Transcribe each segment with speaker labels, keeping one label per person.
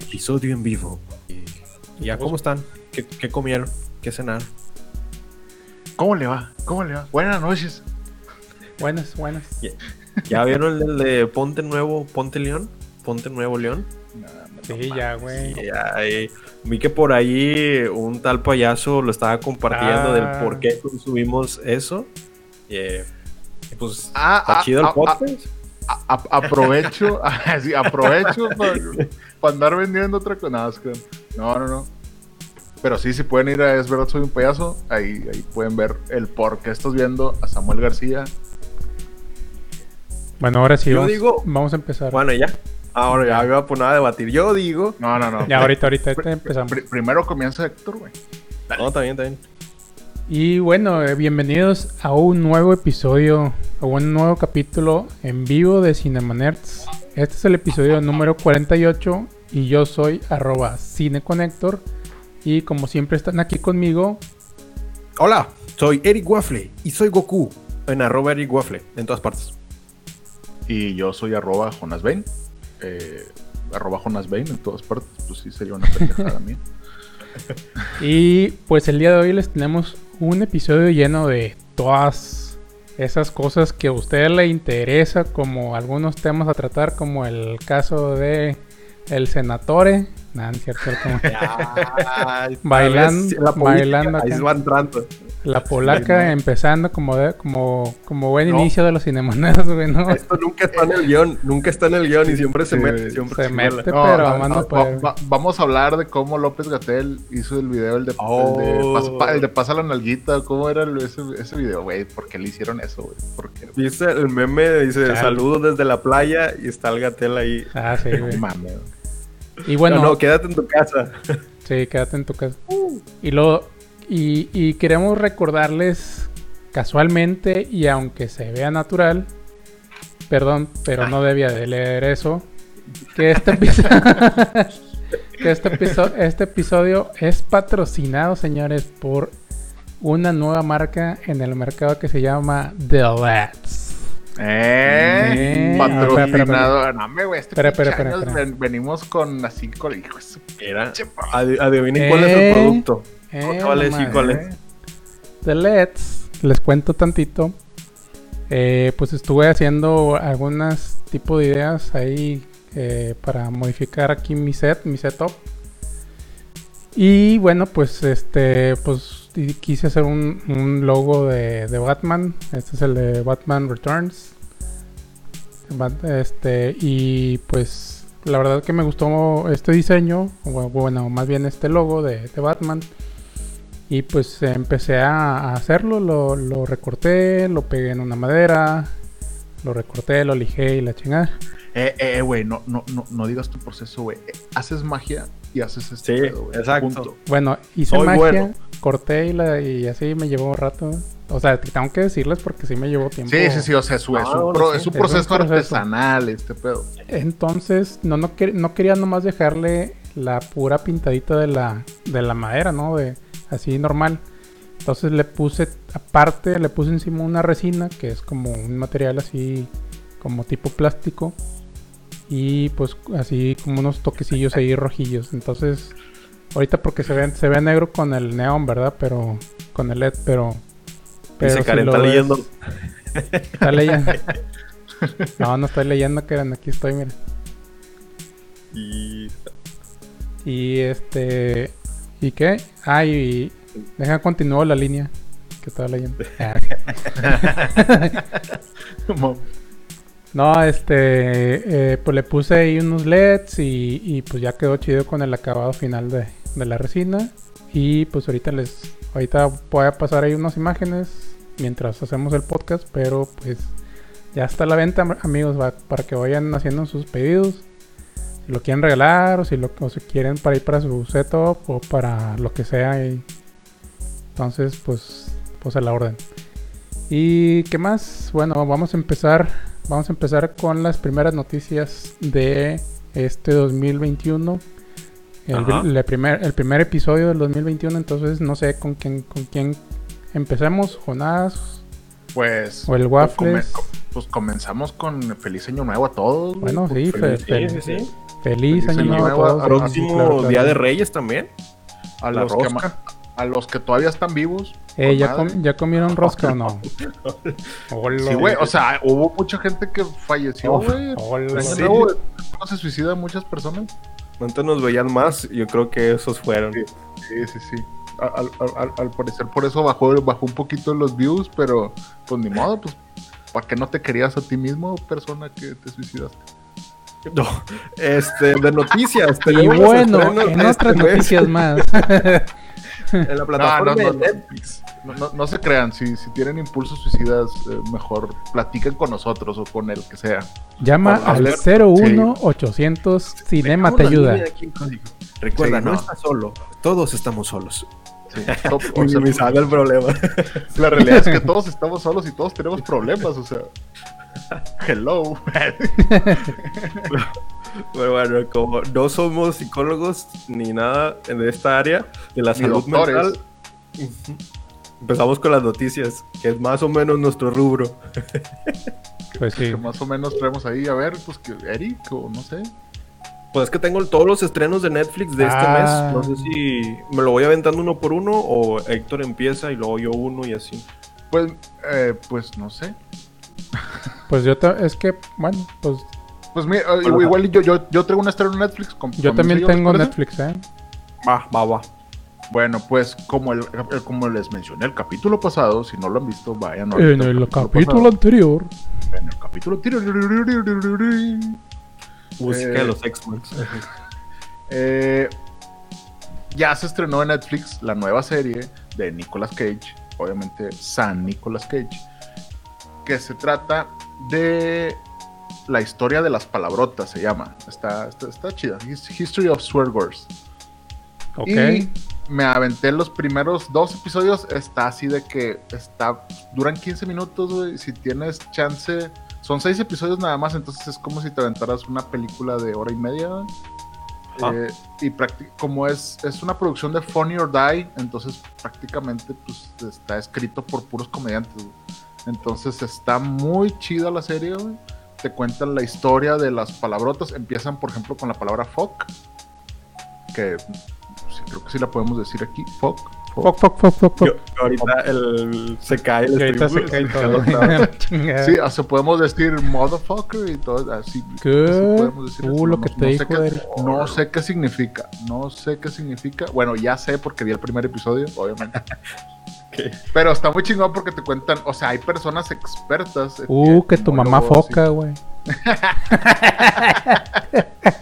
Speaker 1: Episodio en vivo. ¿Y ya cómo están? ¿Qué, qué comieron? ¿Qué cenaron?
Speaker 2: ¿Cómo le va? ¿Cómo le va? Buenas noches.
Speaker 3: Buenas, buenas.
Speaker 1: ¿Ya vieron el de Ponte Nuevo, Ponte León? Ponte Nuevo León.
Speaker 3: Sí, ya, güey.
Speaker 1: Vi que por ahí un tal payaso lo estaba compartiendo
Speaker 3: Ah.
Speaker 1: del por qué consumimos eso. Y, eh, pues
Speaker 2: Ah,
Speaker 1: está
Speaker 2: ah,
Speaker 1: chido el
Speaker 2: ah,
Speaker 1: podcast.
Speaker 2: Aprovecho, ah, sí, aprovecho para andar vendiendo otra cosa. No, no, no, no. Pero sí, si pueden ir a Es verdad, soy un payaso. Ahí, ahí pueden ver el por qué estás viendo a Samuel García.
Speaker 3: Bueno, ahora sí,
Speaker 1: Yo
Speaker 3: vamos,
Speaker 1: digo-
Speaker 3: vamos a empezar.
Speaker 1: Bueno, ya. Ahora ya me voy a poner a debatir. Yo digo.
Speaker 2: No, no, no.
Speaker 3: ya, ahorita, ahorita, ahorita empezamos.
Speaker 2: Pri- primero comienza Héctor, güey.
Speaker 1: No, también, también.
Speaker 3: Y bueno, eh, bienvenidos a un nuevo episodio, a un nuevo capítulo en vivo de Cinema Nerds. Este es el episodio número 48 y yo soy arroba cineconector. Y como siempre están aquí conmigo,
Speaker 1: Hola, soy Eric Waffle y soy Goku. En arroba Eric Waffle, en todas partes.
Speaker 2: Y yo soy arroba Jonas Bain. Eh, arroba Jonas Bain en todas partes. Pues sí, sería una pendejada mía.
Speaker 3: Y pues el día de hoy les tenemos un episodio lleno de todas esas cosas que a usted le interesa, como algunos temas a tratar, como el caso de el senatore. Nah, no es cierto, como Bailan-
Speaker 1: la
Speaker 3: bailando
Speaker 1: Ahí
Speaker 3: acá.
Speaker 1: se van entrando.
Speaker 3: la polaca
Speaker 2: Sí, no.
Speaker 3: empezando como de- como como buen
Speaker 2: No.
Speaker 3: inicio de los cinemaneros, güey, ¿no?
Speaker 1: Esto nunca está en el guion, nunca está en el guion y siempre se
Speaker 2: Sí,
Speaker 1: mete, siempre
Speaker 3: se
Speaker 1: se
Speaker 3: mete. Pero no puede.
Speaker 2: va- vamos a hablar de cómo López Gatel hizo el video, el de,
Speaker 1: Oh.
Speaker 2: el de, pasa, pa- el de pasa la nalguita. ¿Cómo era el- ese, ese video, güey? ¿Por qué le hicieron eso, güey? ¿Por qué?
Speaker 1: Dice el meme, dice saludos desde la playa y está el gatel ahí.
Speaker 3: Ah, sí, güey.
Speaker 2: Mames.
Speaker 3: Y bueno,
Speaker 1: no, no, quédate en tu casa.
Speaker 3: Sí, quédate en tu casa. Y luego, y, y queremos recordarles casualmente y aunque se vea natural, perdón, pero no debía de leer eso, que este episodio, que este, este episodio es patrocinado, señores, por una nueva marca en el mercado que se llama The Lads.
Speaker 2: Eh,
Speaker 3: Eh,
Speaker 2: patrocinado. No, me, güey, este
Speaker 3: Espera, espera, espera,
Speaker 2: ven- venimos con así con hijo de su
Speaker 1: Era, adi- adivinen cuál es el
Speaker 3: Eh,
Speaker 1: producto.
Speaker 3: Eh,
Speaker 1: ¿Cuál es y cuál es?
Speaker 3: The LEDs, les cuento tantito. Eh, pues estuve haciendo algunas tipo de ideas ahí eh, para modificar aquí mi set, mi setup. Y bueno, pues este, pues quise hacer un, un logo de, de Batman. Este es el de Batman Returns. Este, y pues la verdad que me gustó este diseño, o bueno, más bien este logo de, de Batman. Y pues empecé a a hacerlo, lo, lo recorté, lo pegué en una madera, lo recorté, lo lijé y la chingada.
Speaker 2: Eh, eh, güey, no, no, no, no digas tu proceso, güey. Eh, Haces magia y haces este
Speaker 1: Sí,
Speaker 2: pedo, güey.
Speaker 1: exacto.
Speaker 2: Punto.
Speaker 3: Bueno, hice
Speaker 1: Soy
Speaker 3: magia,
Speaker 1: bueno.
Speaker 3: corté y, la, y así me llevó un rato. O sea, tengo que decirles porque sí me llevó tiempo.
Speaker 2: Sí, sí, sí, o sea, es, un- es
Speaker 1: Ah,
Speaker 2: un,
Speaker 1: bueno,
Speaker 2: pro-
Speaker 1: sí,
Speaker 2: es un
Speaker 3: es un
Speaker 2: proceso
Speaker 3: proceso.
Speaker 2: artesanal este pedo.
Speaker 3: Entonces, no, no, quer- no quería nomás dejarle la pura pintadita de la, de la madera, ¿no? De así normal. Entonces le puse, aparte, le puse encima una resina, que es como un material así, como tipo plástico. Y pues así como unos toquecillos ahí rojillos. Entonces, ahorita porque se ve, se ve negro con el neón, ¿verdad? Pero, con el LED, pero...
Speaker 1: Dice
Speaker 3: si
Speaker 1: Karen,
Speaker 3: lo
Speaker 1: está
Speaker 3: ves-
Speaker 1: leyendo.
Speaker 3: Está leyendo. No, no estoy leyendo, Karen, aquí estoy, mira.
Speaker 1: Y
Speaker 3: Y este. ¿Y qué? Ah, y. Deja continuar la línea que estaba leyendo. No, este. eh, pues le puse ahí unos LEDs y, y pues ya quedó chido con el acabado final de, de la resina. Y pues ahorita les. Ahorita voy a pasar ahí unas imágenes mientras hacemos el podcast, pero pues ya está la venta, am- amigos, para que vayan haciendo sus pedidos. Si lo quieren regalar o si lo o si quieren para ir para su setup o para lo que sea. entonces, pues, pues a la orden. ¿Y qué más? Bueno, vamos a empezar. Vamos a empezar con las primeras noticias de este 2021. El, el primer, el primer episodio del 2021. Entonces, no sé con quién, con quién empecemos. Jonás
Speaker 2: Pues,
Speaker 3: o el
Speaker 2: pues, come-
Speaker 3: Waffles.
Speaker 2: pues comenzamos con feliz año nuevo a todos.
Speaker 3: Bueno, sí,
Speaker 2: Feliz-
Speaker 3: fe-
Speaker 1: Sí, sí, sí.
Speaker 3: Feliz
Speaker 2: Feliz
Speaker 3: año
Speaker 2: año
Speaker 3: nuevo a todos.
Speaker 2: a-
Speaker 1: Próximo
Speaker 3: Sí, claro, claro.
Speaker 1: Día de Reyes también.
Speaker 2: a
Speaker 1: la
Speaker 2: los que
Speaker 1: rosca.
Speaker 2: ma- a los que todavía están vivos.
Speaker 3: Eh, ¿ya,
Speaker 2: madre.
Speaker 3: com- ¿Ya comieron rosca o no?
Speaker 2: Sí, güey, o sea, hubo mucha gente que falleció, güey.
Speaker 1: Sí.
Speaker 2: ¿no se suicidan muchas personas?
Speaker 1: Antes nos veían más, yo creo que esos fueron.
Speaker 2: Sí. Sí, sí, sí. Al, al- al- al parecer por eso bajó, bajó un poquito los views, pero pues ni modo, pues ¿para qué no te querías a ti mismo, persona que te suicidaste?
Speaker 1: No, este, de noticias.
Speaker 3: Y bueno, en otras
Speaker 1: este mes
Speaker 3: noticias más.
Speaker 1: En la plataforma
Speaker 2: no, no,
Speaker 1: de
Speaker 2: no.
Speaker 1: Netflix.
Speaker 2: No, no- no se crean, si, si tienen impulsos suicidas, eh, mejor platiquen con nosotros o con el que sea.
Speaker 3: Llama al
Speaker 2: favor.
Speaker 3: 01800 Cinema
Speaker 1: Dejamos
Speaker 3: te ayuda.
Speaker 1: Recuerda,
Speaker 2: Sí,
Speaker 1: no.
Speaker 2: no.
Speaker 1: estás solo. Todos estamos solos.
Speaker 2: Sí, to- o sea,
Speaker 1: Minimizando el problema.
Speaker 2: la realidad es que todos estamos solos y todos tenemos problemas, o sea. Hello.
Speaker 1: Pero bueno, como no somos psicólogos ni nada en esta área de la salud mental, empezamos con las noticias, que es más o menos nuestro rubro.
Speaker 3: Pues sí.
Speaker 2: que más o menos traemos ahí, a ver, pues que Eric o no sé.
Speaker 1: Pues es que tengo todos los estrenos de Netflix de este
Speaker 3: Ah.
Speaker 1: mes. No sé si me lo voy aventando uno por uno o Héctor empieza y luego yo uno y así.
Speaker 2: Pues, eh, pues no sé.
Speaker 3: Pues yo es que, bueno, pues
Speaker 2: Pues mira, eh, igual, yo, yo, yo traigo un estreno en Netflix. con-
Speaker 3: yo
Speaker 2: con
Speaker 3: también tengo. Netflix, ¿eh?
Speaker 1: Va, va, va.
Speaker 2: Bueno, pues como, el, eh, como les mencioné el capítulo pasado, si no lo han visto, vayan
Speaker 3: En
Speaker 2: ahorita al
Speaker 3: el capítulo anterior.
Speaker 2: En el capítulo.
Speaker 1: Música
Speaker 2: Eh,
Speaker 1: de los X-Men.
Speaker 2: Eh, ya se estrenó en Netflix la nueva serie de Nicolas Cage, obviamente San Nicolas Cage, que se trata de la historia de las palabrotas, se llama. Está, está, está chida. His- History of Swear Words.
Speaker 3: Ok.
Speaker 2: Y me aventé los primeros dos episodios. Está así de que está duran 15 minutos, güey. Si tienes chance, son seis episodios nada más. Entonces es como si te aventaras una película de hora y media.
Speaker 1: Ah.
Speaker 2: Eh, y como es, es una producción de Funny or Die, entonces prácticamente pues, está escrito por puros comediantes. güey. Entonces está muy chida la serie, güey. Te cuentan la historia de las palabrotas. Empiezan, por ejemplo, con la palabra fuck. Que sí, creo que sí la podemos decir aquí. Fuck. fuck.
Speaker 3: Fuck, fuck, fuck, fuck, fuck.
Speaker 1: Yo- ahorita el, se cae el
Speaker 3: ahorita se
Speaker 1: stream.
Speaker 3: cae todo. Chingada.
Speaker 2: Sí, o sea, podemos decir motherfucker y todo así.
Speaker 3: ¿Qué?
Speaker 2: así podemos decir
Speaker 3: Uh, lo
Speaker 2: no-
Speaker 3: que
Speaker 2: no
Speaker 3: te
Speaker 2: sé
Speaker 3: dijo
Speaker 2: qué-
Speaker 3: Eric.
Speaker 2: No sé qué significa. No sé qué significa. Bueno, ya sé porque vi el primer episodio, obviamente. Pero está muy chingón porque te cuentan, o sea, hay personas expertas.
Speaker 3: Uh, que tu mamá foca, güey.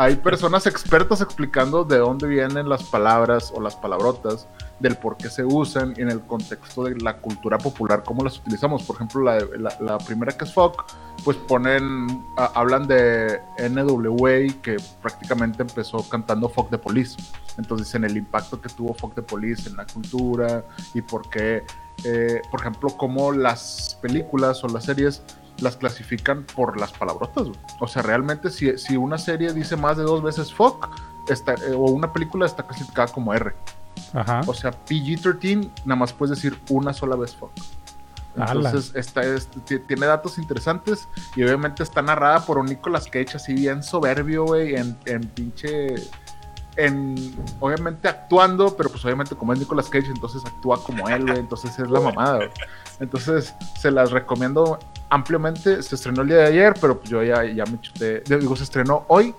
Speaker 2: Hay personas expertas explicando de dónde vienen las palabras o las palabrotas, del por qué se usan en el contexto de la cultura popular, cómo las utilizamos. Por ejemplo, la, primera que es fuck, pues ponen, hablan de NWA que prácticamente empezó cantando fuck the police. Entonces, en el impacto que tuvo fuck the police en la cultura y por qué, eh, por ejemplo, cómo las películas o las series las clasifican por las palabrotas. güey. O sea, realmente si, si una serie dice más de dos veces fuck, está, eh, o una película está clasificada como R.
Speaker 3: Ajá.
Speaker 2: O sea, PG-13 nada más puedes decir una sola vez fuck. Entonces, esta, es- ti- tiene datos interesantes y obviamente está narrada por un Nicolas Cage así bien soberbio, güey, en, en pinche... En, obviamente actuando, pero pues obviamente como es Nicolas Cage, entonces actúa como él, güey, entonces es la mamada, güey. Entonces, se las recomiendo ampliamente. Se estrenó el día de ayer, pero yo ya, ya me chuté. Digo, se estrenó hoy.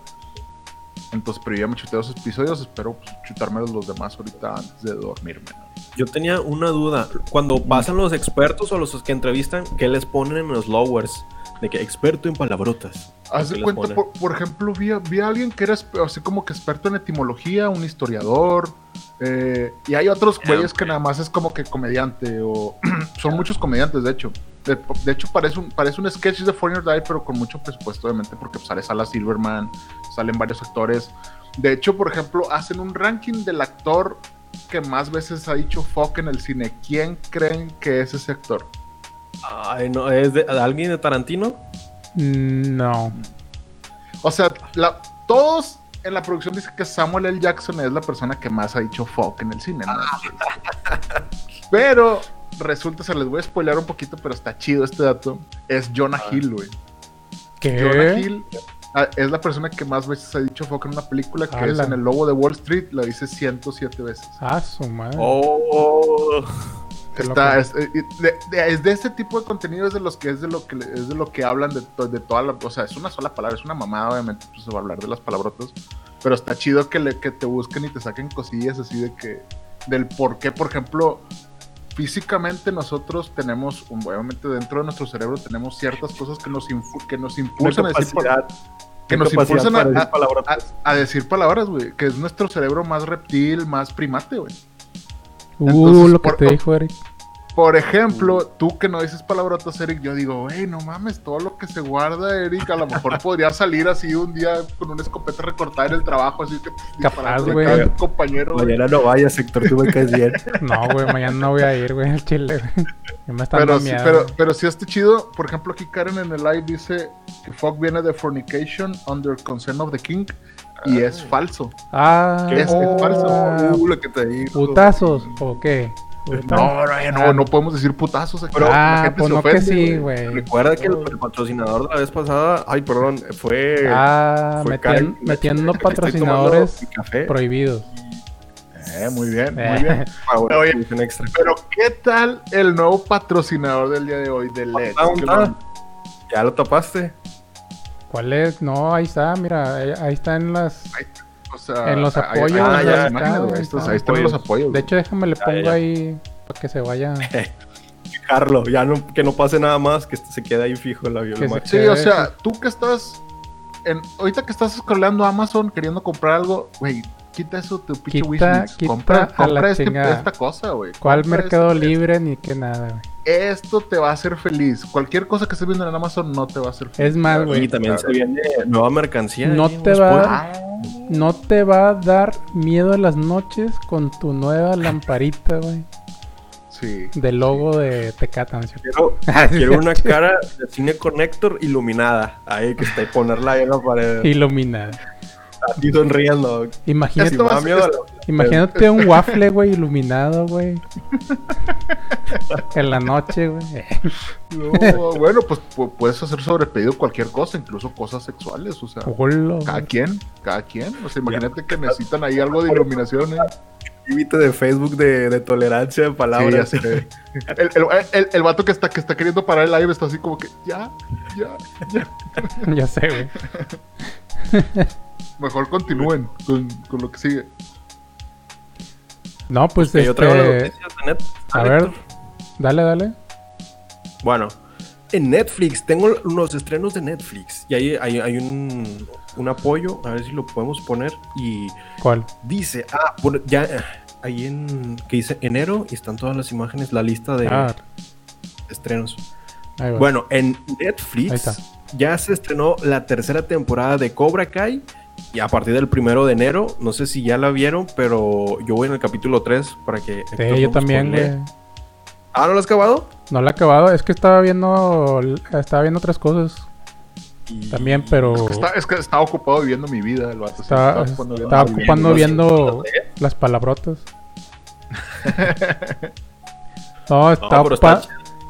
Speaker 2: Entonces, pero ya me chuté dos episodios. Espero pues, chutarme los demás ahorita antes de dormirme. ¿no?
Speaker 1: Yo tenía una duda. Cuando pasan los expertos o los que entrevistan, ¿qué les ponen en los lowers? De que experto en palabrotas.
Speaker 2: Haz de cuenta, por, por ejemplo, vi a, vi a alguien que era así como que experto en etimología, un historiador, eh, y hay otros güeyes que nada más es como que comediante, o son muchos comediantes, de hecho. De, de hecho, parece un, parece un sketch de Foreigner Die, pero con mucho presupuesto, obviamente, porque pues, sale Sala Silverman, salen varios actores. De hecho, por ejemplo, hacen un ranking del actor que más veces ha dicho fuck en el cine. ¿Quién creen que es ese actor?
Speaker 1: Ay, no, ¿es de, alguien de Tarantino?
Speaker 3: No.
Speaker 2: O sea, la- todos en la producción dicen que Samuel L. Jackson es la persona que más ha dicho fuck en el cine, ¿no? Pero resulta, se les voy a spoiler un poquito, pero está chido este dato. Es Jonah Hill, güey. Jonah
Speaker 3: ¿Qué?
Speaker 2: Hill ah, es la persona que más veces ha dicho fuck en una película, que es en El Lobo de Wall Street, lo dice 107 veces.
Speaker 3: Ah, su madre.
Speaker 1: Oh,
Speaker 2: Está, es, eh, de, de- es de ese tipo de contenido es de los que es de lo que es de lo que hablan de, to- de toda la, o sea, es una sola palabra, es una mamada, obviamente, pues se va a hablar de las palabrotas, pero está chido que le, que te busquen y te saquen cosillas así de que del por qué, por ejemplo, físicamente nosotros tenemos, un- obviamente dentro de nuestro cerebro tenemos ciertas cosas que nos que nos impulsan a decir que nos impulsan a, a decir palabras, güey, que es nuestro cerebro más reptil, más primate, güey.
Speaker 3: Uh,
Speaker 2: entonces,
Speaker 3: lo que
Speaker 2: por-
Speaker 3: te dijo Eric.
Speaker 2: Por ejemplo, tú que no dices palabrotas, Eric, yo digo, hey, no mames, todo lo que se guarda, Eric, a lo mejor podría salir así un día con una escopeta recortada en el trabajo, así que
Speaker 3: Capaz, güey.
Speaker 2: compañero.
Speaker 1: Mañana no vayas, Héctor, tú me caes bien.
Speaker 3: No, güey, mañana no voy a ir, güey, al chile, güey. Ya me está
Speaker 2: Pero, sí,
Speaker 3: miedo,
Speaker 2: pero, pero sí está chido. Por ejemplo, aquí Karen en el live dice que fuck viene de fornication under consent of the king y es falso.
Speaker 3: Ah,
Speaker 2: ¿Qué es? Es falso.
Speaker 3: ah,
Speaker 1: Uh, lo que te digo.
Speaker 3: ¿Putazos o qué?
Speaker 2: No, no, no, no podemos decir putazos aquí. la
Speaker 3: ah,
Speaker 2: gente
Speaker 3: pues
Speaker 2: se
Speaker 3: no que
Speaker 2: ofende,
Speaker 3: sí, güey.
Speaker 1: Recuerda que el, el patrocinador de la vez pasada, ay, perdón, fue.
Speaker 3: Ah,
Speaker 1: fue
Speaker 3: metien-
Speaker 1: Karen.
Speaker 3: metiendo patrocinadores prohibidos.
Speaker 2: Eh, muy bien, muy
Speaker 3: Eh.
Speaker 2: bien.
Speaker 1: Ahora,
Speaker 2: Oye,
Speaker 1: edición extra.
Speaker 2: Pero, ¿qué tal el nuevo patrocinador del día de hoy, de LED?
Speaker 1: Ah,
Speaker 2: Que
Speaker 1: ah, Ya lo tapaste.
Speaker 3: ¿Cuál es? No, ahí está, mira, ahí, ahí está en las...
Speaker 2: o sea,
Speaker 3: En los
Speaker 2: ahí
Speaker 3: apoyos,
Speaker 1: ah, ya,
Speaker 3: está,
Speaker 2: güey,
Speaker 3: ahí
Speaker 2: estos-
Speaker 3: está.
Speaker 2: ahí están los apoyos.
Speaker 3: De hecho, déjame le pongo
Speaker 1: ya.
Speaker 3: ahí para que se vaya...
Speaker 1: Carlos, ya no, que no pase nada más, que se quede ahí fijo la viola.
Speaker 2: Sí, o sea, tú que estás. En, ahorita que estás scrollando Amazon queriendo comprar algo, güey, quita eso tu pinche
Speaker 3: quita
Speaker 2: Compra,
Speaker 3: a la
Speaker 2: compra este- esta cosa, güey.
Speaker 3: ¿Cuál
Speaker 2: Compra
Speaker 3: Mercado
Speaker 2: esto,
Speaker 3: Libre ni qué nada, güey?
Speaker 2: Esto te va a hacer feliz. Cualquier cosa que estés viendo en Amazon no te va a hacer feliz.
Speaker 3: Es más, güey,
Speaker 1: Y también se viene nueva mercancía.
Speaker 3: No
Speaker 1: ahí,
Speaker 3: te va-
Speaker 1: pollos.
Speaker 3: no te va a dar miedo en las noches con tu nueva lamparita, güey,
Speaker 2: Sí.
Speaker 3: del logo de Tecata, ¿no?
Speaker 1: Quiero,
Speaker 3: Ah,
Speaker 1: quiero una cara de cine Connector iluminada. Ahí que está y ponerla ahí en la pared.
Speaker 3: Iluminada.
Speaker 1: Así sonriendo.
Speaker 3: Imagínate,
Speaker 2: Esto
Speaker 1: miedo
Speaker 2: esto-
Speaker 1: la-
Speaker 3: imagínate un waffle, güey, iluminado, güey. en la noche, güey.
Speaker 2: No, bueno, pues pu- puedes hacer sobre pedido cualquier cosa, incluso cosas sexuales. O sea, cada quien, cada quien. O sea, imagínate que necesitan ahí algo de iluminación. ¿eh?
Speaker 1: Límite de Facebook de, de tolerancia de
Speaker 2: Sí, ya
Speaker 1: palabras.
Speaker 2: sé. El, el, el, el vato que está, que está queriendo parar el live está así como que ya, ya, ya.
Speaker 3: ya sé, güey.
Speaker 2: Mejor continúen con, con lo que sigue.
Speaker 3: No, pues
Speaker 1: Que yo traigo las
Speaker 3: este.
Speaker 1: noticias de Net-
Speaker 3: A ver,
Speaker 1: Héctor.
Speaker 3: dale, dale.
Speaker 1: Bueno, en Netflix, tengo los estrenos de Netflix. Y ahí hay, hay un, un apoyo, a ver si lo podemos poner. Y
Speaker 3: ¿Cuál?
Speaker 1: dice, ah, bueno, ya ahí en, que dice enero y están todas las imágenes, la lista de
Speaker 3: Ah,
Speaker 1: estrenos. Bueno, en Netflix ya se estrenó la tercera temporada de Cobra Kai. Y a partir del primero de enero, no sé si ya la vieron, pero yo voy en el capítulo 3 para que...
Speaker 3: Sí, yo también.
Speaker 1: Ah, ¿no lo has acabado?
Speaker 3: No la he acabado, es que estaba viendo. Estaba viendo otras cosas
Speaker 1: Y-
Speaker 3: también, pero.
Speaker 2: Es que, está, es que estaba ocupado viviendo mi vida el vato. sí,
Speaker 3: Estaba,
Speaker 2: ocupando viendo
Speaker 3: ocupando las palabrotas. No, estaba,
Speaker 1: No,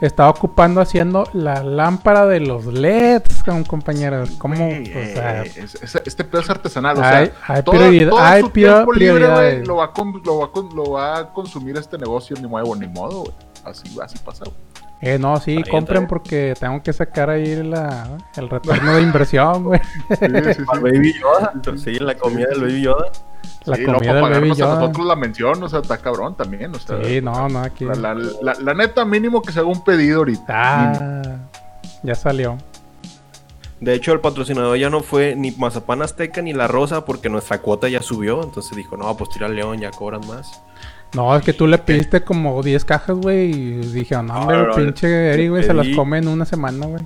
Speaker 1: está
Speaker 3: ocupando haciendo la lámpara de los LEDs, con compañeros. ¿Cómo?
Speaker 2: Güey,
Speaker 3: O sea,
Speaker 2: eh, es- es- este pedo es artesanal. O
Speaker 3: hay,
Speaker 2: sea,
Speaker 3: hay
Speaker 2: todo,
Speaker 3: prioridad-
Speaker 2: todo
Speaker 3: hay
Speaker 2: su
Speaker 3: prior-
Speaker 2: tiempo libre, güey,
Speaker 3: prioridades.
Speaker 2: lo, va con- lo, va con- lo va a consumir este negocio ni nuevo ni modo, güey. Así, así pasa, güey.
Speaker 3: Eh, no, sí, compren porque tengo que sacar ahí la, el retorno de inversión, güey.
Speaker 2: Sí, sí, sí.
Speaker 1: Baby Yoda. Sí, la comida del Baby Yoda.
Speaker 3: La
Speaker 2: Sí,
Speaker 3: comida
Speaker 2: para
Speaker 3: del Baby
Speaker 2: pagarnos a
Speaker 3: Yoda.
Speaker 2: nosotros la mención, o sea, está cabrón también, o sea.
Speaker 3: Sí, no, no, aquí.
Speaker 2: La, la- la- la neta, mínimo que se haga un pedido ahorita.
Speaker 3: Ah, ya salió.
Speaker 1: De hecho, el patrocinador ya no fue ni Mazapán Azteca ni La Rosa porque nuestra cuota ya subió. Entonces dijo, no, pues tira al León, ya cobran más.
Speaker 3: No, es que tú le pediste como 10 cajas, güey. Y dije, no, hombre,
Speaker 1: No,
Speaker 3: el
Speaker 1: no,
Speaker 3: pinche Eri, güey, se las come en una semana, güey.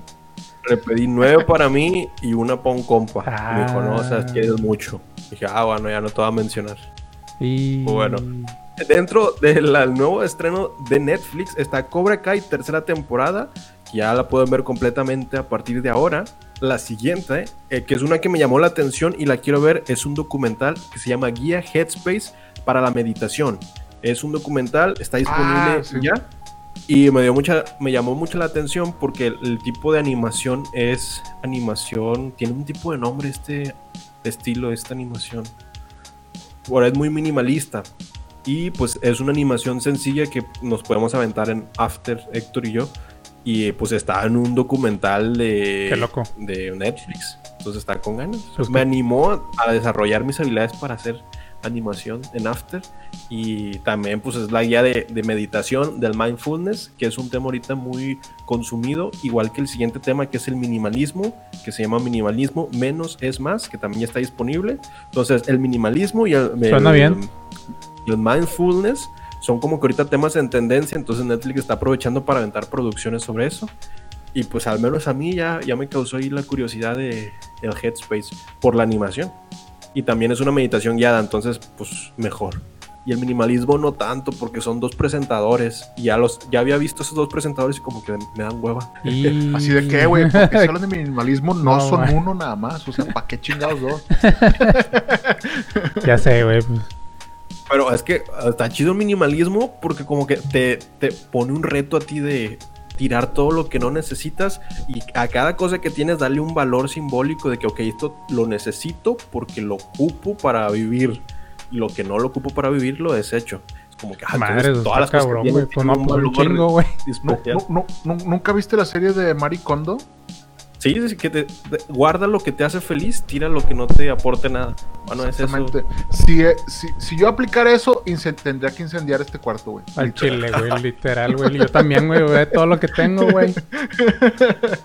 Speaker 1: Le pedí nueve para mí y una para un compa. Me dijo, no, o sea,
Speaker 3: Ah.
Speaker 1: quieres mucho. Dije, ah, bueno, ya no te voy a mencionar.
Speaker 3: Y.
Speaker 1: Bueno. Dentro del nuevo estreno de Netflix está Cobra Kai, tercera temporada. que Ya la pueden ver completamente a partir de ahora. La siguiente, eh, que es una que me llamó la atención y la quiero ver, es un documental que se llama Guía Headspace para la meditación. Es un documental, está disponible
Speaker 2: Ah, sí.
Speaker 1: ya. Y me dio mucha, me llamó mucho la atención porque el, el tipo de animación es animación, tiene un tipo de nombre este estilo, esta animación. Ahora es muy minimalista. Y pues es una animación sencilla que nos podemos aventar en After, Héctor y yo. Y pues está en un documental de,
Speaker 3: Qué loco.
Speaker 1: de Netflix. Entonces está con ganas.
Speaker 3: Pues
Speaker 1: Me animó a desarrollar mis habilidades para hacer animación en After. Y también pues es la guía de, de meditación del mindfulness, que es un tema ahorita muy consumido, igual que el siguiente tema que es el minimalismo, que se llama minimalismo menos es más, que también ya está disponible. Entonces el minimalismo y el,
Speaker 3: Suena
Speaker 1: el-
Speaker 3: bien.
Speaker 1: y el mindfulness son como que ahorita temas en tendencia, entonces Netflix está aprovechando para aventar producciones sobre eso. Y pues al menos a mí ya, ya me causó ahí la curiosidad de el Headspace por la animación. Y también es una meditación guiada, entonces pues mejor. Y el minimalismo no tanto porque son dos presentadores. Y ya los ya había visto esos dos presentadores y como que me dan hueva.
Speaker 3: Y...
Speaker 2: Así de que, güey, porque si hablan de minimalismo, no,
Speaker 3: No,
Speaker 2: son uno nada más. O sea, ¿para qué chingados dos?
Speaker 3: Ya sé, güey.
Speaker 1: Pero es que está chido el minimalismo porque como que te, te pone un reto a ti de tirar todo lo que no necesitas y a cada cosa que tienes darle un valor simbólico de que, ok, esto lo necesito porque lo ocupo para vivir. Y lo que no lo ocupo para vivir lo desecho. Es como que, ah,
Speaker 3: Madre,
Speaker 1: todas las
Speaker 3: está
Speaker 1: cosas que
Speaker 3: cabrón, no,
Speaker 1: un valor
Speaker 3: chingo,
Speaker 2: no, no- ¿Nunca viste la serie de Marie Kondo?
Speaker 1: Sí, es que te, te- guarda lo que te hace feliz, tira lo que no te aporte nada. Bueno, es eso.
Speaker 2: Si, eh, si, si yo aplicara eso, tendría que incendiar este cuarto, güey.
Speaker 3: Al
Speaker 2: Literal.
Speaker 3: chile, güey, literal, güey. Yo también, güey, ve todo lo que tengo, güey.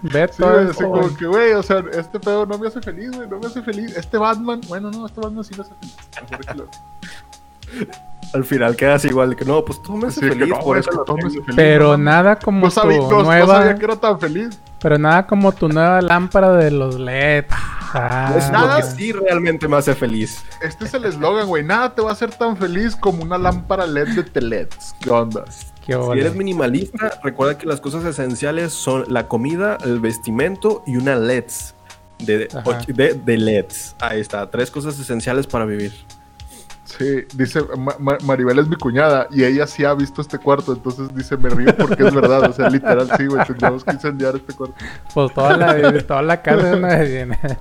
Speaker 3: Ve
Speaker 2: Sí,
Speaker 3: todo
Speaker 2: güey, así
Speaker 3: eso, güey.
Speaker 2: como que, güey, o sea, este pedo no me hace feliz, güey, no me hace feliz. Este Batman, bueno, no, este Batman sí me hace feliz.
Speaker 1: Al final quedas igual de que no, pues tú me haces
Speaker 2: que
Speaker 1: feliz,
Speaker 2: no,
Speaker 1: por eso
Speaker 2: que
Speaker 1: lo
Speaker 2: todo me
Speaker 1: tengo.
Speaker 2: hace feliz,
Speaker 3: Pero
Speaker 2: no,
Speaker 3: nada como
Speaker 2: No sabía,
Speaker 3: tu
Speaker 2: no- no
Speaker 3: nueva...
Speaker 2: sabía que era tan feliz.
Speaker 3: Pero nada como tu nueva lámpara de los LED. Ah,
Speaker 1: Es
Speaker 2: Nada.
Speaker 1: lo que sí realmente me hace feliz.
Speaker 2: Este es el eslogan, güey. Nada te va a hacer tan feliz como una lámpara LED de Telets. ¿Qué onda?
Speaker 3: qué
Speaker 1: Si eres minimalista, recuerda que las cosas esenciales son la comida, el vestimento y una LEDs. De, de LEDs. Ahí está, tres cosas esenciales para vivir.
Speaker 2: Sí, dice Ma- Ma- Maribel es mi cuñada y ella sí ha visto este cuarto, entonces dice me río porque es verdad, o sea, literal sí, güey, tendríamos que incendiar este cuarto.
Speaker 3: Pues toda la, toda la casa de una vez.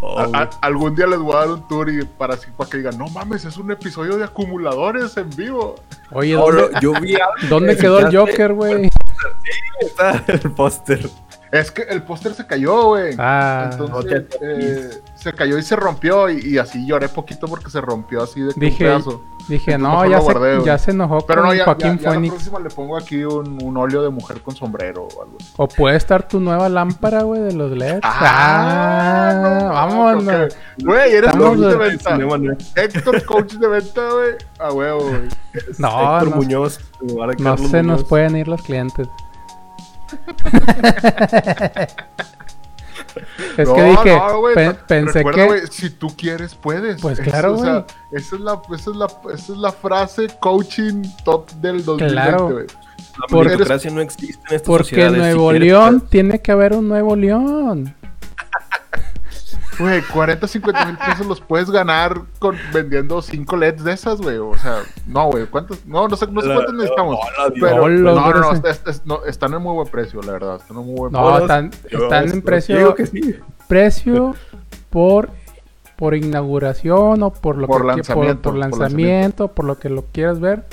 Speaker 1: Oh,
Speaker 2: algún día les voy a dar un tour y para así para que digan, no mames, es un episodio de acumuladores en vivo.
Speaker 3: Oye, ¿dónde,
Speaker 1: no, yo vi
Speaker 3: ¿dónde
Speaker 1: que
Speaker 3: quedó el Joker, güey?
Speaker 1: está el póster.
Speaker 2: Es que el póster se cayó, güey.
Speaker 3: Ah,
Speaker 2: Entonces,
Speaker 1: ok.
Speaker 2: eh, se cayó y se rompió y, y así lloré poquito porque se rompió así de un
Speaker 3: Dije,
Speaker 2: pedazo.
Speaker 3: dije,
Speaker 2: entonces
Speaker 3: no, ya se,
Speaker 2: guardé, güey.
Speaker 3: ya se enojó
Speaker 2: Pero
Speaker 3: con
Speaker 2: no, ya,
Speaker 3: Joaquín
Speaker 2: ya, ya la
Speaker 3: Phoenix.
Speaker 2: próxima le pongo aquí un, un óleo de mujer con sombrero o algo así.
Speaker 3: O puede estar tu nueva lámpara, güey, de los LEDs.
Speaker 2: Ah,
Speaker 3: Ah,
Speaker 2: no,
Speaker 3: vámonos.
Speaker 2: Güey, eres
Speaker 3: Estamos
Speaker 2: coach de
Speaker 3: de-
Speaker 2: venta. Héctor, coach de venta, güey. A huevo, güey.
Speaker 3: No,
Speaker 1: Héctor
Speaker 3: no,
Speaker 1: Muñoz.
Speaker 3: no se nos
Speaker 1: Muñoz.
Speaker 3: pueden ir los clientes. es que
Speaker 2: No,
Speaker 3: dije,
Speaker 2: no, güey,
Speaker 3: pe- pensé
Speaker 2: Recuerda,
Speaker 3: que...
Speaker 2: güey, si tú quieres, puedes.
Speaker 3: Pues claro,
Speaker 2: o sea,
Speaker 3: güey.
Speaker 2: esa, es la, esa, es la, esa es la frase coaching top del 2020,
Speaker 3: Claro.
Speaker 2: güey.
Speaker 1: La
Speaker 3: Porque-
Speaker 1: meritocracia no existe en esta
Speaker 3: Porque
Speaker 1: sociedad. si
Speaker 3: Nuevo
Speaker 1: quieres,
Speaker 3: León
Speaker 1: puedes.
Speaker 3: tiene que haber un Nuevo León.
Speaker 2: Güey, 40, 50 mil pesos los puedes ganar con vendiendo 5 LEDs de esas, güey. O sea, no, güey. ¿Cuántos? No, no sé, no sé cuántos necesitamos. Pero,
Speaker 3: Hola,
Speaker 2: no, no, no, está- está- es- no, están en muy buen precio, la verdad. Están en muy buen
Speaker 3: No,
Speaker 1: Hola,
Speaker 3: están, están en precio,
Speaker 1: digo que sí.
Speaker 3: precio por, por inauguración o por lo
Speaker 2: Por
Speaker 3: que
Speaker 2: lanzamiento,
Speaker 3: por,
Speaker 2: por
Speaker 3: lanzamiento, por lo que lo quieras ver.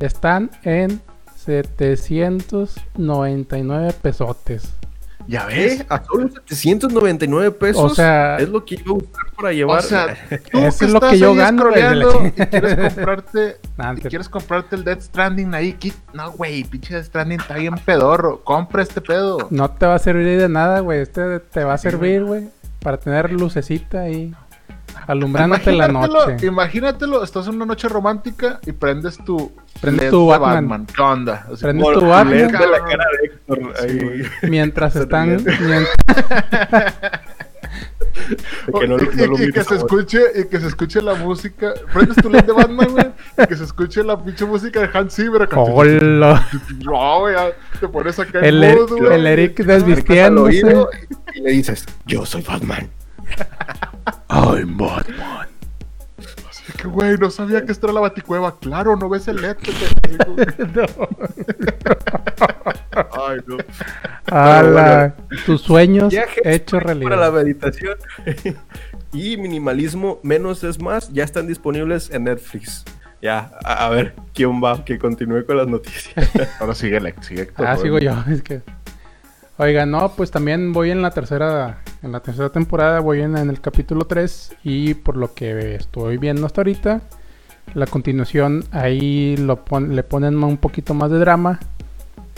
Speaker 3: Están en 799 pesotes.
Speaker 2: Ya ves.
Speaker 1: ¿Qué? A solo 799 pesos.
Speaker 3: O sea-
Speaker 1: es lo que iba a buscar para llevar.
Speaker 2: O sea, tú
Speaker 3: Eso
Speaker 2: que
Speaker 3: es lo que
Speaker 2: estás
Speaker 3: yo gano, la
Speaker 2: y quieres comprarte,
Speaker 3: Nah,
Speaker 2: y quieres comprarte el Dead Stranding ahí, qui- no, güey, pinche Dead Stranding está bien pedorro, compra este pedo.
Speaker 3: No te va a servir de nada, güey. Este te va a servir, güey, para tener lucecita ahí alumbrándote la noche.
Speaker 2: Imagínatelo, estás en una noche romántica y prendes tu
Speaker 3: Prendes tu
Speaker 2: de
Speaker 3: Batman.
Speaker 2: ¿Qué onda? Así
Speaker 3: Prendes tu Batman.
Speaker 1: La cara de Héctor. ahí.
Speaker 3: Mientras están,
Speaker 1: Sonriendo.
Speaker 3: mien-
Speaker 1: que no-
Speaker 2: y,
Speaker 1: no lo
Speaker 2: y- y que se escuche y que se escuche la música prendes tu LED de Batman güey y que se escuche la pinche música de Hans Zimmer.
Speaker 3: ¡Hola!
Speaker 2: no güey te pones acá
Speaker 3: El,
Speaker 2: güey.
Speaker 3: el Eric desvistiéndose.
Speaker 1: y le dices, yo soy Batman. I'm Batman.
Speaker 2: Así que güey no sabía que era la baticueva claro no ves el LED pendejo.
Speaker 1: Ay, no.
Speaker 3: ¡Hala! Tus sueños
Speaker 1: Viajes
Speaker 3: hechos
Speaker 1: para la
Speaker 3: realidad.
Speaker 1: meditación y minimalismo menos es más ya están disponibles en Netflix. Ya, a, a ver quién va, que continúe con las noticias.
Speaker 2: ahora sigue Lex sigue
Speaker 3: Ah, sigo yo. Es que. Oiga, no, pues también voy en la tercera. En la tercera temporada, voy en, el capítulo 3. Y por lo que estoy viendo hasta ahorita, la continuación ahí le ponen un poquito más de drama.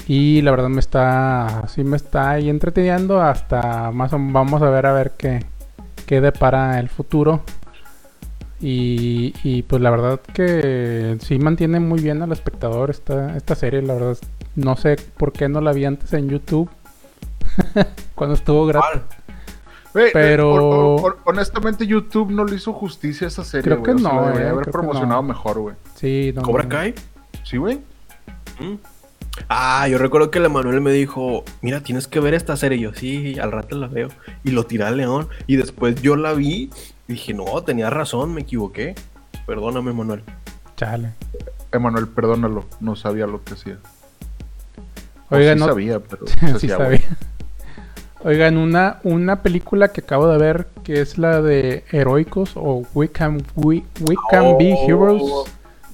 Speaker 3: Y la verdad me está. Sí me está ahí entreteniendo. Hasta más o vamos a ver a ver qué, qué depara el futuro. Y, y, pues la verdad que sí mantiene muy bien al espectador esta, esta serie. La verdad no sé por qué no la vi antes en YouTube. Cuando estuvo gratis.
Speaker 2: Eh,
Speaker 3: Pero-
Speaker 2: hon- hon- honestamente YouTube no le hizo justicia a esa serie
Speaker 3: Creo que
Speaker 2: güey. O sea,
Speaker 3: no,
Speaker 2: la debería
Speaker 3: eh,
Speaker 2: haber promocionado
Speaker 3: no.
Speaker 2: mejor güey
Speaker 3: Sí, no,
Speaker 1: ¿Cobra
Speaker 3: no.
Speaker 1: Kai?
Speaker 2: sí güey
Speaker 1: Mm. Ah, yo recuerdo que el Emanuel me dijo, mira, tienes que ver esta serie. Y yo, sí, al rato la veo. Y lo tiré al león. Y después yo la vi y dije, no, tenía razón, me equivoqué. Perdóname, Emanuel.
Speaker 3: Chale.
Speaker 2: Emanuel perdónalo no sabía lo que hacía O
Speaker 3: Oigan,
Speaker 2: sí
Speaker 3: no,
Speaker 2: sabía pero
Speaker 3: sí sabía. Oigan, una, una película que acabo de ver que es la de Heroicos o We Can, We, We Can Be
Speaker 1: Oh.
Speaker 3: Heroes.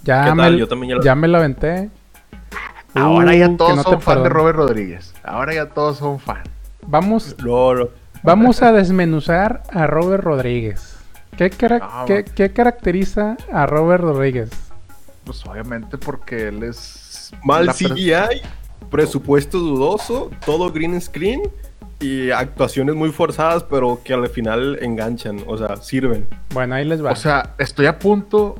Speaker 3: Ya,
Speaker 1: ¿Qué
Speaker 3: me,
Speaker 1: tal? Yo también ya
Speaker 3: me la aventé.
Speaker 2: ahora
Speaker 3: Uh,
Speaker 2: ya
Speaker 3: que
Speaker 2: todos
Speaker 3: no
Speaker 2: son fan de. Robert Rodríguez ahora ya todos son fan
Speaker 3: Vamos,
Speaker 1: No, no.
Speaker 3: vamos a desmenuzar a Robert Rodríguez. ¿Qué, cara-
Speaker 2: Ah,
Speaker 3: qué- qué caracteriza a Robert Rodríguez?
Speaker 2: pues obviamente porque él es
Speaker 1: Mal CGI, presupuesto dudoso, todo green screen y actuaciones muy forzadas, pero que al final enganchan, o sea, sirven.
Speaker 3: Bueno, ahí les va.
Speaker 2: O sea, estoy a punto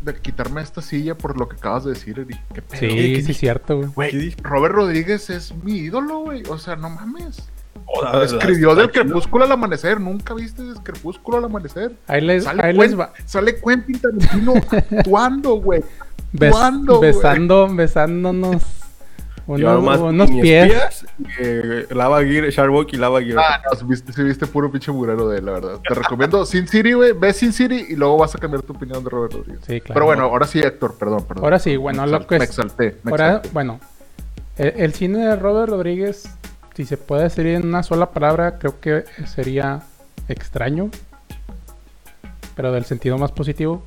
Speaker 2: de quitarme esta silla por lo que acabas de decir, Eric. ¿Qué pedo?
Speaker 3: sí,
Speaker 1: ¿qué
Speaker 3: sí, cierto, güey.
Speaker 2: Robert Rodríguez es mi ídolo, güey. O sea, no mames.
Speaker 1: O sea,
Speaker 2: Escribió del crepúsculo al amanecer. Nunca viste del crepúsculo al amanecer.
Speaker 3: Ahí les,
Speaker 2: Sale,
Speaker 3: ahí
Speaker 2: Quen-
Speaker 3: les va.
Speaker 2: sale Quentin Tarantino actuando, güey.
Speaker 3: Bes-
Speaker 2: ¿Cuándo, güey?
Speaker 3: besando, besándonos
Speaker 1: Ni
Speaker 3: pies.
Speaker 1: espías, eh, Lava Gear, Sharkboy y Lava Gear.
Speaker 2: Ah, no, sí viste, puro pinche murero de él, la verdad. Te recomiendo Sin City, güey. Ve Sin City y luego vas a cambiar tu opinión de Robert Rodríguez.
Speaker 3: Sí, claro.
Speaker 2: Pero bueno, ahora sí, Héctor, perdón, perdón.
Speaker 3: Ahora sí, bueno,
Speaker 2: me
Speaker 3: lo que
Speaker 2: Me
Speaker 3: es-
Speaker 2: exalté, me
Speaker 3: Ahora,
Speaker 2: exalté.
Speaker 3: bueno, el, el cine de Robert Rodríguez, si se puede decir en una sola palabra, creo que sería extraño, pero del sentido más positivo.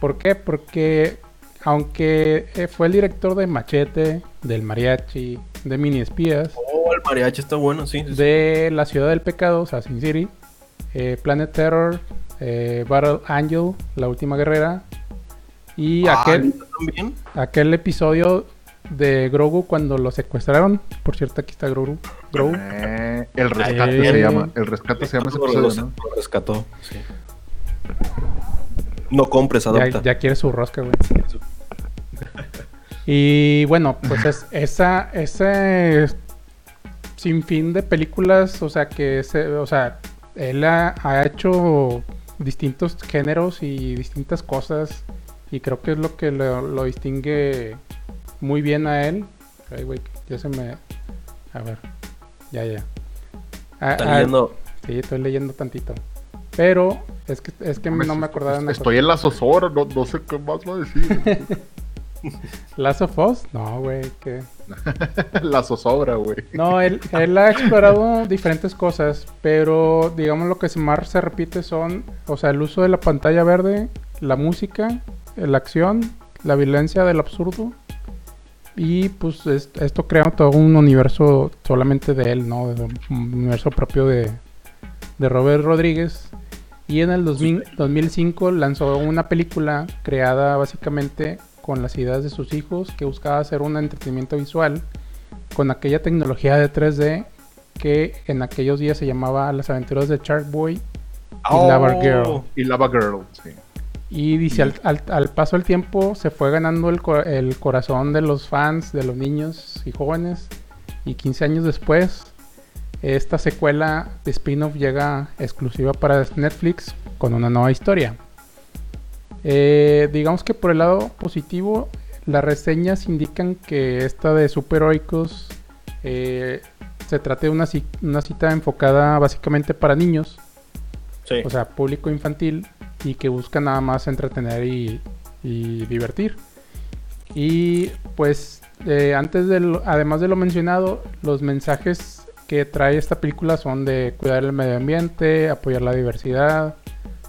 Speaker 3: ¿Por qué? Porque aunque eh, fue el director de Machete, del Mariachi, de Mini Espías,
Speaker 1: Oh, el mariachi está bueno, sí. sí, sí.
Speaker 3: de La Ciudad del Pecado, o sea, Sin City, eh, Planet Terror, eh, Battle Angel, La Última Guerrera, y
Speaker 1: Ah,
Speaker 3: aquel,
Speaker 1: también.
Speaker 3: aquel episodio de Grogu cuando lo secuestraron. Por cierto, aquí está Grogu. Grogu.
Speaker 2: Eh, el rescate
Speaker 3: Ay.
Speaker 2: se llama. El rescate se llama ese episodio,
Speaker 1: lo-
Speaker 2: ¿no?
Speaker 1: lo rescató, sí. No compres,
Speaker 3: Ya,
Speaker 1: adopta.
Speaker 3: ya quiere su rosca, güey. Y bueno, pues es, esa, ese sinfín de películas, o sea, que se, o sea, él ha, ha hecho distintos géneros y distintas cosas y creo que es lo que lo, lo distingue muy bien a él. Ay, güey, ya se me... A ver, ya, ya. Ah,
Speaker 1: Está
Speaker 3: ah,
Speaker 1: leyendo.
Speaker 3: Sí, estoy leyendo tantito. Pero es que, es que no me acordaba
Speaker 2: Estoy en la zozobra, no, no sé qué más va a decir.
Speaker 3: ¿Last of Us? No, güey, que...
Speaker 2: la zozobra, güey.
Speaker 3: No, él, él ha explorado diferentes cosas, pero digamos lo que más se repite son, o sea, el uso de la pantalla verde, la música, la acción, la violencia del absurdo Y pues es- esto crea todo un universo solamente de él, ¿no? De- Un universo propio de, de Robert Rodríguez. Y en el 2000 2005 lanzó una película creada básicamente con las ideas de sus hijos que buscaba hacer un entretenimiento visual con aquella tecnología de 3D que en aquellos días se llamaba Las aventuras de Shark Boy y Lava Girl.
Speaker 2: Y Lava Girl, sí.
Speaker 3: Y dice, al, al- al paso del tiempo se fue ganando el, el corazón de los fans, de los niños y jóvenes. Y 15 años después, esta secuela de spin-off llega exclusiva para Netflix con una nueva historia. Eh, digamos que por el lado positivo, las reseñas indican que esta de superheroicos eh, se trata de una, una cita enfocada básicamente para niños
Speaker 1: Sí.
Speaker 3: o sea, público infantil y que busca nada más entretener y, y divertir. Y pues eh, antes de lo- además de lo mencionado, los mensajes que trae esta película son de cuidar el medio ambiente, apoyar la diversidad,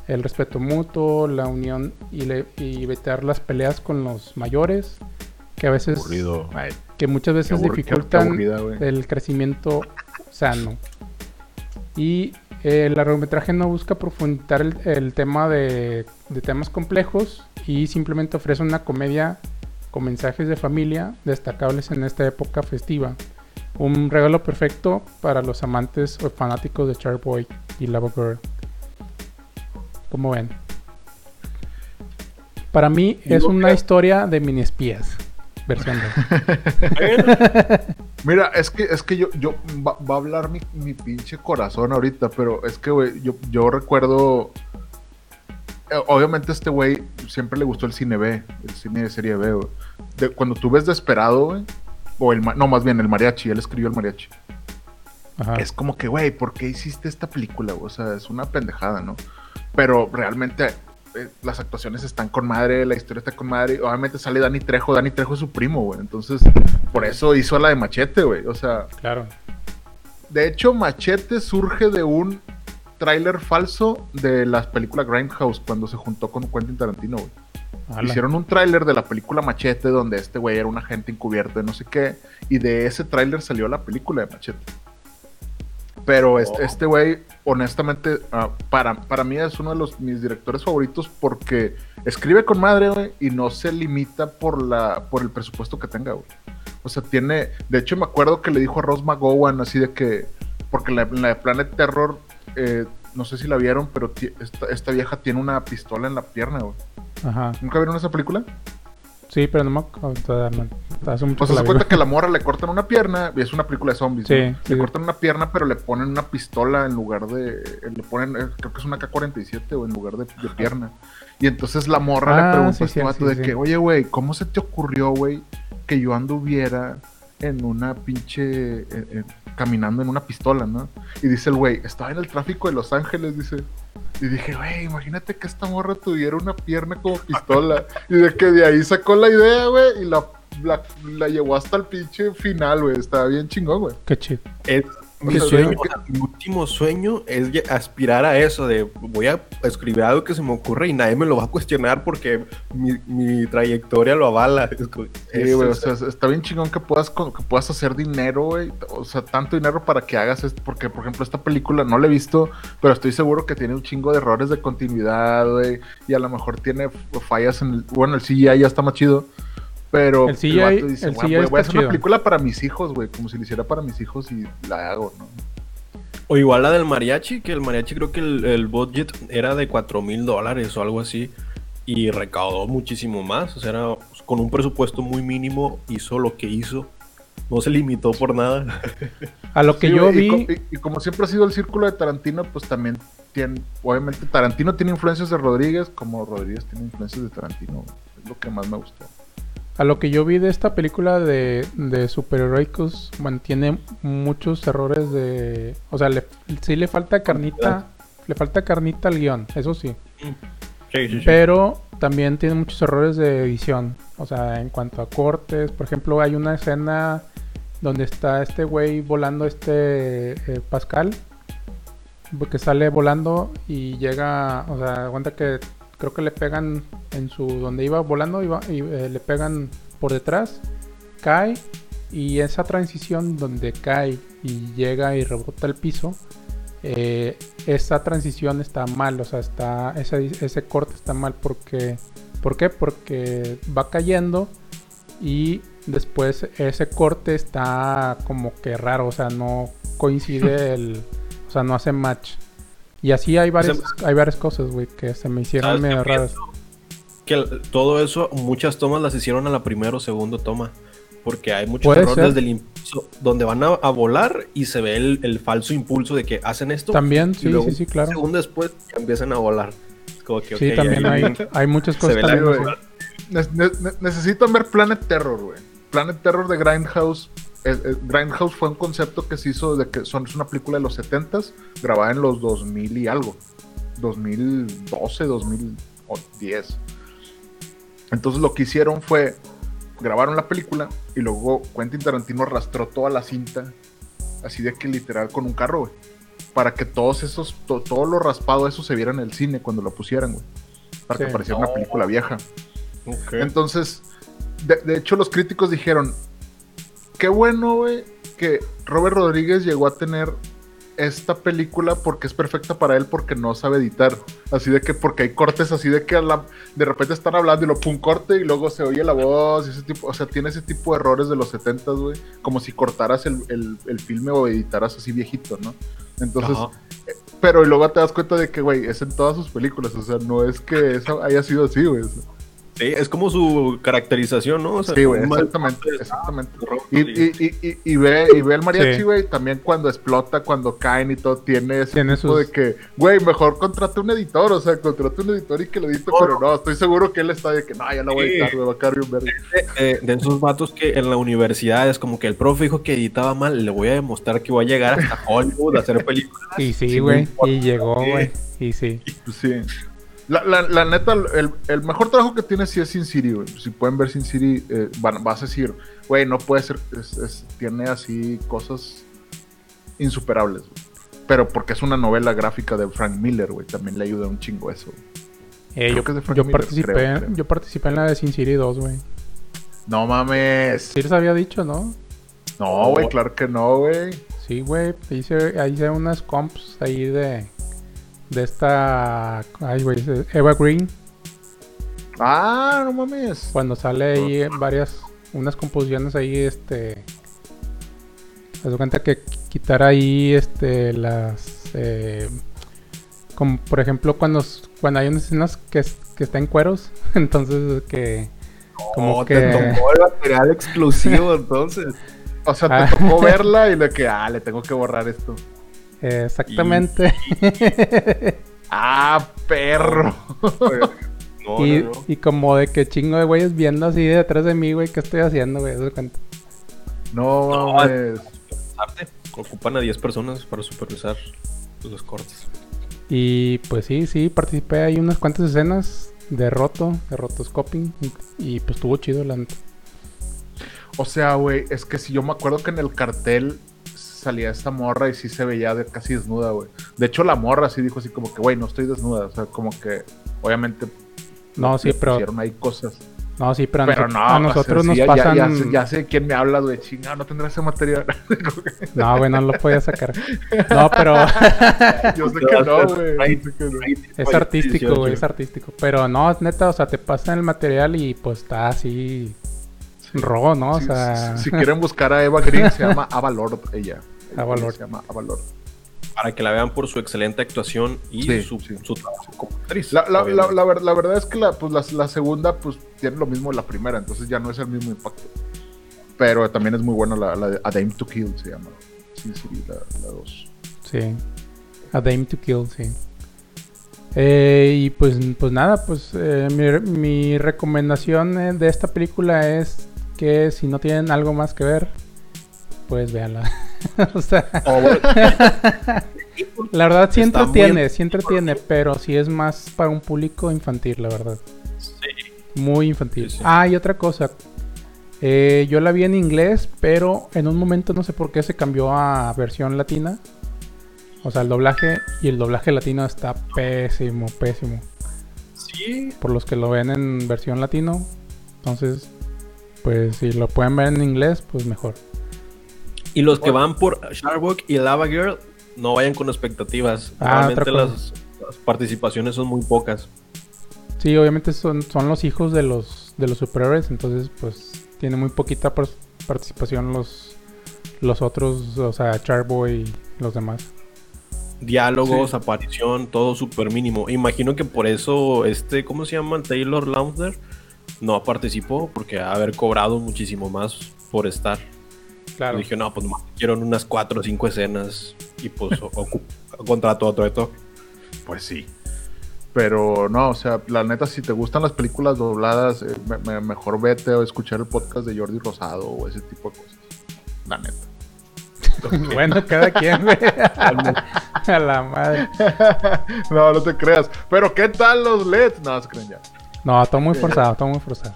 Speaker 3: el respeto mutuo, la unión y, le- y evitar las peleas con los mayores, que a veces
Speaker 4: Aburrido.
Speaker 3: Que muchas veces dificultan
Speaker 2: aburrida,
Speaker 3: el crecimiento sano. Y eh, el largometraje no busca profundizar el, el tema de, de temas complejos y simplemente ofrece una comedia con mensajes de familia destacables en esta época festiva. Un regalo perfecto para los amantes o fanáticos de Shark Boy y Lava Girl. Como ven. Para mí es una
Speaker 2: que-
Speaker 3: historia de mini espías. Versión 2.
Speaker 2: Mira, es que, es que yo, yo va, va a hablar mi, mi pinche corazón ahorita, pero es que, güey, yo, yo recuerdo. eh, obviamente, este güey siempre le gustó el cine B, el cine de serie B, güey. De- cuando tú ves Desperado, güey, o el. No, más bien el mariachi, él escribió el mariachi.
Speaker 3: Ajá.
Speaker 2: Es como que, güey, ¿por qué hiciste esta película? O sea, es una pendejada, ¿no? Pero realmente eh, las actuaciones están con madre, la historia está con madre. Obviamente sale Dani Trejo, Dani Trejo es su primo, güey. Entonces, por eso hizo la de Machete, güey. O sea,
Speaker 3: Claro.
Speaker 2: de hecho, Machete surge de un tráiler falso de las películas Grindhouse cuando se juntó con Quentin Tarantino, güey.
Speaker 3: Ala.
Speaker 2: Hicieron un tráiler de la película Machete donde este güey era un agente encubierto de no sé qué. Y de ese tráiler salió la película de Machete. Pero este, este güey, honestamente, ah, para, para mí es uno de los, mis directores favoritos porque escribe con madre, güey, y no se limita por, la, por el presupuesto que tenga, güey. O sea, tiene... De hecho, me acuerdo que le dijo a Ross McGowan así de que... Porque la, la de Planet Terror, eh, no sé si la vieron, pero esta vieja tiene una pistola en la pierna, güey.
Speaker 3: Ajá.
Speaker 2: ¿Nunca vieron esa película?
Speaker 3: Sí, pero no me acuerdo. Hace mucho
Speaker 2: Pues
Speaker 3: que
Speaker 2: se
Speaker 3: vi.
Speaker 2: cuenta que la morra le cortan una pierna, y es una película de zombies.
Speaker 3: Sí,
Speaker 2: ¿no?
Speaker 3: sí.
Speaker 2: Le cortan una pierna, pero le ponen una pistola en lugar de. eh, Le ponen, eh, creo que es una K-47 o en lugar de, de pierna. Y entonces la morra
Speaker 3: Ah,
Speaker 2: le pregunta
Speaker 3: sí,
Speaker 2: a este vato de que, oye, güey, ¿cómo se te ocurrió, güey, que yo anduviera en una pinche. eh, eh, caminando en una pistola, ¿no? Y dice el güey, estaba en el tráfico de Los Ángeles, dice. Y dije, güey, imagínate que esta morra tuviera una pierna como pistola. y de que de ahí sacó la idea, güey, y la, la, la llevó hasta el pinche final, güey. Estaba bien chingón, güey.
Speaker 3: Qué chido.
Speaker 1: Es mi sueño, o sea, mi último sueño es aspirar a eso de voy a escribir algo que se me ocurre y nadie me lo va a cuestionar porque mi, mi trayectoria lo avala.
Speaker 2: Sí, güey, o sea, está bien chingón que puedas, que puedas hacer dinero, güey. O sea, tanto dinero para que hagas esto. Porque, por ejemplo, esta película no la he visto, pero estoy seguro que tiene un chingo de errores de continuidad, güey. Y a lo mejor tiene fallas en el. Bueno, el CGI ya está más chido. Pero
Speaker 3: El CGI
Speaker 2: vato dice,
Speaker 3: el
Speaker 2: "Güey,
Speaker 3: CGI
Speaker 2: voy, voy a hacer una
Speaker 3: chido".
Speaker 2: película para mis hijos, güey. Como si lo hiciera para mis hijos y la hago, ¿no?
Speaker 1: O igual la del mariachi, que el mariachi creo que el, el budget era de 4 mil dólares o algo así. Y recaudó muchísimo más. O sea, era, pues, con un presupuesto muy mínimo hizo lo que hizo. No se limitó por nada.
Speaker 3: A lo que
Speaker 2: Sí,
Speaker 3: yo vi.
Speaker 2: Y, y como siempre ha sido el círculo de Tarantino, pues también tiene. Obviamente, Tarantino tiene influencias de Rodríguez, como Rodríguez tiene influencias de Tarantino. Es lo que más me gustó.
Speaker 3: A lo que yo vi de esta película de, de superheroicos, mantiene muchos errores de. O sea, le, sí le falta carnita. Le falta carnita al guion, eso sí.
Speaker 1: Sí, sí, sí.
Speaker 3: Pero también tiene muchos errores de edición. O sea, en cuanto a cortes. Por ejemplo, hay una escena donde está este güey volando, este eh, Pascal. Que sale volando y llega. O sea, aguanta que creo que le pegan en su. Donde iba volando iba, y eh, le pegan por detrás. cae y esa transición donde cae y llega y rebota el piso, eh, esa transición está mal, o sea, está ese, ese corte está mal porque ¿por qué? Porque va cayendo y después ese corte está como que raro, o sea, no coincide el, o sea, no hace match. Y así hay varias, hay varias cosas, güey, que se me hicieron
Speaker 1: ¿Sabes qué
Speaker 3: medio raras.
Speaker 1: Que todo eso, muchas tomas las hicieron a la primera o segunda toma. Porque hay muchos errores
Speaker 3: ser.
Speaker 1: del impulso donde van a, a volar y se ve el, el falso impulso de que hacen esto.
Speaker 3: También,
Speaker 1: y
Speaker 3: sí,
Speaker 1: luego
Speaker 3: sí, sí,
Speaker 1: un
Speaker 3: claro.
Speaker 1: segundo después empiezan a volar. Como que,
Speaker 3: Sí, también hay, hay muchas cosas también
Speaker 2: ne- ne- necesitan ver Planet Terror, güey. Planet Terror de Grindhouse. Grindhouse fue un concepto que se hizo de que son, es una película de los 70s, grabada en los 2000 y algo. 2012, 2010. Entonces lo que hicieron fue grabaron la película y luego Quentin Tarantino arrastró toda la cinta así de que literal con un carro, güey. Para que todos esos, to- todo lo raspado eso se viera en el cine cuando lo pusieran, güey. Para que pareciera una película vieja. Entonces, de, de hecho, los críticos dijeron: Qué bueno, güey, que Robert Rodríguez llegó a tener esta película porque es perfecta para él porque no sabe editar. Así de que, porque hay cortes así de que la- de repente están hablando y lo pum corte y luego se oye la voz y ese tipo, o sea, tiene ese tipo de errores de los 70 güey, como si cortaras el, el- el filme o editaras así viejito, ¿no? Entonces,
Speaker 1: Ajá.
Speaker 2: pero y luego te das cuenta de que, güey, es en todas sus películas, o sea, no es que eso haya sido así, güey.
Speaker 1: Sí, es como su caracterización, ¿no? O sea,
Speaker 2: Sí, güey, exactamente, exactamente. Y,
Speaker 1: Rodríguez.
Speaker 2: y, y, y, y ve, y ve el mariachi,
Speaker 3: Sí.
Speaker 2: güey, también cuando explota, cuando caen y todo, tiene ese
Speaker 3: Tiene
Speaker 2: tipo
Speaker 3: sus-
Speaker 2: de que, güey, mejor contrate un editor, o sea, contrate un editor y que lo edite, pero no, estoy seguro que él está de que, no, ya la voy a editar, güey, va a quedar bien verga.
Speaker 1: de, de esos vatos que en la universidad es como que el profe dijo que editaba mal, le voy a demostrar que voy a llegar hasta Hollywood a hacer películas.
Speaker 3: Y sí, güey, y llegó, güey, y sí.
Speaker 2: Pues sí. La, la, la neta, el, el mejor trabajo que tiene sí es Sin City, güey. Si pueden ver Sin City, eh, van- vas a decir, güey, no puede ser, es- es- tiene así cosas insuperables, güey. Pero porque es una novela gráfica de Frank Miller, güey, también le ayuda un chingo eso.
Speaker 3: Eh, yo,
Speaker 2: que es de Frank
Speaker 3: yo
Speaker 2: Miller,
Speaker 3: participé,
Speaker 2: creo, creo.
Speaker 3: yo participé en la de Sin City 2, güey.
Speaker 2: No mames.
Speaker 3: Sí les había dicho, ¿no?
Speaker 2: No, güey, claro que no, güey.
Speaker 3: Sí, güey, hice, hice unas comps ahí de de esta, ay, güey, Eva Green,
Speaker 2: Ah, no mames.
Speaker 3: cuando sale ahí varias, unas composiciones ahí, este, se da cuenta que quitar ahí, este, las, eh, como por ejemplo cuando, cuando hay unas escenas que, que está en cueros, entonces que, como
Speaker 1: Oh,
Speaker 3: que,
Speaker 1: te tocó el material exclusivo entonces.
Speaker 2: O sea, te
Speaker 3: Ah.
Speaker 2: tocó verla y le que, ah, le tengo que borrar esto.
Speaker 3: Exactamente,
Speaker 2: Ah, perro.
Speaker 1: No,
Speaker 3: y,
Speaker 1: no, no.
Speaker 3: y como de que chingo de güeyes viendo así detrás de mí, güey, ¿qué estoy haciendo, güey? De cuenta.
Speaker 2: No mames.
Speaker 1: Ocupan a 10 personas para supervisar los cortes.
Speaker 3: Y pues sí, sí, participé ahí unas cuantas escenas de roto, de rotoscoping. Y, y, pues estuvo chido la.
Speaker 2: O sea, güey, es que si yo me acuerdo que en el cartel salía esta morra y sí se veía de casi desnuda, güey. De hecho, la morra sí dijo así como que, güey, no estoy desnuda. O sea, como que, obviamente,
Speaker 3: No, sí, pero.
Speaker 2: pusieron ahí cosas.
Speaker 3: No, sí, pero a,
Speaker 2: Pero
Speaker 3: noso-
Speaker 2: no,
Speaker 3: a
Speaker 2: o sea,
Speaker 3: nosotros
Speaker 2: sí,
Speaker 3: nos
Speaker 2: ya-
Speaker 3: pasan.
Speaker 2: Ya, sé, ya sé quién me habla, güey. Chinga, no tendrá ese material.
Speaker 3: No, güey, no lo podía sacar. No, pero
Speaker 2: yo sé que no, güey.
Speaker 3: es artístico, güey, es artístico. Pero no, es neta, o sea, te pasan el material y pues está así. Rojo, ¿no? O
Speaker 2: Si-
Speaker 3: sea.
Speaker 2: si, si quieren buscar a Eva Green, se llama Avalord ella.
Speaker 3: Ava Lord.
Speaker 2: Se llama Avalord.
Speaker 1: Para que la vean por su excelente actuación y
Speaker 2: Sí,
Speaker 1: su,
Speaker 2: sí.
Speaker 1: su trabajo como actriz.
Speaker 2: La, la, la, la ver- la verdad es que la, pues, la, la segunda pues tiene lo mismo de la primera, entonces ya no es el mismo impacto. Pero también es muy buena la, la de A Dame to Kill, se llama. Sí, sí, la, la dos.
Speaker 3: Sí. A Dame to Kill, sí. Eh, y pues, pues nada, pues eh, mi, mi recomendación eh, de esta película es que si no tienen algo más que ver, pues véanla. o sea,
Speaker 1: Oh, bueno,
Speaker 3: la verdad sí
Speaker 1: Está muy
Speaker 3: entretiene, sí entretiene, pero sí es más para un público infantil, la verdad.
Speaker 1: sí.
Speaker 3: Muy infantil.
Speaker 1: Sí, sí.
Speaker 3: Ah, y otra cosa. Eh, yo la vi en inglés, pero en un momento no sé por qué se cambió a versión latina. O sea, el doblaje y el doblaje latino está pésimo, pésimo.
Speaker 1: Sí,
Speaker 3: Por los que lo ven en versión latino. Entonces, pues si lo pueden ver en inglés, pues mejor.
Speaker 1: Y los que van por Sharkboy y Lava Girl, no vayan con expectativas.
Speaker 3: Ah,
Speaker 1: Realmente las, las participaciones son muy pocas.
Speaker 3: Sí, obviamente son, son los hijos de los de los superhéroes, entonces pues tiene muy poquita par- participación los los otros, o sea, Charboy y los demás.
Speaker 1: Diálogos, aparición, todo súper mínimo. Imagino que por eso este, ¿cómo se llama? Taylor Lautner no participó porque ha haber cobrado muchísimo más por estar.
Speaker 3: Claro.
Speaker 1: Y dije, no, pues nomás quiero unas cuatro o cinco escenas y pues o- contrato otro de todo.
Speaker 2: Pues sí. Pero no, o sea, la neta, si te gustan las películas dobladas, eh, me- me- mejor vete a escuchar el podcast de Jordi Rosado o ese tipo de cosas. La neta.
Speaker 3: bueno, cada quien, güey. A la madre.
Speaker 2: no, no te creas. Pero ¿qué tal los LEDs? No, se creen ya.
Speaker 3: No, todo muy forzado, todo muy forzado.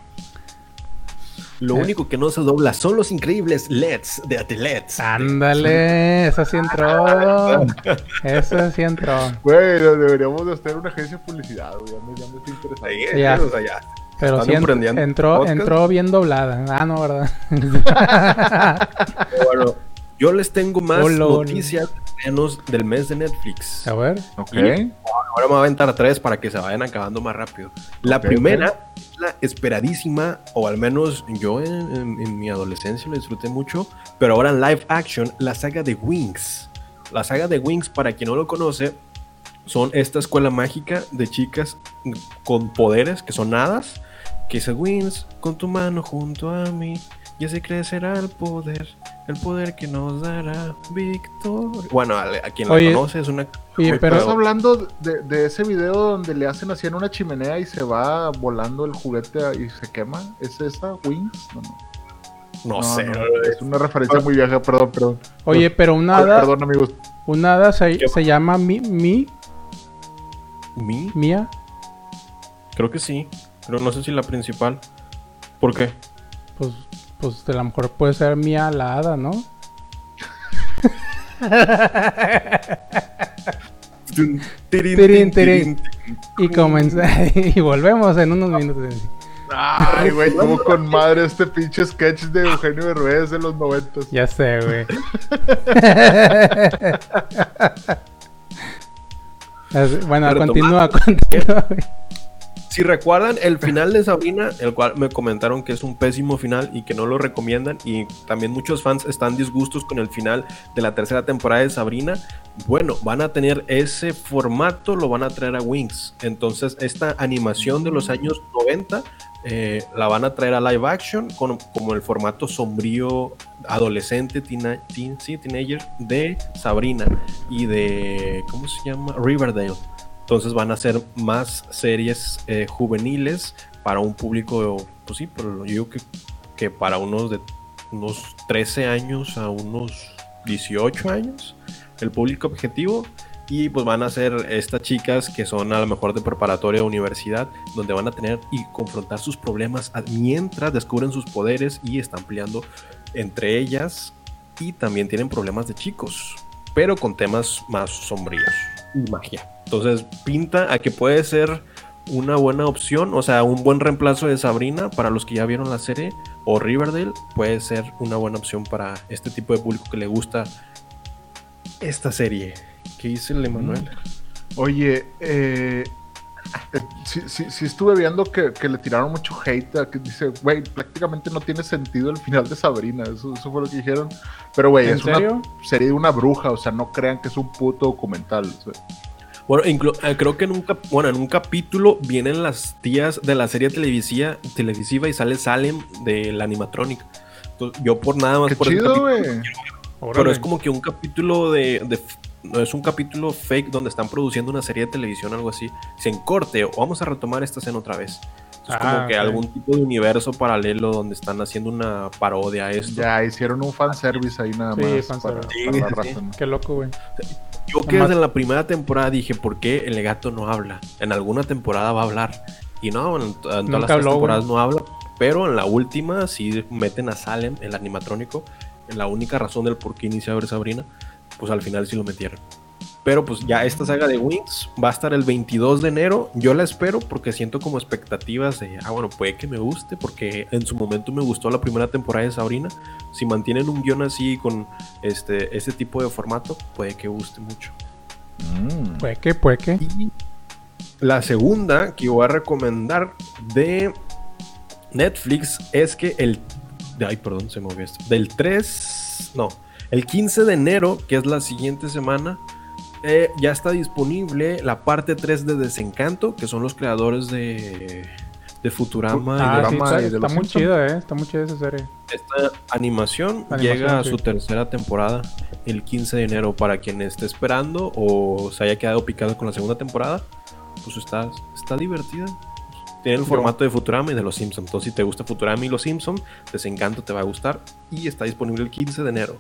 Speaker 1: Lo
Speaker 3: Eh.
Speaker 1: único que no se dobla son los increíbles LEDs de The LEDs.
Speaker 3: Ándale, eso sí entró. Eso sí entró.
Speaker 2: Güey, deberíamos de hacer una agencia de publicidad, güey. Ya me, ya me estoy interesando.
Speaker 1: Ahí,
Speaker 3: Ya.
Speaker 1: o sea, ya.
Speaker 3: Pero sí entró,
Speaker 1: podcast.
Speaker 3: entró bien doblada. Ah, no, ¿verdad?
Speaker 1: Bueno, yo les tengo más noticias estrenos del mes de Netflix.
Speaker 3: A ver.
Speaker 2: Ok.
Speaker 1: Y- Ahora me voy a aventar tres para que se vayan acabando más rápido. La
Speaker 2: Ok,
Speaker 1: primera, la esperadísima, o al menos yo en, en- en mi adolescencia lo disfruté mucho, pero ahora en live action, la saga de Wings. La saga de Wings, para quien no lo conoce, son esta escuela mágica de chicas con poderes que son hadas, que dice Wings, con tu mano junto a mí, y así crecerá el poder, el poder que nos dará victoria. Bueno, a, a quien
Speaker 3: Oye,
Speaker 1: la conoce es una...
Speaker 3: oye,
Speaker 1: muy
Speaker 3: pero-
Speaker 2: ¿Estás hablando de, de ese video donde le hacen así en una chimenea y se va volando el juguete y se quema? ¿Es esa Wings? No, no.
Speaker 1: No, sé.
Speaker 2: no, es una referencia muy vieja, perdón, perdón.
Speaker 3: Oye, pero una
Speaker 2: Ay,
Speaker 3: hada,
Speaker 2: Perdón, amigos.
Speaker 3: una hada se,
Speaker 1: ¿Qué?
Speaker 3: se llama Mi, Mi,
Speaker 1: ¿Mi?
Speaker 3: Mía.
Speaker 1: Creo que sí. Pero no sé si la principal. ¿Por qué?
Speaker 3: Pues, pues a lo mejor puede ser Mía la hada, ¿no? Tirín, tirín. Y comenza y volvemos en unos minutos.
Speaker 2: Ay, güey, como con madre este pinche sketch de Eugenio Derbez de los noventas.
Speaker 3: Ya sé, güey. Bueno, continúa, continúa. güey.
Speaker 1: Si recuerdan el final de Sabrina, el cual me comentaron que es un pésimo final y que no lo recomiendan, y también muchos fans están disgustos con el final de la tercera temporada de Sabrina, bueno, van a tener ese formato, lo van a traer a Wings. Entonces, esta animación de los años 90 eh, la van a traer a live action con, como el formato sombrío adolescente, tina- teen- sí, teenager de Sabrina y de, ¿cómo se llama? Riverdale. Entonces van a ser más series eh, juveniles para un público, pues sí, pero yo digo que, que para unos de unos 13 años a unos 18 años, el público objetivo. Y pues van a ser estas chicas que son a lo mejor de preparatoria o universidad, donde van a tener y confrontar sus problemas mientras descubren sus poderes y están peleando entre ellas. Y también tienen problemas de chicos, pero con temas más sombríos y magia. Entonces pinta a que puede ser una buena opción, o sea, un buen reemplazo de Sabrina para los que ya vieron la serie, o Riverdale puede ser una buena opción para este tipo de público que le gusta esta serie. ¿Qué dice el Emanuel?
Speaker 2: Oye, eh, eh, sí, sí- sí estuve viendo que, que le tiraron mucho hate, a que dice, güey, prácticamente no tiene sentido el final de Sabrina, eso, eso fue lo que dijeron. Pero, güey,
Speaker 3: ¿En
Speaker 2: es
Speaker 3: serio?
Speaker 2: una serie de una bruja, o sea, no crean que es un puto documental. o sea.
Speaker 1: Bueno, inclu- eh, creo que en un, bueno, en un capítulo vienen las tías de la serie televisiva, televisiva y sale Salem del animatronic. Entonces, yo por nada más
Speaker 2: Qué
Speaker 1: por
Speaker 2: chido, güey.
Speaker 1: Pero es como que un capítulo de, de- no es un capítulo fake donde están produciendo una serie de televisión, algo así. Se en corte, o vamos a retomar esta escena otra vez. Es
Speaker 3: Ah,
Speaker 1: como que
Speaker 3: ok.
Speaker 1: algún tipo de universo paralelo donde están haciendo una parodia a esto.
Speaker 2: Ya hicieron un fanservice ahí nada
Speaker 3: Sí,
Speaker 2: más.
Speaker 3: fanservice.
Speaker 2: para-
Speaker 1: Sí,
Speaker 2: para la
Speaker 1: sí,
Speaker 2: ¿no?
Speaker 3: Qué loco, güey.
Speaker 1: Yo que desde la primera temporada dije, ¿por qué el gato no habla? En alguna temporada va a hablar. Y no, en, en todas
Speaker 3: Nunca
Speaker 1: las tres
Speaker 3: habló,
Speaker 1: temporadas
Speaker 3: güey.
Speaker 1: no habla. Pero en la última sí meten a Salem, el animatrónico. La única razón del por qué inicia a ver Sabrina, pues al final sí lo metieron. Pero pues ya esta saga de Wings va a estar el 22 de enero. Yo la espero porque siento como expectativas de, ah, bueno, puede que me guste porque en su momento me gustó la primera temporada de Sabrina. Si mantienen un guion así con este, este tipo de formato, puede que guste mucho.
Speaker 2: Mm.
Speaker 3: Puede que, puede que.
Speaker 1: Y la segunda que voy a recomendar de Netflix es que el. Ay, perdón, se movió esto. Del 3. No. El 15 de enero, que es la siguiente semana, eh, ya está disponible la parte 3 de Desencanto, que son los creadores de, de Futurama. y
Speaker 3: Ah,
Speaker 1: de
Speaker 3: sí, está,
Speaker 2: y de
Speaker 3: está muy chida, eh. Está muy chida esa serie.
Speaker 1: Esta animación,
Speaker 3: Animación,
Speaker 1: llega a
Speaker 3: sí.
Speaker 1: su tercera temporada el 15 de enero. Para quien esté esperando o se haya quedado picado con la segunda temporada, pues está, está divertida. Tiene el formato de Futurama y de los Simpsons. Entonces, si te gusta Futurama y los Simpsons, Desencanto te va a gustar. Y está disponible el 15 de enero.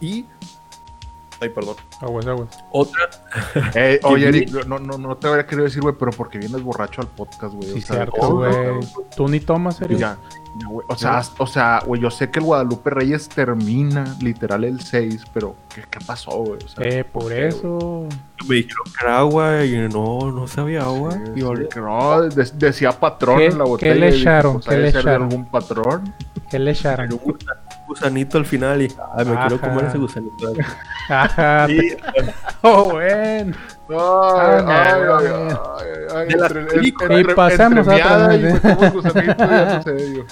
Speaker 1: Y. Ay, perdón.
Speaker 3: Aguas, aguas.
Speaker 1: Otra.
Speaker 2: Eh, oye, Eric, no, no, no te habría querido decir, güey, pero porque vienes borracho al podcast, güey.
Speaker 3: Sí,
Speaker 2: o sea,
Speaker 3: cierto, güey. ¿Tú ni tomas, serio?
Speaker 2: Ya, ya, güey. O sea, o sea, güey, yo sé que el Guadalupe Reyes termina literal el 6, pero ¿qué, qué pasó, güey? O sea,
Speaker 3: Eh, por
Speaker 2: qué,
Speaker 3: eso.
Speaker 1: Me dijeron que era agua y no, no sabía agua.
Speaker 2: güey?
Speaker 1: Y
Speaker 2: Sí, que no, de- decía patrón
Speaker 3: ¿Qué-
Speaker 2: en la
Speaker 3: qué
Speaker 2: botella.
Speaker 3: le
Speaker 2: y dije,
Speaker 3: echaron?
Speaker 2: pues,
Speaker 3: ¿Qué le echaron?
Speaker 2: algún patrón.
Speaker 3: ¿Qué le echaron?
Speaker 1: Gusanito al final y. Ay, me quiero comer ese gusanito.
Speaker 3: Ajá. Te- Oh, bueno.
Speaker 2: Ay,
Speaker 3: Ah, no,
Speaker 2: ay, ay, ay,
Speaker 3: Y pasemos
Speaker 2: entre
Speaker 3: a.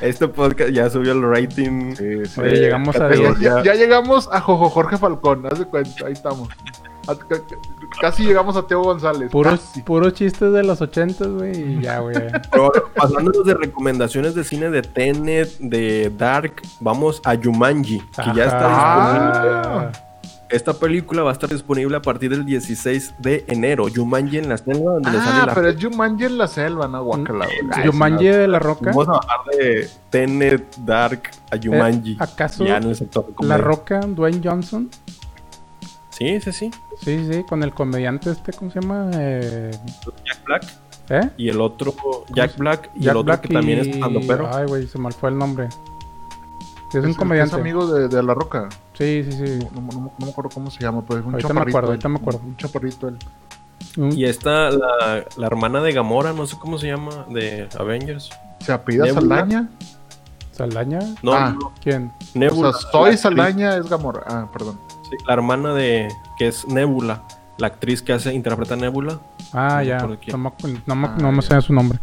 Speaker 1: Este podcast ya subió el rating.
Speaker 2: Sí, sí.
Speaker 3: Oye, llegamos a
Speaker 2: Ya,
Speaker 3: diez.
Speaker 2: ya- ya llegamos a Jojo Jorge Falcón, haz de cuenta, ahí estamos. A- ca- ca- Casi llegamos a Teo González.
Speaker 3: Puros, puros chistes de los ochentas, güey. Y ya, güey.
Speaker 1: Pero pasándonos de recomendaciones de cine de Tenet, de Dark, vamos a Jumanji, que ya está disponible.
Speaker 3: Ajá.
Speaker 1: Esta película va a estar disponible a partir del 16 de enero. Jumanji en la selva, donde le sale
Speaker 2: Ah,
Speaker 1: la.
Speaker 2: pero es Jumanji en la selva, no guacala, güey. Ay,
Speaker 3: Jumanji de la roca.
Speaker 1: Vamos a bajar de Tenet, Dark a Jumanji.
Speaker 3: Eh, ¿Acaso
Speaker 1: ya en el sector de
Speaker 3: La roca, Dwayne Johnson?
Speaker 1: Sí, sí, sí.
Speaker 3: Sí, sí, con el comediante este, ¿cómo se llama? Eh,
Speaker 1: Jack Black.
Speaker 3: ¿Eh?
Speaker 1: Y el otro, Jack Black. Y
Speaker 3: Jack
Speaker 1: el otro
Speaker 3: Black
Speaker 1: que también es
Speaker 3: y-
Speaker 1: pero.
Speaker 3: Ay, güey, se mal fue el nombre. Sí, es
Speaker 2: Es,
Speaker 3: un comediante.
Speaker 2: es amigo de, de La Roca.
Speaker 3: Sí, sí, sí.
Speaker 2: No, no- no me acuerdo cómo se llama, pero es un
Speaker 3: Ahorita me
Speaker 2: chaparrito.
Speaker 3: acuerdo,
Speaker 2: él.
Speaker 3: ahorita me acuerdo.
Speaker 2: Un chaparrito él.
Speaker 3: Un-
Speaker 1: Y está la, la hermana de Gamora, no sé cómo se llama, de Avengers.
Speaker 2: ¿Se apellida
Speaker 1: Nebula.
Speaker 2: Saldaña?
Speaker 3: ¿Saldaña?
Speaker 1: No,
Speaker 2: Ah.
Speaker 1: no,
Speaker 3: ¿Quién?
Speaker 1: Nebula.
Speaker 2: O sea, soy Saldaña, es Gamora. Ah, perdón.
Speaker 1: Sí, la hermana de. que es Nebula. La actriz que hace, interpreta a Nebula.
Speaker 3: Ah,
Speaker 1: No
Speaker 3: ya. No me, no me-
Speaker 2: Ah,
Speaker 3: no me
Speaker 2: ya.
Speaker 3: sé su nombre.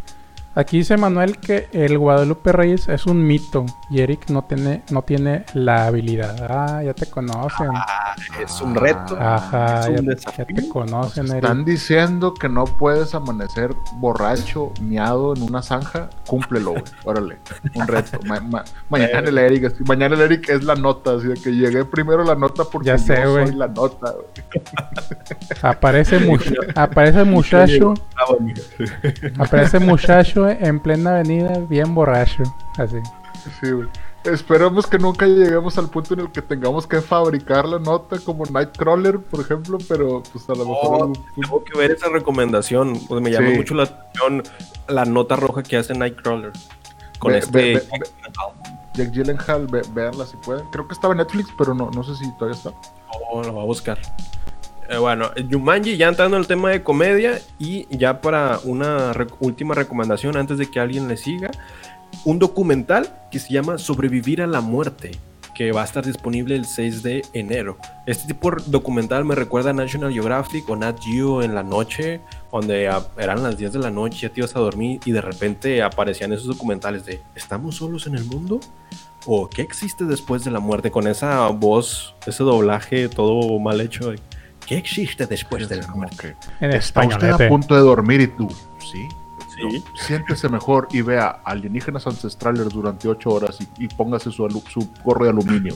Speaker 3: Aquí dice Manuel que el Guadalupe Reyes es un mito y Eric no tiene, no tiene la habilidad. Ah, ya te conocen.
Speaker 1: Es un reto.
Speaker 3: Aja,
Speaker 1: es
Speaker 3: ya,
Speaker 1: un
Speaker 3: ya
Speaker 1: desafío.
Speaker 3: te conocen, Eric.
Speaker 2: Están diciendo que no puedes amanecer borracho, miado en una zanja. Cúmplelo, güey. Órale. Un reto. Ma- ma- mañana el Eric, mañana el Eric es la nota, así de que llegué primero la nota porque
Speaker 3: Ya sé,
Speaker 2: yo
Speaker 3: güey.
Speaker 2: soy la nota, güey.
Speaker 3: Aparece, mu- aparece muchacho,
Speaker 1: Ah,
Speaker 3: aparece muchacho en plena avenida bien borracho. Así.
Speaker 2: Sí, güey. Esperamos que nunca lleguemos al punto en el que tengamos que fabricar la nota como Nightcrawler, por ejemplo, pero pues a lo mejor
Speaker 1: Oh,
Speaker 2: punto-
Speaker 1: tengo que ver esa recomendación. Pues me llama
Speaker 2: Sí.
Speaker 1: mucho la atención la nota roja que hace Nightcrawler. Con
Speaker 2: Ve-
Speaker 1: este.
Speaker 2: ve- ve-
Speaker 1: Jack
Speaker 2: Gyllenhaal, ve, véanla si pueden. Creo que estaba en Netflix, pero no, no sé si todavía está.
Speaker 1: Oh, lo voy a buscar. Eh, bueno, Jumanji ya entrando en el tema de comedia y ya para una última recomendación antes de que alguien le siga, un documental que se llama Sobrevivir a la muerte, que va a estar disponible el 6 de enero. Este tipo de documental me recuerda a National Geographic o Nat Geo en la noche, donde ah, eran las 10 de la noche, ya te ibas a dormir y de repente aparecían esos documentales de ¿estamos solos en el mundo? ¿O qué existe después de la muerte? Con esa voz, ese doblaje todo mal hecho. ¿Qué existe después de la
Speaker 2: Como
Speaker 1: muerte?
Speaker 3: En
Speaker 2: ¿Está usted a punto de dormir y tú? Sí.
Speaker 1: Sí.
Speaker 2: Siéntese mejor y vea alienígenas ancestrales durante ocho horas y, y póngase su, su gorro de aluminio.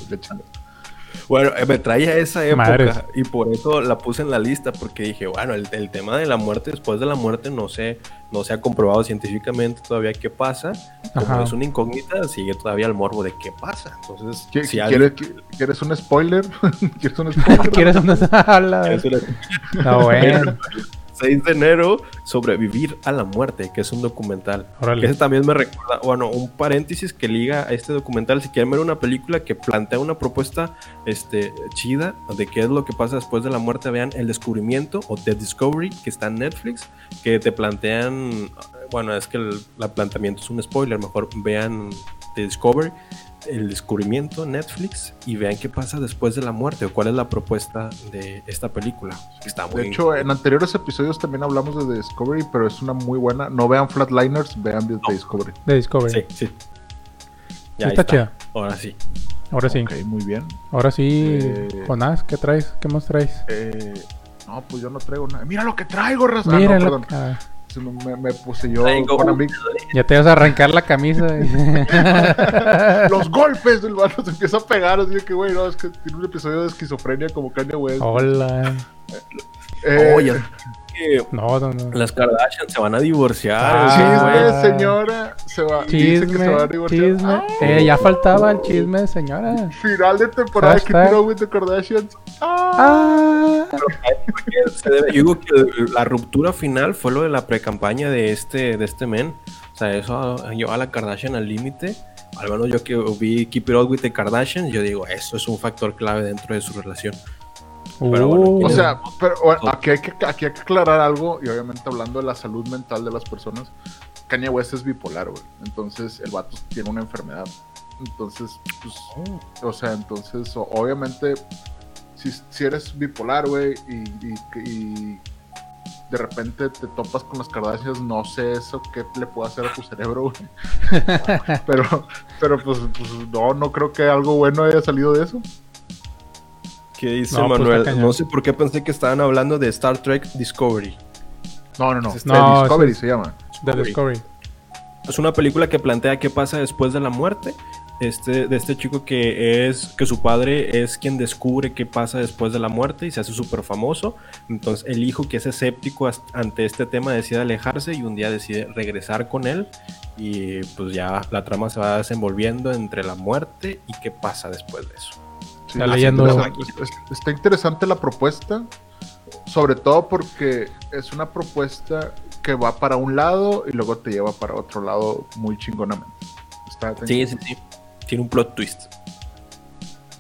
Speaker 1: Bueno, eh, me traía esa época
Speaker 3: Madres.
Speaker 1: y por eso la puse en la lista porque dije, bueno, el, el tema de la muerte después de la muerte no sé, no se ha comprobado científicamente todavía qué pasa. Como
Speaker 3: Ajá.
Speaker 1: es una incógnita, sigue todavía el morbo de qué pasa. Entonces,
Speaker 2: ¿Qui-
Speaker 1: si alguien-
Speaker 2: ¿Quieres, ¿Quieres un spoiler? ¿Quieres un spoiler?
Speaker 3: ¿Quieres una sala? No, bueno.
Speaker 1: 6 de enero, Sobrevivir a la muerte, que es un documental.
Speaker 3: Órale.
Speaker 1: Ese también me recuerda, bueno, un paréntesis que liga a este documental. Si quieren ver una película que plantea una propuesta este, chida de qué es lo que pasa después de la muerte, vean El Descubrimiento o The Discovery, que está en Netflix, que te plantean, bueno, es que el la planteamiento es un spoiler, mejor vean The Discovery, El Descubrimiento, Netflix, y vean qué pasa después de la muerte o cuál es la propuesta de esta película. Está muy
Speaker 2: De hecho, en anteriores episodios también hablamos de The Discovery, pero es una muy buena. No vean Flatliners, vean The, The Discovery.
Speaker 3: De Discovery.
Speaker 1: Sí, sí.
Speaker 3: Sí, está chida.
Speaker 1: Ahora sí.
Speaker 3: Ahora sí.
Speaker 2: Ok, muy bien.
Speaker 3: Ahora sí,
Speaker 2: Eh,
Speaker 3: Jonás, ¿qué traes? ¿Qué más traes?
Speaker 2: Eh, no, pues yo no traigo nada. Mira lo que traigo, raza. Ah,
Speaker 3: Mira,
Speaker 2: no,
Speaker 3: lo-
Speaker 2: perdón.
Speaker 3: ah,
Speaker 2: Se Me, me- me puse yo
Speaker 1: Traigo
Speaker 2: con
Speaker 1: un-
Speaker 2: amigos.
Speaker 3: ya te vas a arrancar la camisa.
Speaker 2: Los golpes del vato se empieza a pegar. Así de que, güey, no, es que tiene un episodio de esquizofrenia como Kanye West.
Speaker 3: Hola.
Speaker 2: Eh,
Speaker 1: Oye, que
Speaker 3: No, no, no.
Speaker 1: las Kardashian se van a divorciar.
Speaker 3: Ah.
Speaker 2: Chisme, señora. Se va, dice que se va a
Speaker 3: Chisme,
Speaker 2: divorciar.
Speaker 3: chisme.
Speaker 2: Ah,
Speaker 3: Eh, ya faltaba el chisme, señora.
Speaker 2: Final de temporada de. Keeping Up with the Kardashians. Ah.
Speaker 3: Ah,
Speaker 1: Porque se debe- Yo digo que la ruptura final fue lo de la pre-campaña de este, de este men. O sea, eso llevó a la Kardashian al límite. Al menos yo que vi Keep It Up with the Kardashian, yo digo, eso es un factor clave dentro de su relación. Pero bueno,
Speaker 3: uh,
Speaker 2: O sea, pero bueno, aquí, hay que, aquí hay que aclarar algo, y obviamente hablando de la salud mental de las personas, Kanye West es bipolar, güey. Entonces el vato tiene una enfermedad. Entonces, pues, o sea, entonces, obviamente, si, si eres bipolar, güey, y, y- y de repente te topas con las Kardashians, no sé eso qué le puede hacer a tu cerebro, güey. pero, pero pues, pues, no, no creo que algo bueno haya salido de eso.
Speaker 1: ¿Qué dice
Speaker 3: No, pues,
Speaker 1: Manuel? no sé por qué pensé que estaban hablando de Star Trek Discovery.
Speaker 2: No, no, no.
Speaker 3: Ese
Speaker 2: Discovery
Speaker 3: es-
Speaker 2: se llama.
Speaker 3: The Discovery.
Speaker 1: Es una película que plantea qué pasa después de la muerte. Este, de este chico que es que su padre es quien descubre qué pasa después de la muerte y se hace súper famoso. Entonces el hijo que es escéptico ante este tema decide alejarse y un día decide regresar con él y pues ya la trama se va desenvolviendo entre la muerte y qué pasa después de eso.
Speaker 2: Sí,
Speaker 3: Está leyendo-
Speaker 2: interesante- es- es- Está interesante la propuesta, sobre todo porque es una propuesta que va para un lado y luego te lleva para otro lado muy chingonamente. Está,
Speaker 1: Sí, sí, sí. Tiene un plot twist.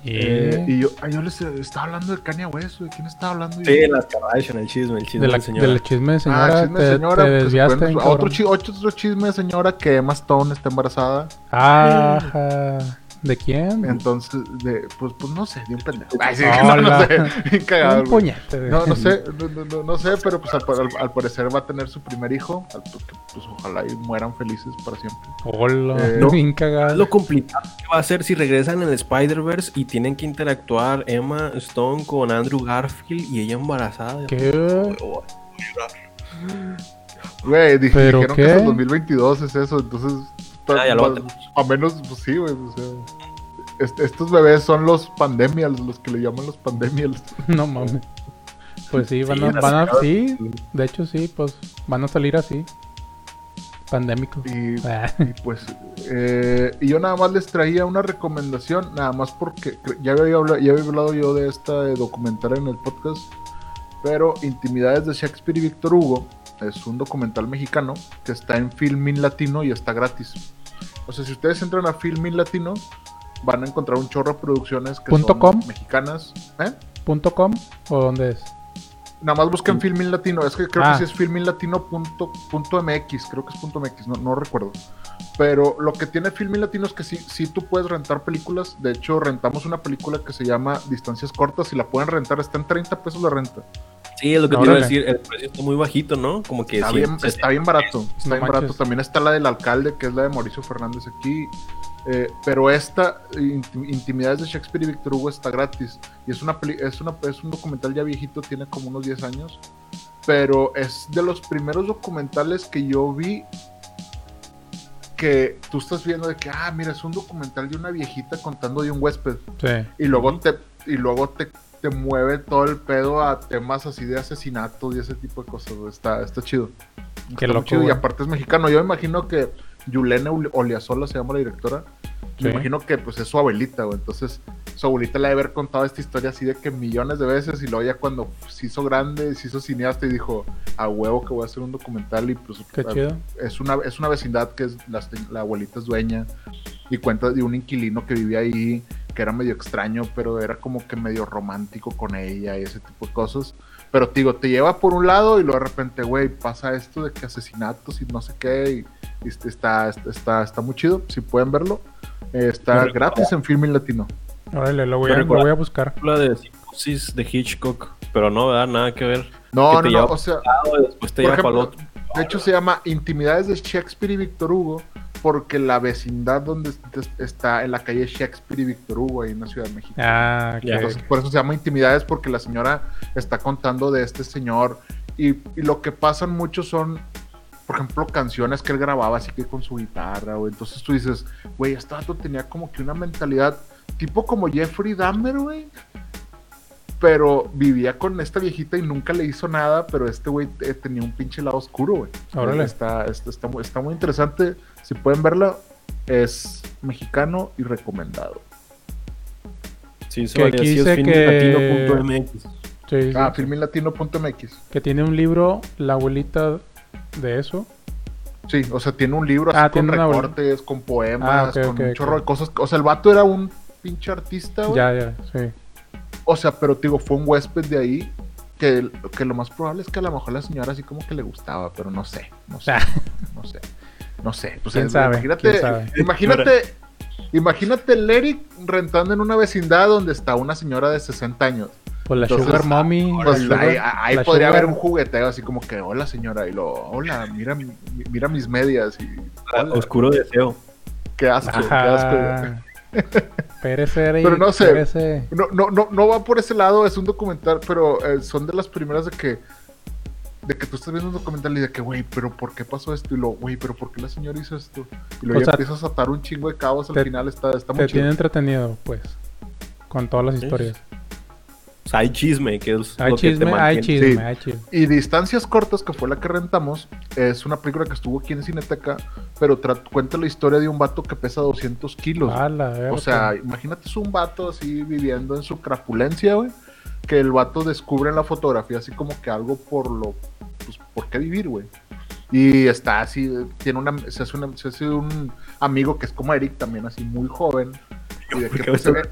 Speaker 2: Eh, y yo, yo les eh, estaba hablando de Kanye West, güey. ¿Quién estaba hablando?
Speaker 1: Sí, las Kardashian, el chisme, el chisme
Speaker 3: de la,
Speaker 1: del
Speaker 3: chisme de señora,
Speaker 2: ah, chisme
Speaker 3: te,
Speaker 2: de señora.
Speaker 3: te
Speaker 2: que se
Speaker 3: desviaste.
Speaker 2: pueden-
Speaker 3: bien,
Speaker 2: otro, chi- otro, otro chisme de señora que Emma Stone está embarazada.
Speaker 3: Ajá. ¿De quién?
Speaker 2: Entonces, de, pues, pues no sé, de un pendejo. Ay, sí, no, no sé. Bien cagado,
Speaker 3: Un puñete.
Speaker 2: No, no sé, no, no- sé, pero pues al, al- al parecer va a tener su primer hijo. al- pues, pues ojalá y mueran felices para siempre.
Speaker 3: Hola.
Speaker 2: Eh,
Speaker 1: no.
Speaker 3: Bien
Speaker 1: Es
Speaker 3: cagado.
Speaker 1: lo complicado que va a ser si regresan en Spider-Verse y tienen que interactuar Emma Stone con Andrew Garfield y ella embarazada.
Speaker 3: ¿Qué?
Speaker 2: Güey, dije-
Speaker 3: ¿Pero
Speaker 2: dijeron
Speaker 3: qué?
Speaker 2: que es el 2022 es eso, entonces.
Speaker 1: Ah, ya lo
Speaker 2: pa- a menos, pues sí, güey. O sea, est- estos bebés son los pandemials, los que le llaman los pandemials.
Speaker 3: No mames. Pues sí, van a,
Speaker 1: Sí,
Speaker 3: van a, sí, de hecho sí, pues van a salir así. Pandémico.
Speaker 2: Y
Speaker 3: Ah,
Speaker 2: Y pues, eh, y yo nada más les traía una recomendación, nada más porque ya había hablado, ya había hablado yo de esta documental en el podcast, pero Intimidades de Shakespeare y Víctor Hugo es un documental mexicano que está en Filmin Latino y está gratis. O sea, si ustedes entran a Filmin Latino, van a encontrar un chorro de producciones que
Speaker 3: ¿Punto
Speaker 2: son
Speaker 3: com?
Speaker 2: mexicanas. ¿Eh?
Speaker 3: ¿Punto com o dónde es?
Speaker 2: Nada más busquen Filmin Latino. Es que creo
Speaker 3: Ah.
Speaker 2: que sí es filminlatino.mx. Creo que es punto .mx, no, no recuerdo. Pero lo que tiene Filmin Latino es que sí, sí tú puedes rentar películas. De hecho, rentamos una película que se llama Distancias Cortas y la pueden rentar. Está en 30 pesos la renta.
Speaker 1: Sí, es lo que te iba a
Speaker 3: Órale.
Speaker 1: decir. El precio está muy bajito, ¿no? Como que
Speaker 2: Está,
Speaker 1: sí,
Speaker 2: bien,
Speaker 1: se-
Speaker 2: está bien barato. Está
Speaker 3: No
Speaker 2: bien barato. También está la del alcalde, que es la de Mauricio Fernández aquí. Eh, pero esta, Inti- Intimidades de Shakespeare y Víctor Hugo, está gratis. Y es, una peli- es, una, es un documental ya viejito, tiene como unos 10 años. Pero es de los primeros documentales que yo vi que tú estás viendo de que, ah, mira, es un documental de una viejita contando de un huésped.
Speaker 3: Sí.
Speaker 2: y luego te y luego te, te mueve todo el pedo a temas así de asesinatos y ese tipo de cosas está está chido.
Speaker 3: Qué
Speaker 2: Está
Speaker 3: loco,
Speaker 2: chido, y aparte es mexicano. Yo me imagino que Yulene Oliasola se llama la directora
Speaker 3: Sí.
Speaker 2: Me imagino que pues es su abuelita, güey. Entonces, su abuelita le ha de haber contado esta historia así de que millones de veces y luego ya cuando se hizo grande, se hizo cineasta y dijo, a huevo que voy a hacer un documental y pues
Speaker 3: Qué chido.
Speaker 2: es una, es una vecindad que es, la, la abuelita es dueña y cuenta de un inquilino que vivía ahí, que era medio extraño, pero era como que medio romántico con ella y ese tipo de cosas. Pero te digo, te lleva por un lado y luego de repente, güey, pasa esto de que asesinatos y no sé qué, y, y está, está, está, está muy chido, si pueden verlo. Está gratis en Filmin Latino.
Speaker 3: Órale, lo voy, a, lo voy a buscar.
Speaker 1: La de psicosis de Hitchcock, pero no, ¿verdad? Nada que ver.
Speaker 2: No,
Speaker 1: Que
Speaker 2: no, no, o sea,
Speaker 1: después te lleva
Speaker 2: ejemplo,
Speaker 1: otro.
Speaker 2: De hecho, se llama Intimidades de Shakespeare y Víctor Hugo, porque la vecindad donde est- está en la calle Shakespeare y Víctor Hugo, ahí en la Ciudad de México.
Speaker 3: Ah, ok.
Speaker 1: Ya.
Speaker 2: Entonces, por eso se llama Intimidades, porque la señora está contando de este señor. Y, y lo que pasan mucho son, por ejemplo, canciones que él grababa así que con su guitarra. O entonces tú dices, güey, este vato tenía como que una mentalidad tipo como Jeffrey Dahmer, güey. Pero vivía con esta viejita y nunca le hizo nada, pero este güey eh, tenía un pinche lado oscuro, güey.
Speaker 3: Órale.
Speaker 2: Está, está, está, muy- está muy interesante. Si pueden verla, es mexicano y recomendado.
Speaker 1: Sí,
Speaker 3: que aquí dice que-
Speaker 1: filmlatino.mx.
Speaker 3: Sí, sí,
Speaker 2: Ah,
Speaker 3: sí.
Speaker 2: filminlatino.mx.
Speaker 3: Que tiene un libro, la abuelita de eso.
Speaker 2: Sí, o sea, tiene un libro así
Speaker 3: Ah,
Speaker 2: con
Speaker 3: tiene una-
Speaker 2: recortes, con poemas,
Speaker 3: Ah,
Speaker 2: con un chorro de cosas. O sea, el vato era un pinche artista, güey.
Speaker 3: Ya, ya, sí.
Speaker 2: O sea, pero te digo, fue un huésped de ahí que, que lo más probable es que a lo mejor la señora así como que le gustaba, pero no sé, no sé,
Speaker 3: Ah.
Speaker 2: no sé, no sé. Pues,
Speaker 3: ¿Quién
Speaker 2: es-
Speaker 3: sabe?
Speaker 2: Imagínate,
Speaker 3: ¿Quién sabe?
Speaker 2: imagínate, imagínate el Eric rentando en una vecindad donde está una señora de 60 años.
Speaker 3: Pues la
Speaker 2: Entonces,
Speaker 3: Sugar Mommy.
Speaker 2: Pues
Speaker 3: la
Speaker 2: ahí,
Speaker 3: Sugar-
Speaker 2: ahí
Speaker 3: la
Speaker 2: podría
Speaker 3: Sugar-
Speaker 2: haber un jugueteo así como que, hola señora, y lo, hola, mira, mi- mira mis medias y hola,
Speaker 1: Oscuro deseo.
Speaker 2: qué asco, qué asco. Pero no sé. No, no, no, no va por ese lado, es un documental, pero eh, son de las primeras de que de que tú estás viendo un documental y de que, güey, pero ¿por qué pasó esto? Y lo, güey, pero ¿por qué la señora hizo esto? Y luego ya
Speaker 3: sea,
Speaker 2: empiezas a atar un chingo de cabos al
Speaker 3: te-
Speaker 2: final, está, está muy
Speaker 3: Te
Speaker 2: chido.
Speaker 3: tiene entretenido, pues. Con todas las
Speaker 1: Sí.
Speaker 3: historias.
Speaker 1: O sea, hay chisme, que es
Speaker 3: Hay
Speaker 1: lo que te
Speaker 3: chisme, hay
Speaker 1: mantiene.
Speaker 3: chisme,
Speaker 2: Sí.
Speaker 3: hay chisme.
Speaker 2: Y Distancias Cortas, que fue la que rentamos, es una película que estuvo aquí en Cineteca, pero cuenta la historia de un vato que pesa 200 kilos. O sea, imagínate es un vato así viviendo en su crapulencia, güey. Que el vato descubre en la fotografía así como que algo por lo. Pues, ¿por qué vivir, güey? Y está así, tiene una, se hace, una- se hace un amigo que es como Eric, también así muy joven. Y de
Speaker 1: ¿Por
Speaker 2: que,
Speaker 1: qué
Speaker 2: pues, se ve-?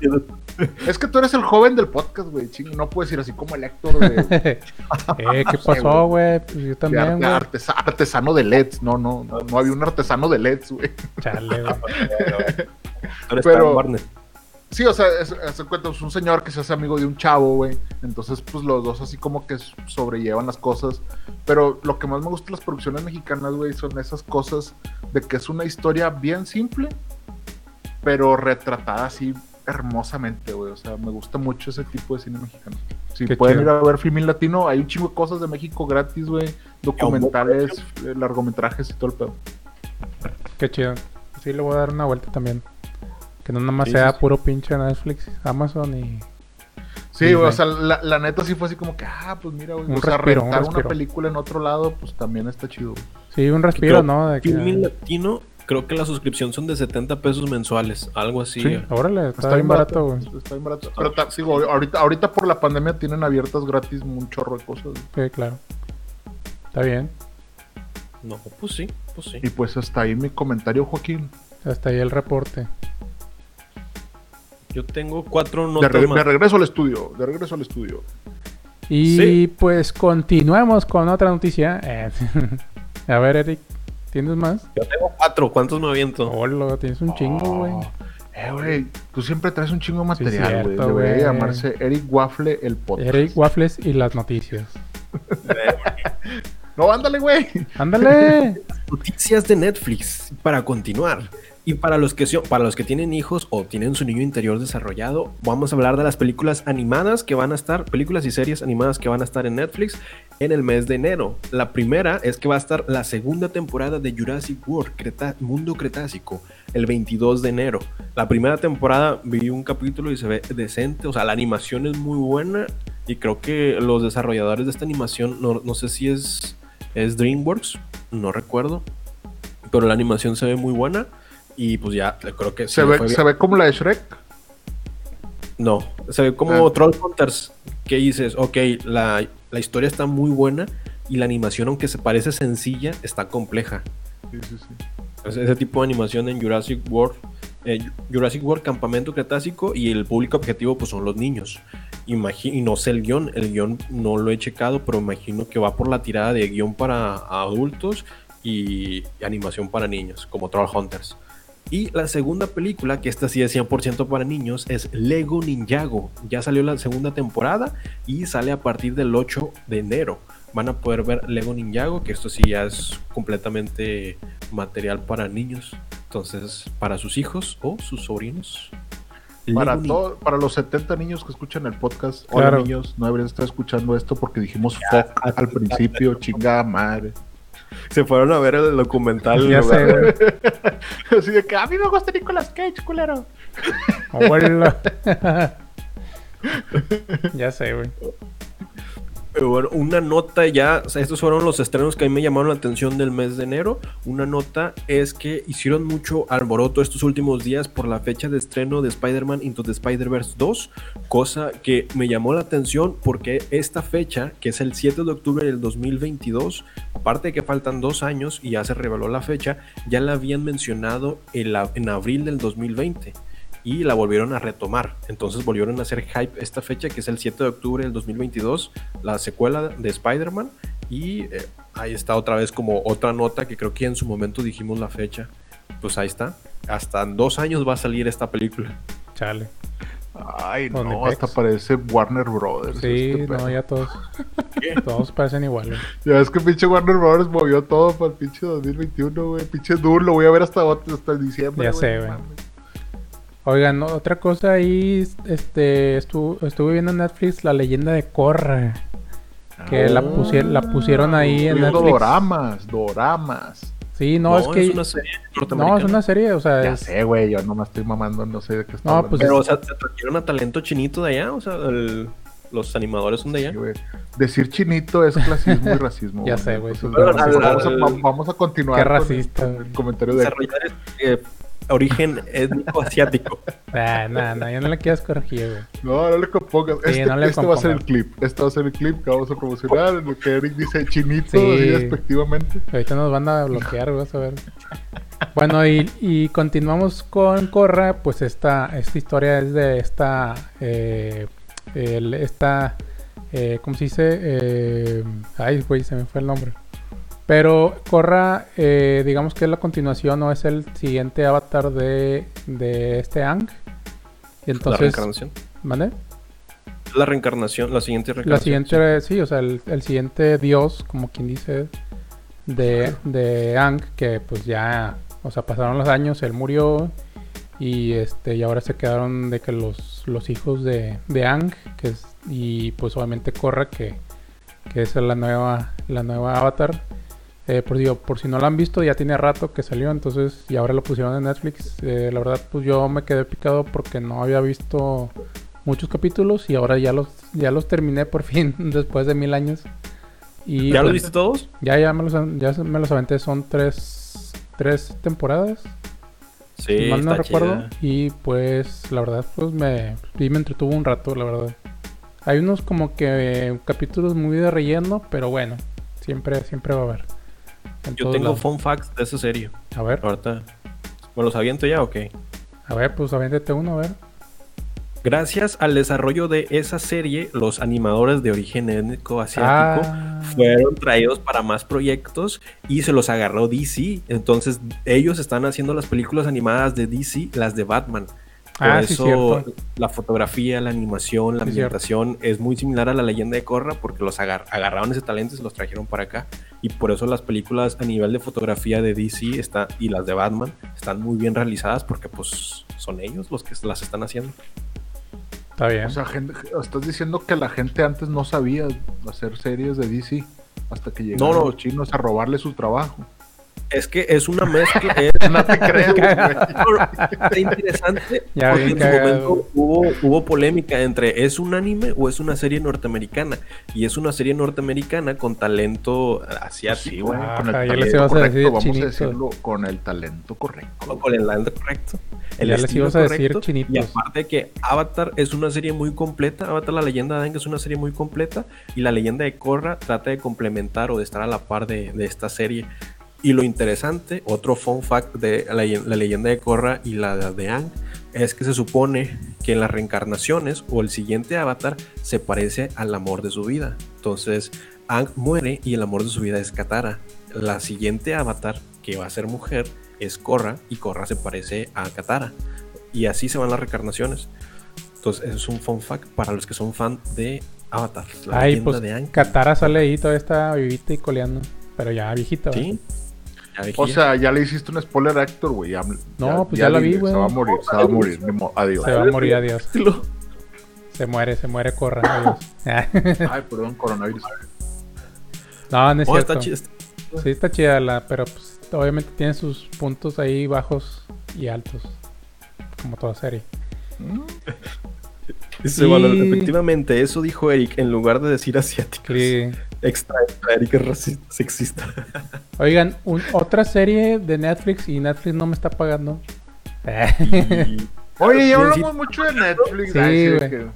Speaker 2: es que tú eres el joven del podcast, güey. ching, No puedes ir así como el Héctor de,
Speaker 3: eh, ¿qué pasó, güey? Pues yo también,
Speaker 2: arte-
Speaker 3: güey.
Speaker 2: artesa- artesano de LEDs. No, no, no, no había un artesano de LEDs, güey.
Speaker 3: Chale, güey.
Speaker 2: Pero-
Speaker 1: Warner.
Speaker 2: Sí, o sea, es, hace cuenta, es un señor que se hace amigo de un chavo, güey. Entonces, pues los dos así como que sobrellevan las cosas. Pero lo que más me gusta de las producciones mexicanas, güey, son esas cosas de que es una historia bien simple, pero retratada así hermosamente, güey. O sea, me gusta mucho ese tipo de cine mexicano. Si
Speaker 3: Qué
Speaker 2: pueden
Speaker 3: chido.
Speaker 2: ir a ver Filmin Latino, hay un chingo de cosas de México gratis, güey. Documentales, eh, largometrajes y todo el pedo.
Speaker 3: Qué chido. Sí, le voy a dar una vuelta también. Que no nada más sea puro pinche Netflix, Amazon y.
Speaker 2: Sí, güey, o sea, la, la neta sí fue así como que, ah, pues mira, güey,
Speaker 3: Un
Speaker 2: o sea,
Speaker 3: respiro, un
Speaker 2: rentar una película en otro lado, pues también está chido. güey.
Speaker 3: Sí, un respiro, ¿no? De que-
Speaker 1: Filmin Latino, creo que la suscripción son de 70 pesos mensuales, algo así.
Speaker 2: Sí.
Speaker 3: Órale, está, bien barato, güey.
Speaker 2: Está bien barato. Pero ta- sí, güey, ahorita, ahorita por la pandemia tienen abiertas gratis un chorro de cosas. güey.
Speaker 3: Sí, claro. Está bien.
Speaker 1: No, pues sí, pues sí.
Speaker 2: Y pues hasta ahí mi comentario, Joaquín.
Speaker 3: Hasta ahí el reporte.
Speaker 1: Yo tengo cuatro
Speaker 2: De,
Speaker 1: notas
Speaker 2: de regreso al estudio, de regreso al estudio.
Speaker 3: Y
Speaker 1: Sí.
Speaker 3: pues continuemos con otra noticia. Eh, a ver, Eric, ¿tienes más?
Speaker 1: Yo tengo cuatro, ¿cuántos me aviento?
Speaker 3: Hola, tienes un chingo, güey.
Speaker 2: Oh, Eh, güey, tú siempre traes un chingo de
Speaker 3: Sí,
Speaker 2: material, güey. Debería
Speaker 3: güey.
Speaker 2: llamarse Eric Waffle el podcast.
Speaker 3: Eric Waffles y las noticias.
Speaker 2: No, ándale, güey.
Speaker 3: ¡Ándale!
Speaker 1: Noticias de Netflix para continuar. Y para los que para los que tienen hijos o tienen su niño interior desarrollado, vamos a hablar de las películas animadas que van a estar, películas y series animadas que van a estar en Netflix en el mes de enero. La primera es que va a estar la segunda temporada de Jurassic World, Creta- Mundo Cretácico, el 22 de enero. La primera temporada vi un capítulo y se ve decente, o sea, la animación es muy buena y creo que los desarrolladores de esta animación, no, no sé si es, es DreamWorks, no recuerdo, pero la animación se ve muy buena. Y pues ya, creo que
Speaker 2: ¿Se ve,
Speaker 1: fue.
Speaker 2: ¿Se ve como la de Shrek?
Speaker 1: No, se ve como
Speaker 2: Ah.
Speaker 1: Troll Hunters, que dices, ok, la, la historia está muy buena y la animación, aunque se parece sencilla, está compleja.
Speaker 2: Sí, sí, sí.
Speaker 1: Es ese tipo de animación en Jurassic World, eh, Jurassic World Campamento Cretácico y el público objetivo pues son los niños. Imagi- y no sé el guion, el guion no lo he checado, pero imagino que va por la tirada de guion para adultos y animación para niños, como Troll Hunters. Y la segunda película, que esta sí es 100% para niños, es Lego Ninjago. Ya salió la segunda temporada y sale a partir del 8 de enero. Van a poder ver Lego Ninjago, que esto sí ya es completamente material para niños. Entonces, para sus hijos o sus sobrinos.
Speaker 2: Para, todo, para los 70 niños que escuchan el podcast,
Speaker 3: Claro.
Speaker 2: hola niños, no deberían estar escuchando esto porque dijimos fuck al principio, chingada madre.
Speaker 1: Se fueron a ver el documental.
Speaker 3: Ya sé, güey.
Speaker 2: Así de que a mí me gusta Nicolas Cage, culero.
Speaker 3: Abuelo. ya sé, güey.
Speaker 1: Pero una nota ya, estos fueron los estrenos que a mí me llamaron la atención del mes de enero. Una nota es que hicieron mucho alboroto estos últimos días por la fecha de estreno de Spider-Man Into the Spider-Verse 2, cosa que me llamó la atención porque esta fecha, que es el 7 de octubre del 2022, aparte de que faltan dos años y ya se reveló la fecha, ya la habían mencionado en, la- en abril del 2020 y la volvieron a retomar. Entonces volvieron a hacer hype esta fecha, que es el 7 de octubre del 2022, la secuela de Spider-Man. Y eh, ahí está otra vez como otra nota que creo que en su momento dijimos la fecha. Pues ahí está. Hasta en dos años va a salir esta película.
Speaker 3: Chale.
Speaker 2: Ay, no,
Speaker 3: efectos.
Speaker 2: hasta parece Warner Brothers.
Speaker 3: Sí,
Speaker 2: este
Speaker 3: no, ya todos. Todos parecen iguales.
Speaker 2: Ya es que pinche Warner Brothers movió todo para el pinche 2021, güey. Pinche Dune lo voy a ver hasta, hasta diciembre.
Speaker 3: Ya
Speaker 2: güey,
Speaker 3: sé, güey. Oigan, no, otra cosa ahí, este, estu- estuve viendo en Netflix la leyenda de Korra. Que la, pusie- la pusieron ahí en
Speaker 2: Viendo
Speaker 3: Netflix.
Speaker 2: doramas, doramas.
Speaker 3: Sí, no, es que...
Speaker 1: una serie
Speaker 3: No, es una serie, o sea,
Speaker 2: Ya
Speaker 3: es-
Speaker 2: sé, güey, yo no me estoy mamando, no sé de qué está
Speaker 3: No, pues
Speaker 1: Pero, o sea, se trajeron a talento chinito de allá. O sea, el- los animadores son de allá.
Speaker 2: Sí, güey. Decir chinito es clasismo y racismo.
Speaker 3: Ya sé, güey,
Speaker 2: Entonces, vamos,
Speaker 1: Al-
Speaker 2: vamos a,
Speaker 1: al-
Speaker 2: va- vamos a continuar
Speaker 3: Qué
Speaker 2: con el-
Speaker 3: racista,
Speaker 2: con el, comentario de
Speaker 1: Desarrollar este, eh, origen étnico asiático.
Speaker 3: Ah, no, no, ya no le quieras corregir, güey.
Speaker 2: No, no le compongas.
Speaker 3: Sí,
Speaker 2: este
Speaker 3: no le
Speaker 2: este va a ser el clip. Este va a ser el clip que vamos a promocionar. En lo que Eric dice chinito,
Speaker 3: Sí.
Speaker 2: así despectivamente.
Speaker 3: Ahorita nos van a bloquear, güey, vas a ver. Bueno, y, y continuamos con Korra, pues esta, esta historia es de esta, eh, el- esta, eh, ¿cómo se dice? Eh, ay, güey, se me fue el nombre. Pero Korra, eh, digamos que es la continuación o es el siguiente avatar de, de este Ang. Y
Speaker 1: la
Speaker 3: entonces,
Speaker 1: reencarnación.
Speaker 3: ¿vale?
Speaker 1: La reencarnación, la siguiente
Speaker 3: La
Speaker 1: reencarnación.
Speaker 3: siguiente, sí, o sea, el, el siguiente dios, como quien dice, de, de Ang, que pues ya, o sea, pasaron los años, él murió y este y ahora se quedaron de que los, los hijos de, de Ang, que es, y pues obviamente Korra, que, que es la nueva, la nueva avatar. Eh, por, digo, por si no lo han visto, ya tiene rato que salió, entonces, y ahora lo pusieron en Netflix. Eh, la verdad, pues yo me quedé picado porque no había visto muchos capítulos y ahora ya los, ya los terminé por fin, después de mil años. Y
Speaker 1: ¿Ya los
Speaker 3: pues,
Speaker 1: viste todos?
Speaker 3: Ya, ya me los, ya me los aventé, son tres, tres temporadas,
Speaker 1: Sí,
Speaker 3: si mal no
Speaker 1: está
Speaker 3: recuerdo.
Speaker 1: chida.
Speaker 3: Y pues la verdad, pues me, sí me entretuvo un rato, la verdad. Hay unos como que eh, capítulos muy de relleno, pero bueno, siempre, siempre va a haber. En
Speaker 1: Yo tengo
Speaker 3: lados.
Speaker 1: fun facts de esa serie.
Speaker 3: A ver,
Speaker 1: Ahorita. ¿Me los aviento ya o qué?
Speaker 3: a ver, pues avéntate uno, a ver.
Speaker 1: Gracias al desarrollo de esa serie, los animadores de origen étnico asiático
Speaker 3: Ah,
Speaker 1: fueron traídos para más proyectos y se los agarró DC. Entonces, ellos están haciendo las películas animadas de DC, las de Batman. Por
Speaker 3: Ah, sí,
Speaker 1: eso
Speaker 3: cierto.
Speaker 1: la fotografía, la animación, la
Speaker 3: Sí, cierto.
Speaker 1: es muy similar a la leyenda de Korra porque los agar- agarraron ese talento y se los trajeron para acá. Y por eso las películas a nivel de fotografía de DC está, y las de Batman están muy bien realizadas porque pues son ellos los que las están haciendo.
Speaker 3: está bien.
Speaker 2: O sea, gente- estás diciendo que la gente antes no sabía hacer series de DC hasta que llegaron
Speaker 1: No, no.
Speaker 2: los chinos a robarle su trabajo.
Speaker 1: Es que es una mezcla. es-
Speaker 2: No te güey.
Speaker 1: Está interesante
Speaker 3: Ya
Speaker 1: porque en su momento hubo, hubo polémica entre ¿es un anime o es una serie norteamericana? Y es una serie norteamericana con talento asiático.
Speaker 2: Sí, güey,
Speaker 3: Ah,
Speaker 2: con el
Speaker 3: les
Speaker 2: talento
Speaker 3: a
Speaker 2: correcto,
Speaker 3: decir
Speaker 2: vamos
Speaker 3: chinito.
Speaker 2: a decirlo, con el talento correcto.
Speaker 1: con el talento correcto. El
Speaker 3: Ya les
Speaker 1: estilo
Speaker 3: ibas a decir
Speaker 1: correcto,
Speaker 3: chinitos.
Speaker 1: Y aparte de que Avatar es una serie muy completa, Avatar la leyenda de Aang es una serie muy completa y la leyenda de Korra trata de complementar o de estar a la par de, de esta serie. Y lo interesante, otro fun fact de la, la leyenda de Korra y la de Aang, es que se supone que en las reencarnaciones o el siguiente avatar se parece al amor de su vida. Entonces, Aang muere y el amor de su vida es Katara. La siguiente avatar, que va a ser mujer, es Korra y Korra se parece a Katara. Y así se van las reencarnaciones. Entonces, es un fun fact para los que son fan de Avatar. La
Speaker 3: Ay,
Speaker 1: leyenda
Speaker 3: pues
Speaker 1: de.
Speaker 3: Katara sale ahí, todavía está vivita y coleando. Pero ya viejita.
Speaker 1: Sí.
Speaker 2: O sea, ya le hiciste un spoiler a Héctor, güey. ya-
Speaker 3: No, pues ya la vi, güey.
Speaker 2: Se va a morir, se va a morir. Adiós.
Speaker 3: Se va a morir, adiós. Se muere, se muere, corra, adiós.
Speaker 2: Ay, perdón, coronavirus.
Speaker 3: no, no es
Speaker 1: Oh,
Speaker 3: cierto.
Speaker 1: está
Speaker 3: Sí, está chida la, pero pues obviamente tiene sus puntos ahí bajos y altos. Como toda serie.
Speaker 1: Dice
Speaker 3: Y-
Speaker 1: Valor, efectivamente, eso dijo Eric en lugar de decir asiáticos.
Speaker 3: Sí.
Speaker 1: Extra, extra, Eric es racista, sexista.
Speaker 3: Oigan, un- otra serie de Netflix y Netflix no me está pagando.
Speaker 1: Y-
Speaker 2: Oye, ya hablamos
Speaker 1: sí.
Speaker 2: mucho de Netflix.
Speaker 3: Sí,
Speaker 2: ay, sí, de
Speaker 3: güey.
Speaker 2: que-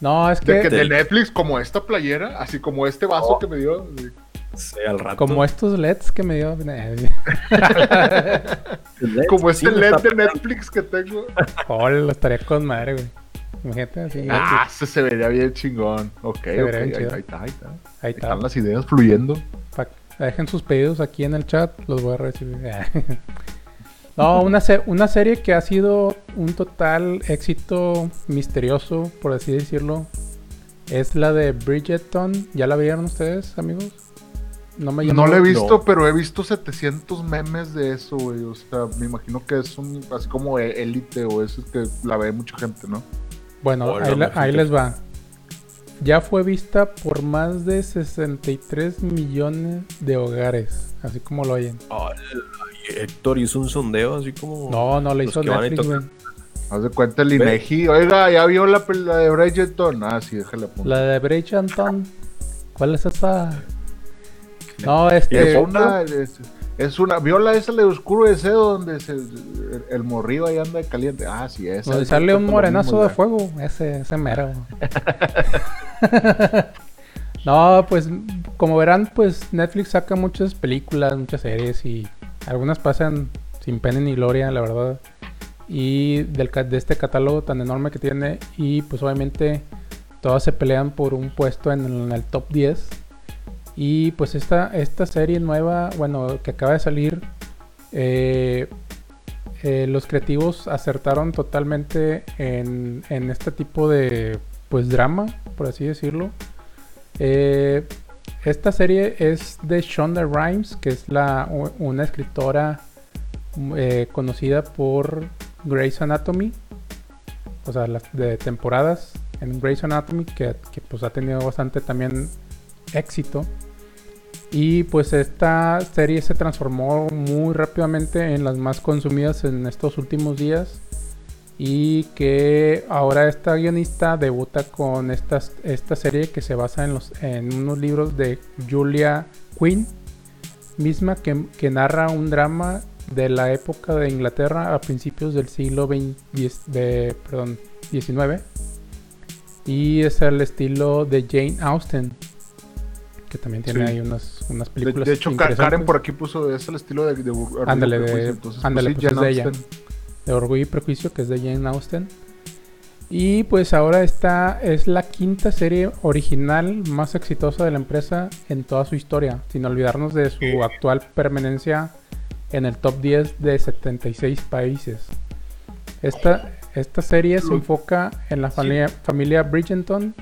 Speaker 3: no, es
Speaker 2: De,
Speaker 3: que
Speaker 2: de Netflix, como esta playera, así como este vaso
Speaker 1: Oh.
Speaker 2: que me dio. sí.
Speaker 1: sí, al rato.
Speaker 3: como estos LEDs que me dio.
Speaker 2: Como este LED de Netflix que tengo.
Speaker 3: Oh, lo estaría con madre, güey. Imagínate así.
Speaker 2: Ah, se, se vería bien chingón. Ok, ok,
Speaker 3: vería
Speaker 2: ahí,
Speaker 3: bien chido.
Speaker 2: ahí está, ahí está.
Speaker 3: Ahí está.
Speaker 2: Están las ideas fluyendo.
Speaker 3: Pa- dejen sus pedidos aquí en el chat, los voy a recibir. no, una, se- una serie que ha sido un total éxito misterioso, por así decirlo, es la de Bridgerton. ¿Ya la vieron ustedes, amigos? No me
Speaker 2: No lo he visto,
Speaker 1: no.
Speaker 2: pero he visto 700 memes de eso, güey. O sea, me imagino que es un así como élite o eso es que la ve mucha gente, ¿no?
Speaker 3: Bueno, ahí, la-
Speaker 1: gente.
Speaker 3: ahí les va. Ya fue vista por más de 63 millones de hogares, así como lo oyen.
Speaker 1: Ay, Héctor hizo un sondeo así como.
Speaker 3: No, no le hizo Netflix, güey.
Speaker 2: Haz de cuenta el Inegi. Oiga, ya vio la, la de Bridgerton. Ah, sí, déjale apuntar.
Speaker 3: La de Bridgerton. ¿Cuál es esa? No,
Speaker 2: Es
Speaker 3: este.
Speaker 2: una, es, es una, viola esa de oscuro deseo donde se, el, el morrillo ahí anda de caliente. Ah, sí, es.
Speaker 3: Donde sale un morenazo de fuego. Ese, ese mero. no, pues como verán, pues Netflix saca muchas películas, muchas series y algunas pasan sin pena ni gloria, la verdad. Y del, de este catálogo tan enorme que tiene y pues obviamente todas se pelean por un puesto en el, en el top 10. Y pues esta, esta serie nueva, bueno, que acaba de salir, eh, eh, los creativos acertaron totalmente en, en este tipo de pues drama, por así decirlo. Eh, esta serie es de Shonda Rhimes, que es la, una escritora mm, conocida por Grey's Anatomy, o sea, las de temporadas en Grey's Anatomy, que, que, pues ha tenido bastante también éxito. Y pues esta serie se transformó muy rápidamente en las más consumidas en estos últimos días. Y que ahora esta guionista debuta con esta, esta serie que se basa en, los, en unos libros de Julia Quinn, misma que, que narra un drama de la época de Inglaterra a principios del siglo XX, diez- de, perdón, XIX. Y es el estilo de Jane Austen, que también tiene
Speaker 2: Sí.
Speaker 3: ahí unas, unas
Speaker 2: De,
Speaker 3: películas.
Speaker 2: de hecho, Ka-
Speaker 3: interesantes.
Speaker 2: Karen por aquí puso, es el estilo de... de Orgullo y
Speaker 3: Ándale, de-
Speaker 2: Prejuicio, entonces,
Speaker 3: ándale,
Speaker 2: sí,
Speaker 3: pues es
Speaker 2: Jane
Speaker 3: de ella. De Orgullo y Prejuicio, que es de Jane Austen. Y pues ahora esta es la quinta serie original más exitosa de la empresa en toda su historia, sin olvidarnos de su actual permanencia en el top 10 de 76 países. Esta, esta serie se enfoca en la familia, familia Bridgerton,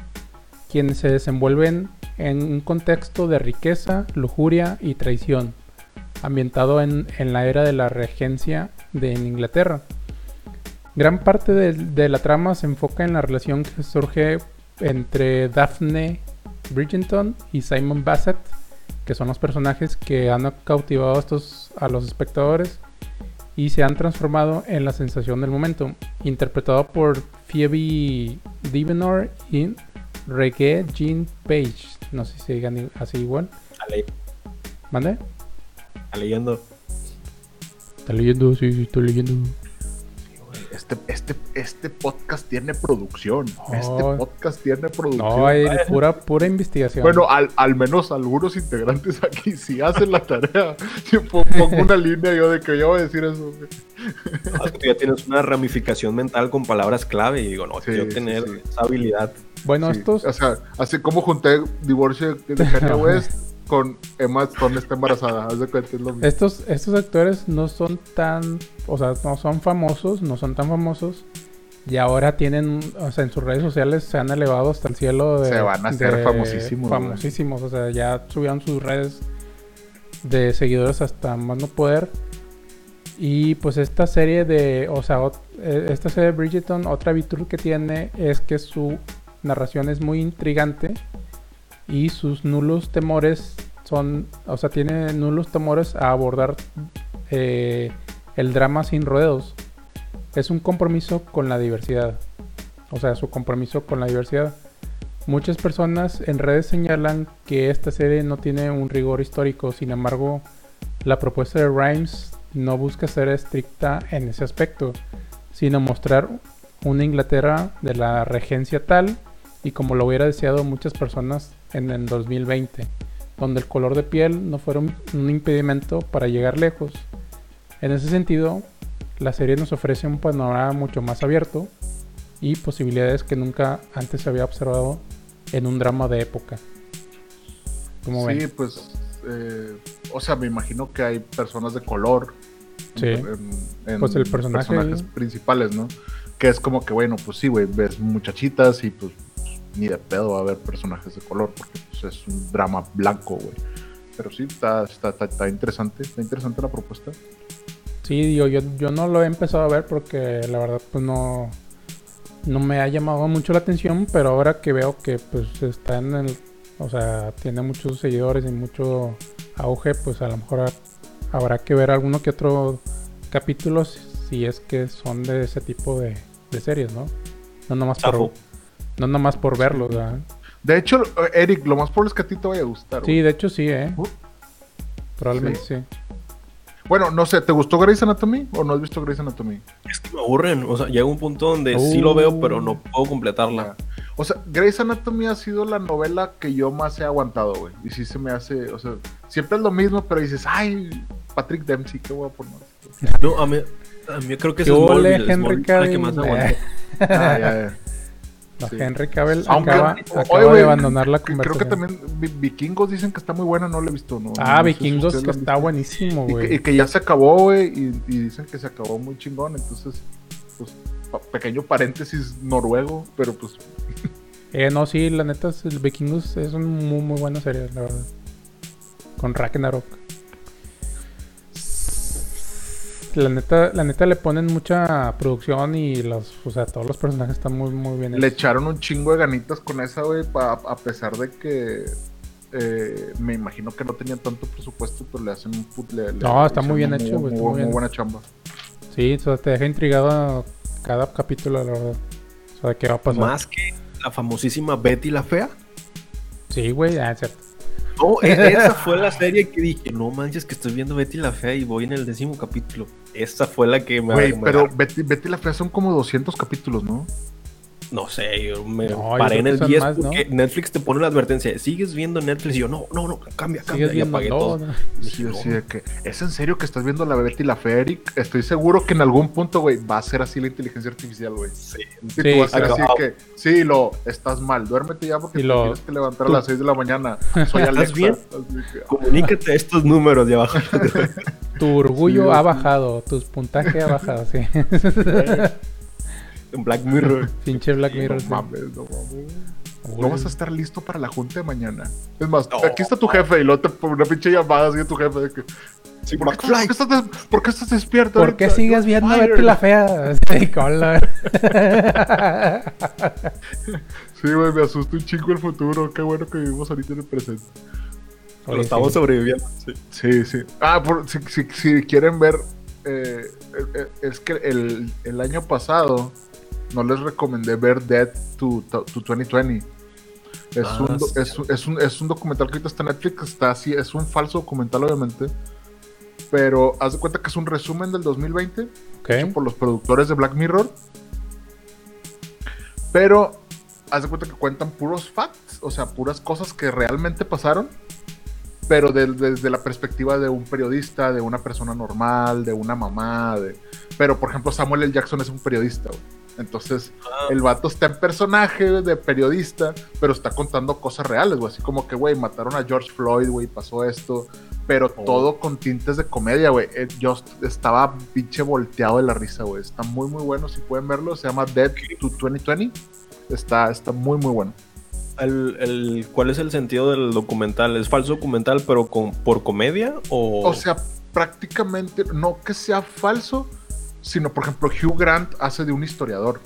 Speaker 3: quienes se desenvuelven en un contexto de riqueza, lujuria y traición, ambientado en, la era de la regencia de Inglaterra. Gran parte de, la trama se enfoca en la relación que surge entre Daphne Bridgerton y Simon Bassett, que son los personajes que han cautivado a, a los espectadores y se han transformado en la sensación del momento, interpretado por Phoebe Divenor y Reggae Jean Page. No sé si se digan así igual. ¿Mande?
Speaker 1: Está leyendo.
Speaker 3: Está leyendo, sí, sí, estoy leyendo.
Speaker 2: Este, este, este podcast tiene producción. Este podcast tiene producción.
Speaker 3: No, hay pura, pura investigación.
Speaker 2: Bueno, al, al menos algunos integrantes aquí sí hacen la tarea. Yo po- pongo una línea yo de que yo voy a decir eso.
Speaker 1: Tú ya tienes una ramificación mental con palabras clave y digo, no,
Speaker 2: Sí,
Speaker 1: quiero
Speaker 2: sí,
Speaker 1: tener
Speaker 2: sí.
Speaker 1: esa habilidad.
Speaker 3: Bueno,
Speaker 2: Sí,
Speaker 3: estos,
Speaker 2: O sea, así como junté divorcio de Kanye West con Emma Stone está embarazada. Haz de cuenta, es lo mismo.
Speaker 3: estos, estos actores no son tan, o sea, no son famosos, no son tan famosos. Y ahora tienen, o sea, en sus redes sociales se han elevado hasta el cielo de...
Speaker 2: Se van a hacer famosísimos.
Speaker 3: Famosísimos, o sea, ya subieron sus redes de seguidores hasta más no poder. Y pues esta serie de, o sea, eh, esta serie de Bridgerton, otra virtud que tiene es que su narración es muy intrigante y sus nulos temores son, o sea, tiene nulos temores a abordar eh, el drama sin rodeos. Es un compromiso con la diversidad. O sea, su compromiso con la diversidad. Muchas personas en redes señalan que esta serie no tiene un rigor histórico, sin embargo, la propuesta de Rhymes no busca ser estricta en ese aspecto, sino mostrar una Inglaterra de la regencia tal y como lo hubiera deseado muchas personas en el 2020, donde el color de piel no fuera un, un impedimento para llegar lejos. En ese sentido, la serie nos ofrece un panorama mucho más abierto y posibilidades que nunca antes se había observado en un drama de época. Como
Speaker 2: Sí,
Speaker 3: ven?
Speaker 2: pues. eh, o sea, me imagino que hay personas de color.
Speaker 3: Sí.
Speaker 2: En, en
Speaker 3: Pues el personaje
Speaker 2: personajes principales, ¿no? Que es como que, bueno, pues sí, güey, ves muchachitas y pues ni de pedo va a haber personajes de color porque pues, es un drama blanco, güey. Pero sí, está, está, está, está interesante, está interesante la propuesta.
Speaker 3: Sí, digo, yo, yo no lo he empezado a ver porque la verdad pues no, no me ha llamado mucho la atención, pero ahora que veo que pues está en el, o sea, tiene muchos seguidores y mucho auge, pues a lo mejor ha- habrá que ver alguno que otro capítulo si es que son de ese tipo de, de series, ¿no? No nomás por. No nomás por verlos, ¿verdad?
Speaker 2: De hecho, Eric, lo más probable es que a ti te vaya a gustar.
Speaker 3: Sí, de hecho sí, ¿eh?
Speaker 2: Uh.
Speaker 3: Probablemente sí.
Speaker 2: Bueno, no sé, ¿te gustó Grey's Anatomy o no has visto Grey's Anatomy?
Speaker 1: Es que me aburren. O sea, llega un punto donde sí lo veo, pero no puedo completarla.
Speaker 2: O sea, Grey's Anatomy ha sido la novela que yo más he aguantado, güey. Y sí se me hace, o sea, siempre es lo mismo, pero dices, ay, Patrick Dempsey, qué guapo, ¿no?
Speaker 1: No, a mí, a mí creo que es
Speaker 3: ¿Qué ole,
Speaker 1: Smallville.
Speaker 3: Henry
Speaker 1: Smallville fue la que más aguanté.
Speaker 2: Ah, ya, ya.
Speaker 3: No,
Speaker 2: Sí.
Speaker 3: Henry Cavill
Speaker 2: Aunque-
Speaker 3: acaba,
Speaker 2: oye,
Speaker 3: acaba
Speaker 2: güey,
Speaker 3: de abandonar la conversación.
Speaker 2: Creo que también Vi- Vikingos dicen que está muy buena, no la he visto, ¿no?
Speaker 3: Ah,
Speaker 2: No si
Speaker 3: Vikingos que está buenísimo,
Speaker 2: Y que, y
Speaker 3: güey.
Speaker 2: que ya se acabó, güey, y, y dicen que se acabó muy chingón, entonces, pues, pa- pequeño paréntesis noruego, pero pues,
Speaker 3: Eh, no, sí, la neta, es- el Vikingos es una muy, muy buena serie, la verdad. Con Ragnarok. La neta, la neta le ponen mucha producción y los, o sea, todos los personajes están muy, muy bien
Speaker 2: le
Speaker 3: hechos.
Speaker 2: echaron un chingo de ganitas con esa, güey, a pesar de que eh, me imagino que no tenían tanto presupuesto, pero le hacen un put. le- le
Speaker 3: No, está muy bien hecho, güey, está
Speaker 2: Muy,
Speaker 3: muy bien.
Speaker 2: buena chamba.
Speaker 3: Sí, o sea, te deja intrigado cada capítulo, la verdad. O sea, ¿qué va a pasar?
Speaker 1: Más que la famosísima Betty la Fea.
Speaker 3: Sí, güey, ah, cierto.
Speaker 1: No, e- esa fue la serie que dije, no manches que estoy viendo Betty la Fea y voy en el décimo capítulo. Esa fue la que me...
Speaker 2: Güey, pero. Betty, Betty la Fea son como 200 capítulos, ¿no?
Speaker 1: No sé, yo me
Speaker 3: No, yo
Speaker 1: paré en el
Speaker 3: que son
Speaker 1: 10
Speaker 3: más, ¿no?
Speaker 1: porque Netflix te pone la advertencia, sigues viendo Netflix y yo, no, no, no, cambia, cambia, y apagué
Speaker 3: todo,
Speaker 1: todo.
Speaker 3: ¿no?
Speaker 1: Dije,
Speaker 2: Sí,
Speaker 1: no,
Speaker 2: así de que, ¿es en serio que estás viendo la Betty la Fea, Eric? Estoy seguro que en algún punto, güey, va a ser así la inteligencia artificial, güey.
Speaker 1: sí.
Speaker 2: Y
Speaker 3: Sí,
Speaker 2: tú vas a ser así que, sí, lo, estás mal, duérmete ya porque
Speaker 3: Y
Speaker 2: te
Speaker 3: lo-
Speaker 2: tienes que levantar
Speaker 3: tú-
Speaker 2: a las 6 de la mañana. Soy Alexa.
Speaker 1: bien?
Speaker 2: Así que,
Speaker 1: Comunícate a estos números de abajo.
Speaker 3: Tu orgullo
Speaker 2: Sí,
Speaker 3: ha
Speaker 2: sí.
Speaker 3: bajado, tus puntajes ha bajado, sí.
Speaker 1: En Black Mirror.
Speaker 3: Pinche Black Mirror.
Speaker 2: no
Speaker 3: sí.
Speaker 2: mames, no mames.
Speaker 3: Uy.
Speaker 2: No vas a estar listo para la junta de mañana. Es más,
Speaker 1: No.
Speaker 2: aquí está tu jefe y luego te pone una pinche llamada así de tu jefe de que,
Speaker 1: Sí,
Speaker 2: ¿por, qué,
Speaker 1: McFly.
Speaker 2: por qué estás, des- por qué estás despierto?
Speaker 3: ¿Por qué sigues viendo a. Betty la fea? Sí, cola.
Speaker 2: Sí, güey, me asusta un chingo el futuro. Qué bueno que vivimos ahorita en el presente.
Speaker 1: Pero
Speaker 3: Oye,
Speaker 1: estamos
Speaker 3: sí.
Speaker 1: sobreviviendo. sí.
Speaker 2: Sí, sí. Ah, por- si, si- si quieren ver, eh, eh, eh, es que el, el año pasado no les recomendé ver Dead to, to, to 2020. Es,
Speaker 1: Ah,
Speaker 2: un,
Speaker 1: sí.
Speaker 2: es, un- es, un, es un documental que ahorita está en Netflix, está así, es un falso documental obviamente, pero haz de cuenta que es un resumen del 2020
Speaker 3: Ok.
Speaker 2: por los productores de Black Mirror. Pero haz de cuenta que cuentan puros facts, o sea, puras cosas que realmente pasaron, pero de- desde la perspectiva de un periodista, de una persona normal, de una mamá, de... Pero, por ejemplo, Samuel L. Jackson es un periodista, güey. Entonces, el vato está en personaje de periodista, pero está contando cosas reales, güey. Así como que, güey, mataron a George Floyd, güey, pasó esto. Pero
Speaker 1: Oh.
Speaker 2: todo con tintes de comedia, güey. Eh, Yo est- estaba pinche volteado de la risa, güey. Está muy, muy bueno. Si pueden verlo, se llama Dead to 2020. Está, está muy, muy bueno.
Speaker 1: El, el- ¿Cuál es el sentido del documental? ¿Es falso documental, pero con, por comedia? O,
Speaker 2: O sea, prácticamente, no que sea falso, sino, por ejemplo, Hugh Grant hace de un historiador.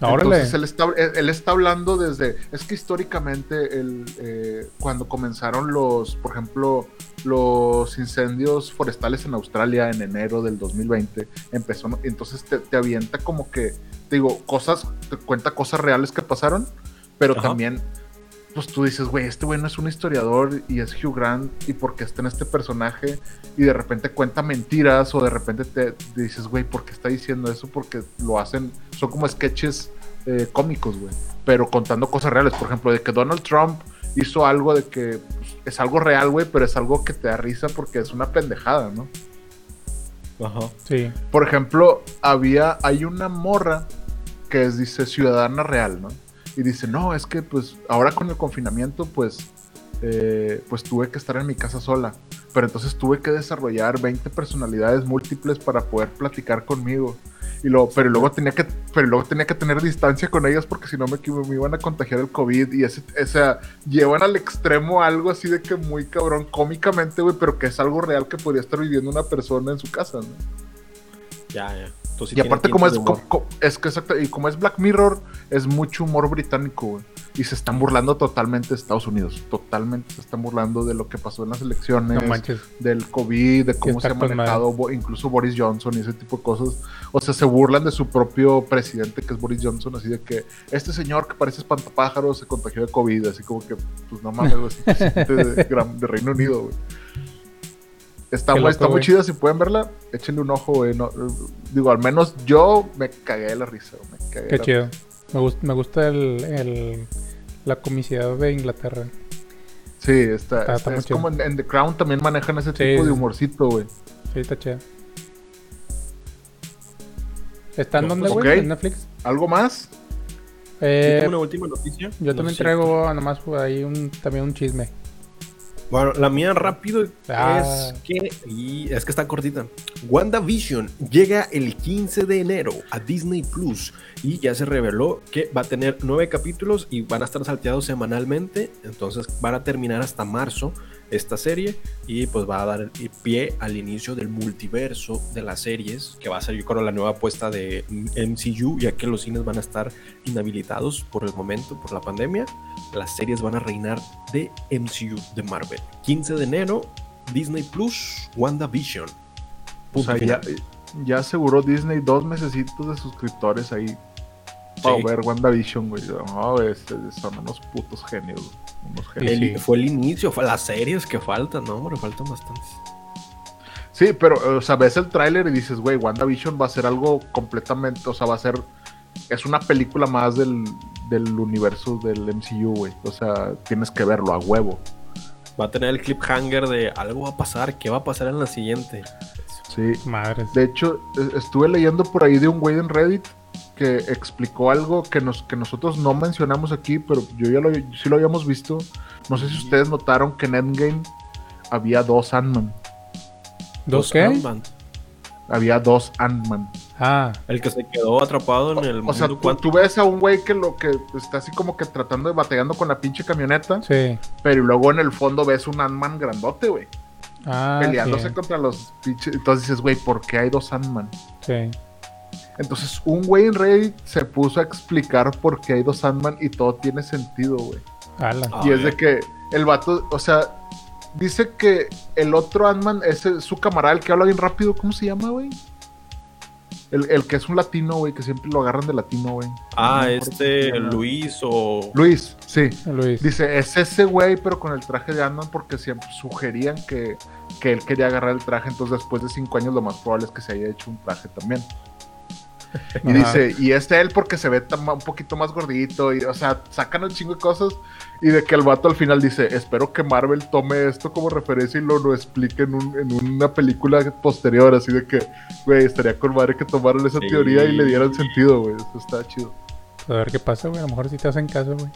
Speaker 3: Órale.
Speaker 2: Entonces él está, él, él está hablando desde. Es que históricamente, el, eh, cuando comenzaron los, por ejemplo, los incendios forestales en Australia en enero del 2020, empezó. Entonces te, te avienta como que, te digo, cosas, te cuenta cosas reales que pasaron, pero
Speaker 1: Ajá.
Speaker 2: también. Pues tú dices, güey, este güey no es un historiador y es Hugh Grant y porque está en este personaje y de repente cuenta mentiras o de repente te, te dices, güey, ¿por qué está diciendo eso? Porque lo hacen, son como sketches eh, cómicos, güey, pero contando cosas reales. Por ejemplo, de que Donald Trump hizo algo de que pues, es algo real, güey, pero es algo que te da risa porque es una pendejada, ¿no?
Speaker 1: Ajá.
Speaker 3: Sí.
Speaker 2: Por ejemplo, había, hay una morra que es, dice, ciudadana real, ¿no? Y dice, no, es que pues ahora con el confinamiento, pues, eh, pues tuve que estar en mi casa sola. Pero entonces tuve que desarrollar 20 personalidades múltiples para poder platicar conmigo. Y luego, pero luego tenía que, pero luego tenía que tener distancia con ellas porque si no me, me iban a contagiar el COVID. Y ese, o sea, llevan al extremo algo así de que muy cabrón, cómicamente, güey, pero que es algo real que podría estar viviendo una persona en su casa, ¿no?
Speaker 1: Ya, ya. Sí
Speaker 2: y aparte como es, es que exacto, y como es Black Mirror, es mucho humor británico, güey. Y se están burlando totalmente de Estados Unidos. Totalmente se están burlando de lo que pasó en las elecciones,
Speaker 3: No manches.
Speaker 2: del COVID, de cómo se ha manejado Bo- incluso Boris Johnson y ese tipo de cosas. O sea, se burlan de su propio presidente, que es Boris Johnson, así de que este señor que parece espantapájaros se contagió de COVID, así como que, pues no mames, güey, es un presidente de, Gran- de Reino Unido, güey. Está, muy-
Speaker 3: loco,
Speaker 2: está muy
Speaker 3: güey.
Speaker 2: chida, si pueden verla, échenle un ojo, güey. no, digo, al menos yo me cagué de la risa, güey, me cagué
Speaker 3: Qué
Speaker 2: la
Speaker 3: chido. Me gusta, me gusta el, el- la comicidad de Inglaterra.
Speaker 2: Sí, está,
Speaker 3: Está-
Speaker 2: está-
Speaker 3: está muy
Speaker 2: es
Speaker 3: chido.
Speaker 2: como en, en The Crown también manejan ese
Speaker 3: Sí,
Speaker 2: tipo de humorcito, güey.
Speaker 3: Sí, está chido. ¿Está en
Speaker 1: No,
Speaker 3: dónde,
Speaker 1: pues,
Speaker 3: güey? ¿En Netflix?
Speaker 2: ¿Algo más?
Speaker 3: Eh,
Speaker 1: tengo una última noticia.
Speaker 3: yo
Speaker 1: No
Speaker 3: también
Speaker 1: sé.
Speaker 3: traigo nomás por ahí un, también un chisme.
Speaker 1: Bueno, la mía rápido
Speaker 3: Ah.
Speaker 1: es que. Y es que está cortita. WandaVision llega el 15 de enero a Disney Plus. Y ya se reveló que va a tener nueve capítulos y van a estar salteados semanalmente. Entonces van a terminar hasta marzo esta serie. Y pues va a dar pie al inicio del multiverso de las series. Que va a ser, yo creo, la nueva apuesta de MCU. Ya que los cines van a estar inhabilitados por el momento, por la pandemia las series van a reinar de MCU de Marvel. 15 de enero, Disney Plus, WandaVision.
Speaker 2: O sea, ya, ya aseguró Disney dos mesecitos de suscriptores ahí para
Speaker 1: Sí.
Speaker 2: ver WandaVision, güey. No, este- son unos putos genios, güey.
Speaker 1: El-
Speaker 3: sí.
Speaker 1: Fue el inicio, fue las series que faltan, no, hombre, faltan bastantes.
Speaker 2: Sí, pero, o sea, ves el tráiler y dices, güey, WandaVision va a ser algo completamente, o sea, va a ser, es una película más del, del universo del MCU, güey. O sea, tienes que verlo a huevo.
Speaker 1: Va a tener el cliffhanger de algo va a pasar, ¿qué va a pasar en la siguiente?
Speaker 2: Sí.
Speaker 3: Madres.
Speaker 2: De hecho, e- estuve leyendo por ahí de un güey en Reddit que explicó algo que, nos, que nosotros no mencionamos aquí, pero yo ya lo, sí lo habíamos visto. No sé si ustedes notaron que en Endgame había dos Ant-Man.
Speaker 3: ¿Dos qué?
Speaker 1: Ant-Man.
Speaker 2: Había dos Ant-Man.
Speaker 3: Ah,
Speaker 1: El que se quedó atrapado en el
Speaker 2: O sea,
Speaker 1: mundo
Speaker 2: tú,
Speaker 1: cuántico.
Speaker 2: tú ves a un güey que lo que está así como que tratando de batallando con la pinche camioneta,
Speaker 3: sí.
Speaker 2: pero luego en el fondo ves un Ant-Man grandote, güey,
Speaker 3: Ah,
Speaker 2: peleándose
Speaker 3: sí.
Speaker 2: contra los pinches. Entonces dices, güey, ¿por qué hay dos Ant-Man?
Speaker 3: Sí.
Speaker 2: Entonces, un güey en Reddit se puso a explicar por qué hay dos Ant-Man y todo tiene sentido, güey.
Speaker 3: Ala.
Speaker 1: Ah,
Speaker 2: y es de que el vato, o sea, dice que el otro Ant-Man es su camarada, el que habla bien rápido, ¿cómo se llama, güey? El, el que es un latino, güey, que siempre lo agarran de latino, güey.
Speaker 1: Ah,
Speaker 2: No
Speaker 1: este. Luis o.
Speaker 2: Luis, sí.
Speaker 3: Luis.
Speaker 2: Dice, es ese güey, pero con el traje de Ant-Man, porque siempre sugerían que, que él quería agarrar el traje, entonces después de cinco años lo más probable es que se haya hecho un traje también. Y
Speaker 3: Ajá.
Speaker 2: dice, y es él porque se ve un poquito más gordito, y, o sea, sacan un chingo de cosas, y de que el vato al final dice, espero que Marvel tome esto como referencia y lo, lo explique en, un- en una película posterior, así de que, güey, estaría con madre que tomaran esa
Speaker 1: Sí.
Speaker 2: teoría y le dieran sentido, güey, eso está chido.
Speaker 3: A ver qué pasa, güey. A lo mejor si te hacen caso, güey.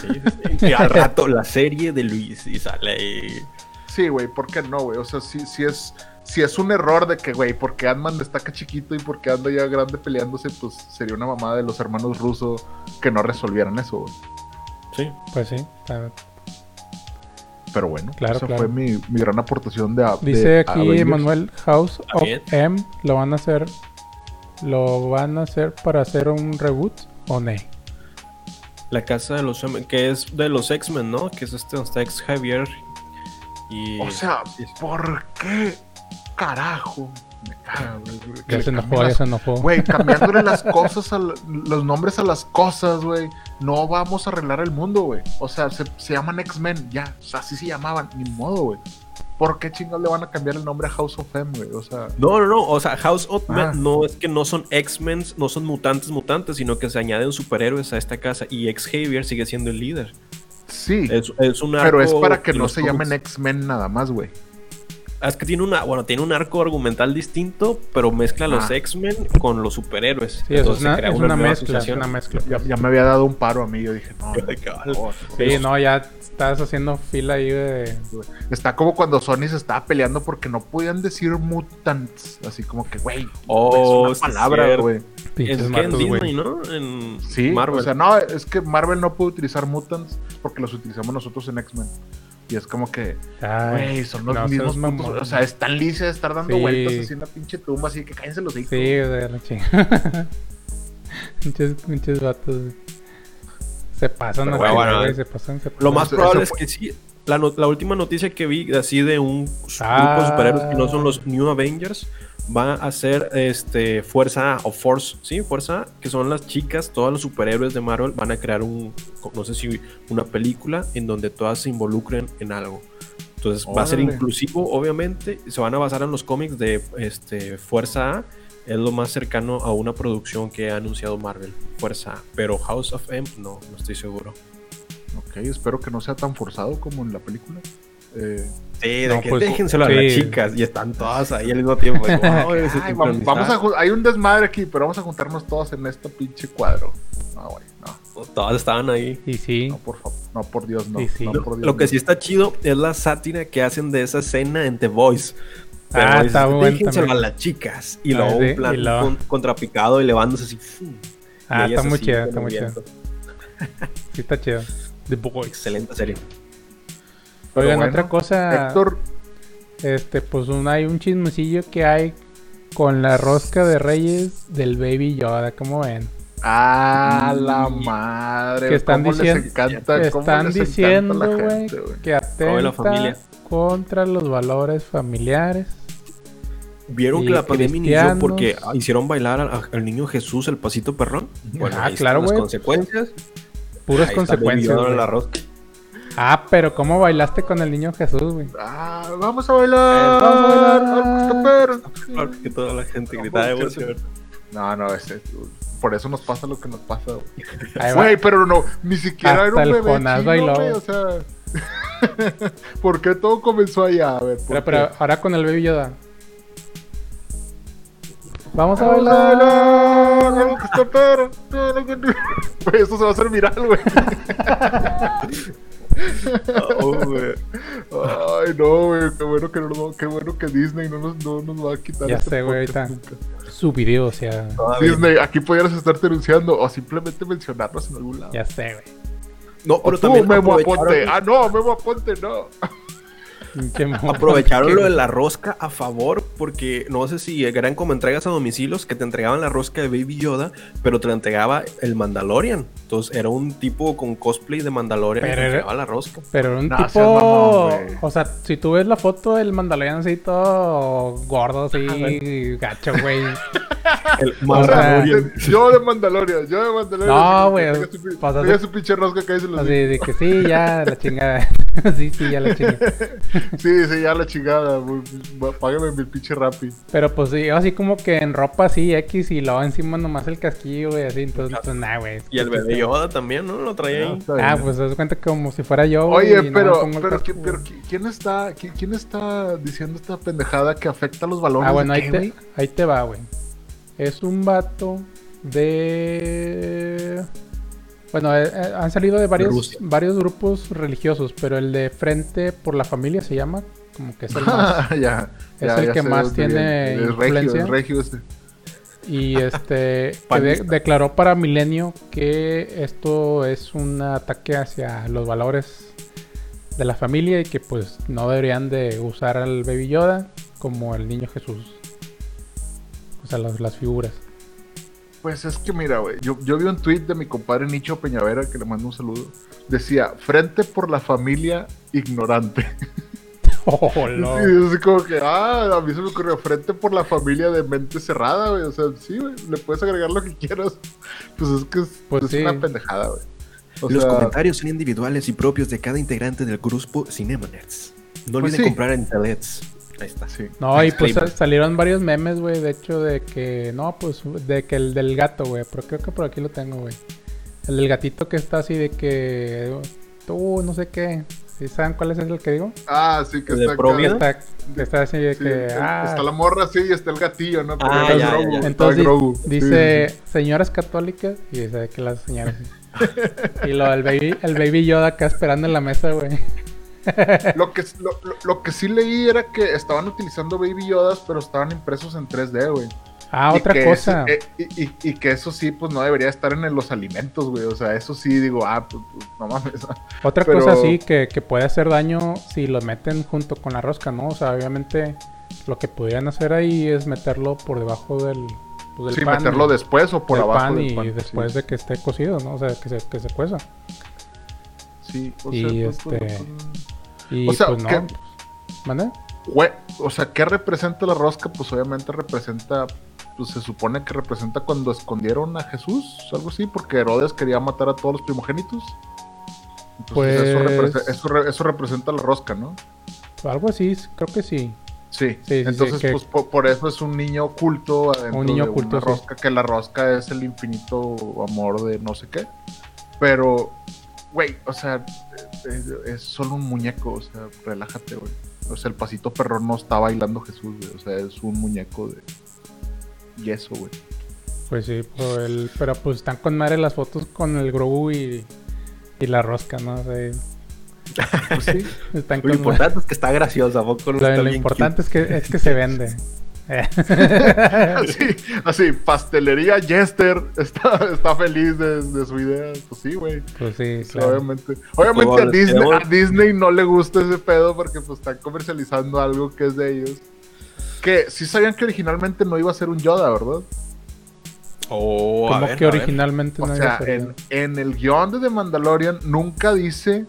Speaker 1: Sí, sí, sí. Y al rato la serie de Luis y sale ahí.
Speaker 2: Sí, güey, ¿por qué no, güey? O sea, sí, sí es, sí es un error de que, güey, porque Ant-Man destaca chiquito y porque anda ya grande peleándose, pues sería una mamada de los hermanos rusos que no resolvieran eso, güey.
Speaker 1: Sí.
Speaker 3: Pues sí. está-
Speaker 2: Pero bueno,
Speaker 3: Claro,
Speaker 2: esa
Speaker 3: claro.
Speaker 2: fue mi, mi gran aportación de de
Speaker 3: Dice aquí
Speaker 2: Avengers.
Speaker 3: Manuel House of. M. ¿Lo van a hacer? ¿Lo van a hacer para hacer un reboot o no?
Speaker 1: La casa de los X-Men, que es de los X-Men, ¿no? Que es este donde está ex Javier. Y.
Speaker 2: O sea,
Speaker 1: Sí, sí.
Speaker 2: ¿por qué carajo? Me caga, güey. que
Speaker 3: Ya se enojó, ya se enojó.
Speaker 2: Güey, cambiándole las cosas, a la- los nombres a las cosas, güey. No vamos a arreglar el mundo, güey. O sea, se, se llaman X-Men, ya. O sea, así se llamaban, ni modo, güey. ¿Por qué chingados le van a cambiar el nombre a House of M, güey? O sea,
Speaker 1: No, no, no. O sea, House of Men
Speaker 2: Ah.
Speaker 1: no es que no son X-Men, no son mutantes mutantes, sino que se añaden superhéroes a esta casa. Y ex Javier sigue siendo el líder.
Speaker 2: sí.
Speaker 1: Es, es un arco
Speaker 2: pero es para que no se llamen X-Men nada más, güey.
Speaker 1: Es que tiene una, bueno, tiene un arco argumental distinto, pero mezcla los
Speaker 2: Ah.
Speaker 1: X-Men con los superhéroes.
Speaker 3: Sí, es
Speaker 1: se
Speaker 3: una,
Speaker 1: crea
Speaker 3: es una
Speaker 1: nueva
Speaker 3: mezcla. Es una mezcla.
Speaker 2: Ya, ya me había dado un paro a mí. Yo dije, no. no.
Speaker 3: Sí, no, ya estás haciendo fila ahí de.
Speaker 2: Está como cuando Sony se estaba peleando porque no podían decir mutants. Así como que, güey,
Speaker 1: Oh,
Speaker 2: es una palabra,
Speaker 1: cierto.
Speaker 2: güey.
Speaker 1: Es que en Disney. ¿no? En
Speaker 2: Sí,
Speaker 1: Marvel.
Speaker 2: o sea, no, es que Marvel no puede utilizar mutants porque los utilizamos nosotros en X-Men. Y es como que, güey, son los
Speaker 3: no
Speaker 2: mismos
Speaker 3: mamón.
Speaker 2: O sea, están lice de estar dando
Speaker 3: Sí.
Speaker 2: vueltas así en una pinche tumba, así que cállense los hijos.
Speaker 3: Sí, de la chingada. Pinches, pinches vatos. güey. Se pasan
Speaker 1: Pero bueno,
Speaker 3: güey,
Speaker 1: bueno,
Speaker 3: güey, se pasan, se pasan.
Speaker 1: Lo más probable
Speaker 2: eso
Speaker 1: es que sí. La, no- la última noticia que vi así de un
Speaker 3: Ah.
Speaker 1: grupo de superhéroes que no son los New Avengers va a ser este Fuerza A o Force, sí, Fuerza A, que son las chicas, todas los superhéroes de Marvel van a crear un no sé si una película en donde todas se involucren en algo. Entonces va a ser inclusivo, obviamente, se van a basar en los cómics de este Fuerza A, es lo más cercano a una producción que ha anunciado Marvel, Fuerza A, pero House of M no, no estoy seguro.
Speaker 2: Ok, espero que no sea tan forzado como en la película. Eh,
Speaker 1: Sí, de
Speaker 3: No,
Speaker 1: que
Speaker 3: pues,
Speaker 1: déjenselo a
Speaker 3: sí.
Speaker 1: las chicas y están todas ahí al mismo tiempo. y como, "Ay, se
Speaker 2: ay, vamos, vamos a, hay un desmadre aquí, pero vamos a juntarnos todos en este pinche cuadro. No, güey, no.
Speaker 1: Todas estaban ahí.
Speaker 3: Y sí.
Speaker 2: No, por favor. No, por Dios, no.
Speaker 3: Sí, sí.
Speaker 2: no, por Dios,
Speaker 1: Lo que sí está chido es la sátira que hacen de esa escena en The Voice. Pero
Speaker 3: Ah, está bueno
Speaker 1: déjenselo
Speaker 3: también.
Speaker 1: a las chicas. Y
Speaker 3: Ah,
Speaker 1: luego
Speaker 3: sí,
Speaker 1: un plan
Speaker 3: y luego-
Speaker 1: con- contrapicado y levándose así.
Speaker 3: Ah, está muy
Speaker 1: con
Speaker 3: está muy
Speaker 1: viento.
Speaker 3: Sí, está chido. The Boys.
Speaker 1: Excelente serie.
Speaker 2: Pero
Speaker 3: Oigan,
Speaker 2: bueno,
Speaker 3: otra cosa.
Speaker 2: Héctor,
Speaker 3: Este, pues un, hay un chismecillo que hay con la rosca de reyes del Baby Yoda. ¿Cómo ven?
Speaker 2: a la
Speaker 1: Mm.
Speaker 2: madre.
Speaker 3: Que están
Speaker 2: cómo
Speaker 3: diciendo-
Speaker 2: les encanta, cómo
Speaker 3: Están
Speaker 2: les
Speaker 3: diciendo,
Speaker 2: la
Speaker 3: güey, que atenta
Speaker 1: familia.
Speaker 3: contra los valores familiares.
Speaker 1: ¿Vieron que la pandemia inició porque ah, hicieron bailar al, al niño Jesús el pasito perrón? Bueno,
Speaker 3: Ah,
Speaker 1: ahí
Speaker 3: claro, güey.
Speaker 1: consecuencias.
Speaker 3: Puras
Speaker 1: Ahí
Speaker 3: consecuencias.
Speaker 1: La rosca.
Speaker 3: Ah, pero ¿cómo bailaste con el niño Jesús, güey?
Speaker 2: Ah, vamos a bailar.
Speaker 3: Vamos a bailar.
Speaker 2: al Christopher.
Speaker 1: Claro que toda la gente gritaba de emoción.
Speaker 2: No, no, ese, por eso nos pasa lo que nos pasa, güey. Güey, pero no, ni siquiera
Speaker 3: Hasta
Speaker 2: era un
Speaker 3: el
Speaker 2: bebé
Speaker 3: Jonás
Speaker 2: chino,
Speaker 3: bailó,
Speaker 2: güey. o sea... ¿Por qué todo comenzó allá? A ver, ¿por
Speaker 3: Pero, pero ahora con el Baby Yoda. Vamos a
Speaker 2: Vamos a
Speaker 3: bailar.
Speaker 2: bailar, eso se va a hacer viral, güey.
Speaker 1: Oh, güey.
Speaker 2: Ay, no, güey, qué bueno que, no, nos- qué bueno que Disney no nos, no nos va a quitar
Speaker 3: Ya
Speaker 2: este
Speaker 3: sé, güey. Su video, o sea,
Speaker 1: Todavía.
Speaker 2: Disney, aquí podrías estar denunciando o simplemente mencionarnos en algún lado.
Speaker 3: ya sé, güey.
Speaker 1: No, pero
Speaker 2: tú,
Speaker 1: también
Speaker 2: Memo Aponte. Ah, no, Memo Aponte, no.
Speaker 1: Aprovecharon lo de la rosca a favor porque no sé si eran como entregas a domicilios que te entregaban la rosca de Baby Yoda, pero te la entregaba el Mandalorian. Entonces era un tipo con cosplay de Mandalorian
Speaker 3: Pero
Speaker 1: que entregaba la rosca.
Speaker 3: Pero era un
Speaker 2: seas
Speaker 3: tipo. o sea, si tú ves la foto del Mandalorian así todo gordo, así, gacho, güey.
Speaker 1: El
Speaker 3: O sea,
Speaker 1: Mandalorian.
Speaker 2: yo de Mandalorian, yo de Mandalorian.
Speaker 3: No, güey,
Speaker 2: que tenga su pinche rosca que ahí se lo
Speaker 3: Así de que sí, ya la chingada. sí, sí, ya la chingada.
Speaker 2: Sí, sí, ya la chingada. Págame mi pinche rapi.
Speaker 3: Pero pues sí, así como que en ropa así, X y luego encima nomás el casquillo, güey, así. Entonces, pues nada, güey.
Speaker 1: Y el bebé Yoda también, ¿no? Lo traía ahí.
Speaker 3: Ah, pues te das cuenta como si fuera yo.
Speaker 2: Oye, pero, pero,
Speaker 3: casco,
Speaker 2: ¿quién, pero
Speaker 3: güey.
Speaker 2: ¿quién- ¿quién está, quién, quién está diciendo esta pendejada que afecta a los valores?
Speaker 3: Ah, bueno,
Speaker 2: de
Speaker 3: ahí
Speaker 2: qué,
Speaker 3: te, ahí te va, güey. Es un vato de... Bueno, eh, eh, han salido de varios, varios grupos religiosos, pero el de Frente por la Familia se llama, como que es el más...
Speaker 2: ya,
Speaker 3: es
Speaker 2: ya,
Speaker 3: el
Speaker 2: ya
Speaker 3: que más tiene
Speaker 2: regio,
Speaker 3: influencia.
Speaker 2: regio.
Speaker 3: Y este que de-
Speaker 1: Panista.
Speaker 3: declaró para Milenio que esto es un ataque hacia los valores de la familia y que pues no deberían de usar al Baby Yoda como el niño Jesús. O sea, las, las figuras.
Speaker 2: Pues es que mira, güey, yo, yo vi un tweet de mi compadre Nicho Peñavera, que le mando un saludo. Decía, frente por la familia ignorante.
Speaker 3: Oh, no.
Speaker 2: Y es como que, ah, a mí se me ocurrió, frente por la familia de mente cerrada, güey. O sea, sí, güey, le puedes agregar lo que quieras. Pues es que es,
Speaker 3: Pues
Speaker 2: es
Speaker 3: sí.
Speaker 2: una pendejada, güey. O
Speaker 1: Los
Speaker 2: sea,
Speaker 1: comentarios son individuales y propios de cada integrante del grupo Cinema Nerds. No
Speaker 2: Pues
Speaker 1: olviden
Speaker 2: sí.
Speaker 1: comprar en Telets. Ahí está.
Speaker 2: sí.
Speaker 3: No, y pues salieron varios memes, güey, de hecho, de que, no, pues, de que el del gato, güey, pero creo que por aquí lo tengo, güey. El del gatito que está así de que, tú, no sé qué, ¿sí saben cuál es el que digo?
Speaker 2: Ah, sí, que
Speaker 1: ¿De
Speaker 2: está acá.
Speaker 3: Está, que está así de
Speaker 2: Sí,
Speaker 3: que,
Speaker 2: el-
Speaker 3: ah,
Speaker 2: Está la morra, sí, y está el gatillo, ¿no?
Speaker 1: Ah,
Speaker 2: Pero
Speaker 1: ya, ya,
Speaker 2: Grogu,
Speaker 1: ya.
Speaker 2: está
Speaker 3: entonces
Speaker 2: Grogu.
Speaker 3: Dice,
Speaker 2: sí,
Speaker 3: señoras católicas, y dice que las señoras, y lo, el baby, el baby Yoda acá esperando en la mesa, güey.
Speaker 2: Lo que, lo, lo- lo que sí leí era que estaban utilizando Baby Yodas, pero estaban impresos en 3D, güey.
Speaker 3: Ah,
Speaker 2: Y
Speaker 3: otra cosa.
Speaker 2: eso- eh, y, y- y que eso sí, pues no debería estar en los alimentos, güey. O sea, eso sí, digo, ah, pues, pues, no mames.
Speaker 3: Otra
Speaker 2: Pero-
Speaker 3: cosa sí que, que puede hacer daño si lo meten junto con la rosca, ¿no? O sea, obviamente lo que podrían hacer ahí es meterlo por debajo del, pues, del
Speaker 2: Sí,
Speaker 3: pan.
Speaker 2: meterlo
Speaker 3: y-
Speaker 2: después o por
Speaker 3: del
Speaker 2: abajo
Speaker 3: pan
Speaker 2: del
Speaker 3: y después
Speaker 2: sí.
Speaker 3: de que esté cocido, ¿no? O sea, que se, que se cueza.
Speaker 2: Sí, o
Speaker 3: y
Speaker 2: sea, pues,
Speaker 3: este-
Speaker 2: pues,
Speaker 3: Y
Speaker 2: O sea,
Speaker 3: pues no.
Speaker 2: que-
Speaker 3: pues,
Speaker 2: güey, o sea, ¿qué representa la rosca? Pues obviamente representa, pues se supone que representa cuando escondieron a Jesús, algo así, porque Herodes quería matar a todos los primogénitos. Entonces eso,
Speaker 3: Pues-
Speaker 2: represe- eso, re- eso representa la rosca, ¿no?
Speaker 3: Algo así, creo que sí.
Speaker 2: Sí, entonces
Speaker 3: sí, que-
Speaker 2: pues po- por, eso es un niño oculto adentro
Speaker 3: Un niño
Speaker 2: de
Speaker 3: oculto,
Speaker 2: una
Speaker 3: sí.
Speaker 2: rosca, que la rosca es el infinito amor de no sé qué. Pero, güey, o sea, es, es solo un muñeco, o sea, relájate, güey. O sea, el pasito perrón no está bailando Jesús, güey. O sea, es un muñeco de yeso, güey.
Speaker 3: Pues sí, pero, el, pero pues están con madre las fotos con el Grogu y, y la rosca, ¿no? O sea,
Speaker 2: Pues sí.
Speaker 3: están
Speaker 1: Lo
Speaker 3: con madre.
Speaker 1: importante es que está graciosa, ¿a poco
Speaker 3: Lo, lo importante es que, es que se vende.
Speaker 2: Así, así, pastelería Jester está, está feliz de, de su idea. Pues sí, güey.
Speaker 3: pues sí,
Speaker 2: Sí,
Speaker 3: claro.
Speaker 2: Obviamente, obviamente a, Disney,
Speaker 1: tenemos-
Speaker 2: a Disney no le gusta ese pedo porque pues están comercializando algo que es de ellos. Que sí sabían que originalmente no iba a ser un Yoda, ¿verdad?
Speaker 1: Oh,
Speaker 3: Como
Speaker 1: ver,
Speaker 3: que originalmente
Speaker 2: O
Speaker 3: no
Speaker 2: sea,
Speaker 3: iba a ser
Speaker 2: en, en el guion de The Mandalorian nunca dice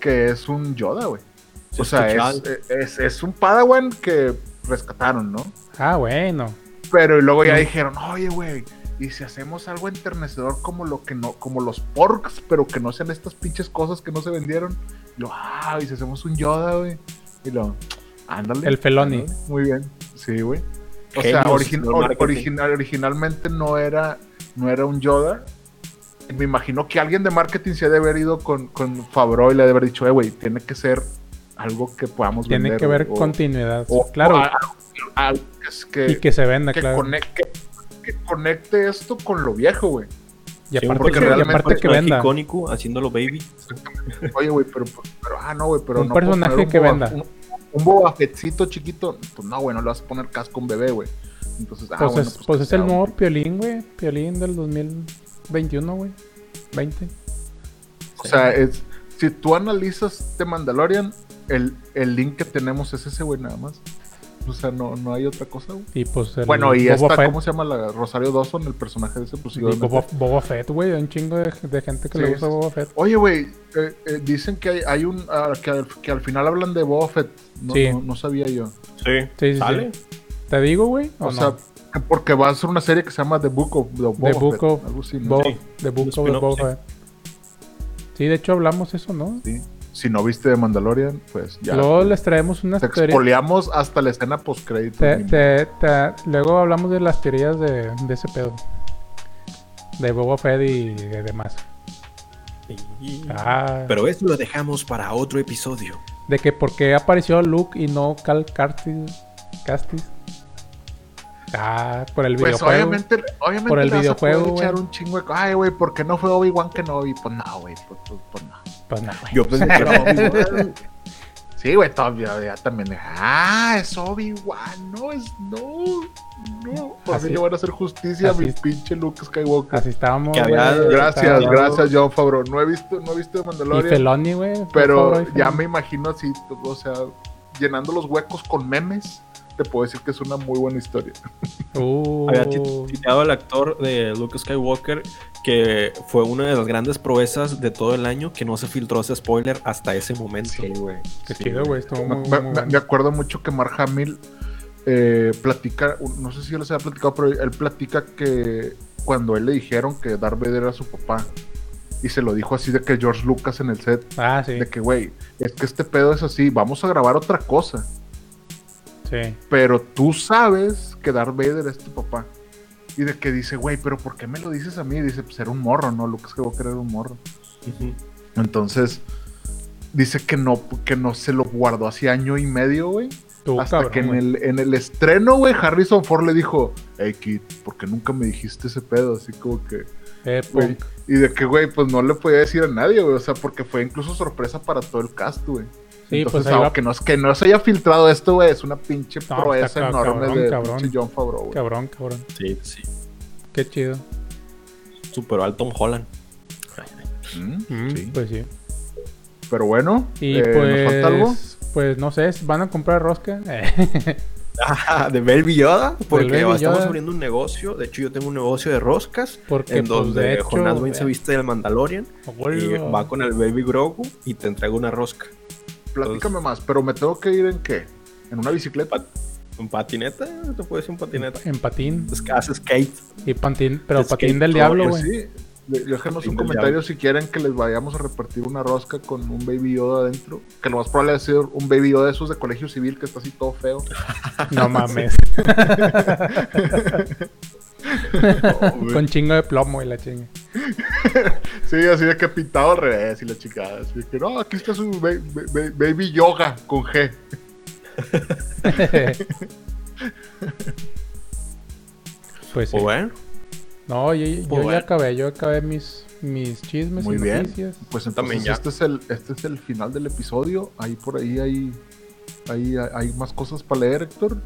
Speaker 2: que es un Yoda, güey. O sea, es, es un Padawan que rescataron, ¿no?
Speaker 3: Ah, bueno.
Speaker 2: Pero luego ya dijeron, oye, güey, y si hacemos algo enternecedor como lo que no, como los porks, pero que no sean estas pinches cosas que no se vendieron. Y lo, ah, y si hacemos un Yoda, güey. Y lo, ándale.
Speaker 3: El Feloni.
Speaker 2: ándale, Muy bien. Sí, güey. O sea,
Speaker 1: Genios
Speaker 2: or- original, originalmente no era, no era un Yoda. Me imagino que alguien de marketing se ha de haber ido con, con Favreau y le ha de haber dicho, eh, güey, tiene que ser algo que podamos
Speaker 3: Tiene
Speaker 2: vender.
Speaker 3: que haber
Speaker 2: o-
Speaker 3: continuidad.
Speaker 2: o-
Speaker 3: claro.
Speaker 2: o algo que
Speaker 3: y que se venda,
Speaker 2: que,
Speaker 3: claro.
Speaker 2: conec- que- que conecte esto con lo viejo, güey.
Speaker 3: y aparte,
Speaker 2: porque
Speaker 3: que, y
Speaker 2: realmente
Speaker 3: aparte que venda.
Speaker 1: icónico haciéndolo baby.
Speaker 2: Oye, güey, pero, pero, ah, no, güey, pero
Speaker 3: Un
Speaker 2: no
Speaker 3: personaje
Speaker 2: un
Speaker 3: que
Speaker 2: Boba-
Speaker 3: venda.
Speaker 2: Un, un chiquito, pues no, güey, no le vas a poner casco a un bebé, güey. Entonces, ah,
Speaker 3: Pues,
Speaker 2: bueno,
Speaker 3: es, pues
Speaker 2: que
Speaker 3: es el nuevo Piolín, güey. Piolín del 2021, güey. 20.
Speaker 2: O sea, es, si tú analizas The Mandalorian, el, el link que tenemos es ese, güey, nada más. O sea, no, no hay otra cosa, güey.
Speaker 3: Y pues el
Speaker 2: Bueno, y
Speaker 3: Boba
Speaker 2: esta,
Speaker 3: Fett.
Speaker 2: ¿cómo se llama? La Rosario Dawson, el personaje de ese, pues
Speaker 3: Y. Boba, Boba Fett, güey. Hay un chingo de, de gente que
Speaker 2: Sí,
Speaker 3: le gusta. Boba Fett.
Speaker 2: Oye, güey, eh, eh, dicen que hay, hay un. ah, que, al, que al final hablan de Boba Fett. No,
Speaker 3: Sí.
Speaker 2: no, no sabía yo.
Speaker 1: Sí,
Speaker 3: Sí, sí,
Speaker 1: ¿Sale?
Speaker 3: sí. ¿Te digo, güey? ¿O,
Speaker 2: O
Speaker 3: no?
Speaker 2: sea, que porque va a ser una serie que se llama The Book of the Boba
Speaker 3: The Book
Speaker 2: Fett,
Speaker 3: of
Speaker 2: algo así, ¿no?
Speaker 3: Boba,
Speaker 1: Sí.
Speaker 3: The Book of Boba
Speaker 1: sí.
Speaker 3: Fett. Sí, de hecho hablamos eso, ¿no?
Speaker 2: Sí. Si no viste de Mandalorian, pues ya.
Speaker 3: Luego les traemos unas
Speaker 2: Te
Speaker 3: teorías.
Speaker 2: expoliamos hasta la escena post crédito.
Speaker 3: Te- te- te- luego hablamos de las teorías de, de ese pedo. De Boba Fett y de demás. Ah,
Speaker 1: Pero eso lo dejamos para otro episodio.
Speaker 3: de que por qué apareció Luke y no Cal Castis. Castis. Ah, por el
Speaker 2: Pues
Speaker 3: videojuego.
Speaker 2: obviamente, obviamente
Speaker 3: Por el videojuego,
Speaker 2: echar
Speaker 3: güey.
Speaker 2: un chingo de... Ay, güey, ¿por qué no fue Obi-Wan Kenobi? Pues no, güey, pues, pues, pues no.
Speaker 3: Pues no, güey.
Speaker 1: Yo pensé que era Obi-Wan.
Speaker 2: Sí, güey, todavía ya también. de, Ah, es Obi-Wan, no, es no, no. Por
Speaker 3: Así-
Speaker 2: fin le van a hacer justicia a mi pinche Luke Skywalker.
Speaker 3: Así estábamos.
Speaker 1: Que había-
Speaker 3: güey.
Speaker 2: Gracias,
Speaker 3: Estábamos-
Speaker 2: gracias, John Favreau. No he visto, no he visto
Speaker 3: Y
Speaker 2: Mandalorian,
Speaker 3: Feloni, güey.
Speaker 2: pero
Speaker 3: y
Speaker 2: ya me imagino así, o sea, llenando los huecos con memes. Te puedo decir que es una muy buena historia.
Speaker 3: Uh,
Speaker 1: Había tit- titeado al actor de Luke Skywalker que fue una de las grandes proezas de todo el año que no se filtró ese spoiler hasta ese momento.
Speaker 2: güey.
Speaker 3: Qué chido, güey.
Speaker 2: Me, acuerdo mucho que Mark Hamill eh, platica, no sé si yo les había platicado, pero él platica que cuando él le dijeron que Darth Vader era su papá, y se lo dijo así de que George Lucas en el set,
Speaker 3: Ah, sí.
Speaker 2: de que, güey, es que este pedo es así, vamos a grabar otra cosa,
Speaker 3: Sí.
Speaker 2: pero tú sabes que Darth Vader es tu papá. Y de que dice, güey, pero ¿por qué me lo dices a mí? Y dice, pues era un morro, ¿no? Lucas Skywalker era un morro. Entonces, dice que no, que no se lo guardó hace año y medio, güey.
Speaker 3: Tú,
Speaker 2: Hasta
Speaker 3: cabrón,
Speaker 2: que en el, en el estreno, güey, Harrison Ford le dijo, hey, Kid, ¿por qué nunca me dijiste ese pedo? Así como que,
Speaker 3: Eh,
Speaker 2: güey. Y de que, güey, pues no le podía decir a nadie, güey. O sea, porque fue incluso sorpresa para todo el cast, güey.
Speaker 3: Sí,
Speaker 2: Entonces,
Speaker 3: pues ahí va-
Speaker 2: aunque no, es que no se haya filtrado esto, güey, es una pinche
Speaker 3: No,
Speaker 2: proeza enorme
Speaker 3: cabrón,
Speaker 2: de
Speaker 3: cabrón.
Speaker 2: pinche John Favreau, güey.
Speaker 3: Cabrón, cabrón.
Speaker 1: Sí, sí.
Speaker 3: Qué chido.
Speaker 1: Superó al Tom Holland.
Speaker 2: Mm,
Speaker 3: Mm,
Speaker 2: sí.
Speaker 3: Pues sí.
Speaker 2: Pero bueno,
Speaker 3: Y
Speaker 2: eh, ¿nos falta algo?
Speaker 3: pues, pues no sé, ¿van a comprar rosca?
Speaker 1: Ah, de Baby Yoda, porque
Speaker 3: Baby
Speaker 1: estamos
Speaker 3: Yoda.
Speaker 1: abriendo un negocio. De hecho, yo tengo un negocio de roscas.
Speaker 3: Porque,
Speaker 1: en
Speaker 3: pues,
Speaker 1: donde
Speaker 3: de hecho,
Speaker 1: Jonás Wayne se
Speaker 3: eh,
Speaker 1: viste del Mandalorian y va con el Baby Grogu y te entrega una rosca.
Speaker 2: Platícame más, pero me tengo que ir en qué? ¿En una bicicleta?
Speaker 1: ¿Un patineta? ¿Te puede decir un patineta?
Speaker 3: En patín.
Speaker 1: Es que hace skate.
Speaker 3: Y patín, pero patín del diablo,
Speaker 2: Pues
Speaker 3: güey.
Speaker 2: sí. Déjenos un comentario si quieren que les vayamos a repartir una rosca con un Baby Yoda adentro. Que lo más probable es ser un Baby Yoda de esos de colegio civil que está así todo feo.
Speaker 3: No mames. Con chingo de plomo y la chinga.
Speaker 2: Sí, así de que pintado al revés y la chicada. Así que no, aquí está su ba- ba- ba- Baby Yoga con G.
Speaker 3: pues sí.
Speaker 1: Pues bueno,
Speaker 3: No, yo, yo
Speaker 1: Pues
Speaker 3: ya acabé, yo acabé mis, mis chismes
Speaker 2: Muy
Speaker 3: y
Speaker 2: bien.
Speaker 3: noticias.
Speaker 2: Pues
Speaker 1: También
Speaker 2: entonces
Speaker 1: ya.
Speaker 2: este es, el, este es el final del episodio. Ahí por ahí hay, hay, hay más cosas para leer, Héctor.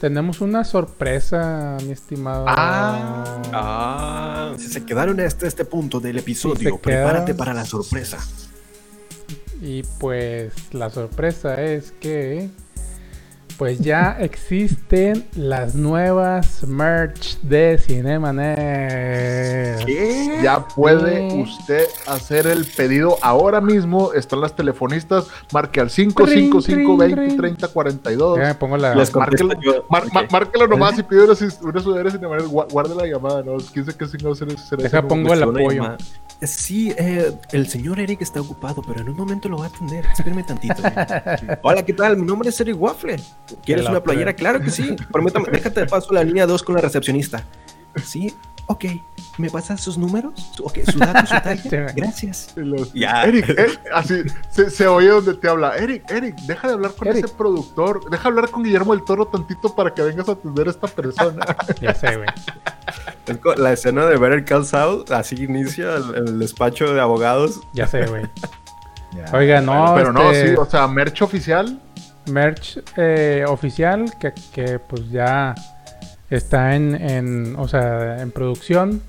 Speaker 3: Tenemos una sorpresa, mi estimado.
Speaker 2: Ah.
Speaker 1: ah, si se quedaron hasta este punto del
Speaker 3: Si
Speaker 1: episodio, prepárate para la sorpresa.
Speaker 3: Y pues la sorpresa es que pues ya existen las nuevas merch de Cinemanet.
Speaker 2: Ya puede
Speaker 3: Sí.
Speaker 2: usted hacer el pedido ahora mismo. Están las telefonistas. Marque al 555 20 30 42.
Speaker 3: Ya me pongo la
Speaker 2: Márquelo, mar- mar- márquelo nomás y pide una, una sudadera. Guarde la llamada, ¿no? ¿Quién sabe qué signo será será
Speaker 3: Deja
Speaker 2: ese
Speaker 3: pongo el
Speaker 1: una
Speaker 3: apoyo.
Speaker 1: Eh, Sí, eh, el señor Eric está ocupado, pero en un momento lo va a atender. Espérame tantito. eh. Hola, ¿qué tal? Mi nombre es Eric Waffle. ¿Quieres una playera? Claro que sí. Permítame, déjate de paso la línea 2 con la recepcionista. Sí, ok. ¿Me pasas sus números? Ok, su dato, su talla. Gracias.
Speaker 2: Los-
Speaker 1: Ya.
Speaker 2: Eric, eh, así se, se oye donde te habla. Eric, Eric, deja de hablar con
Speaker 3: Eric.
Speaker 2: ese productor. Deja de hablar con Guillermo del Toro tantito para que vengas a atender a esta persona.
Speaker 3: Ya sé, güey.
Speaker 1: La escena de Better Call Saul, así inicia el, el despacho de abogados.
Speaker 3: Ya sé, güey. Oiga, no,
Speaker 2: Pero no,
Speaker 3: este,
Speaker 2: sí, o sea, merch oficial.
Speaker 3: Merch eh, oficial que, que, pues ya está en, en, o sea, en producción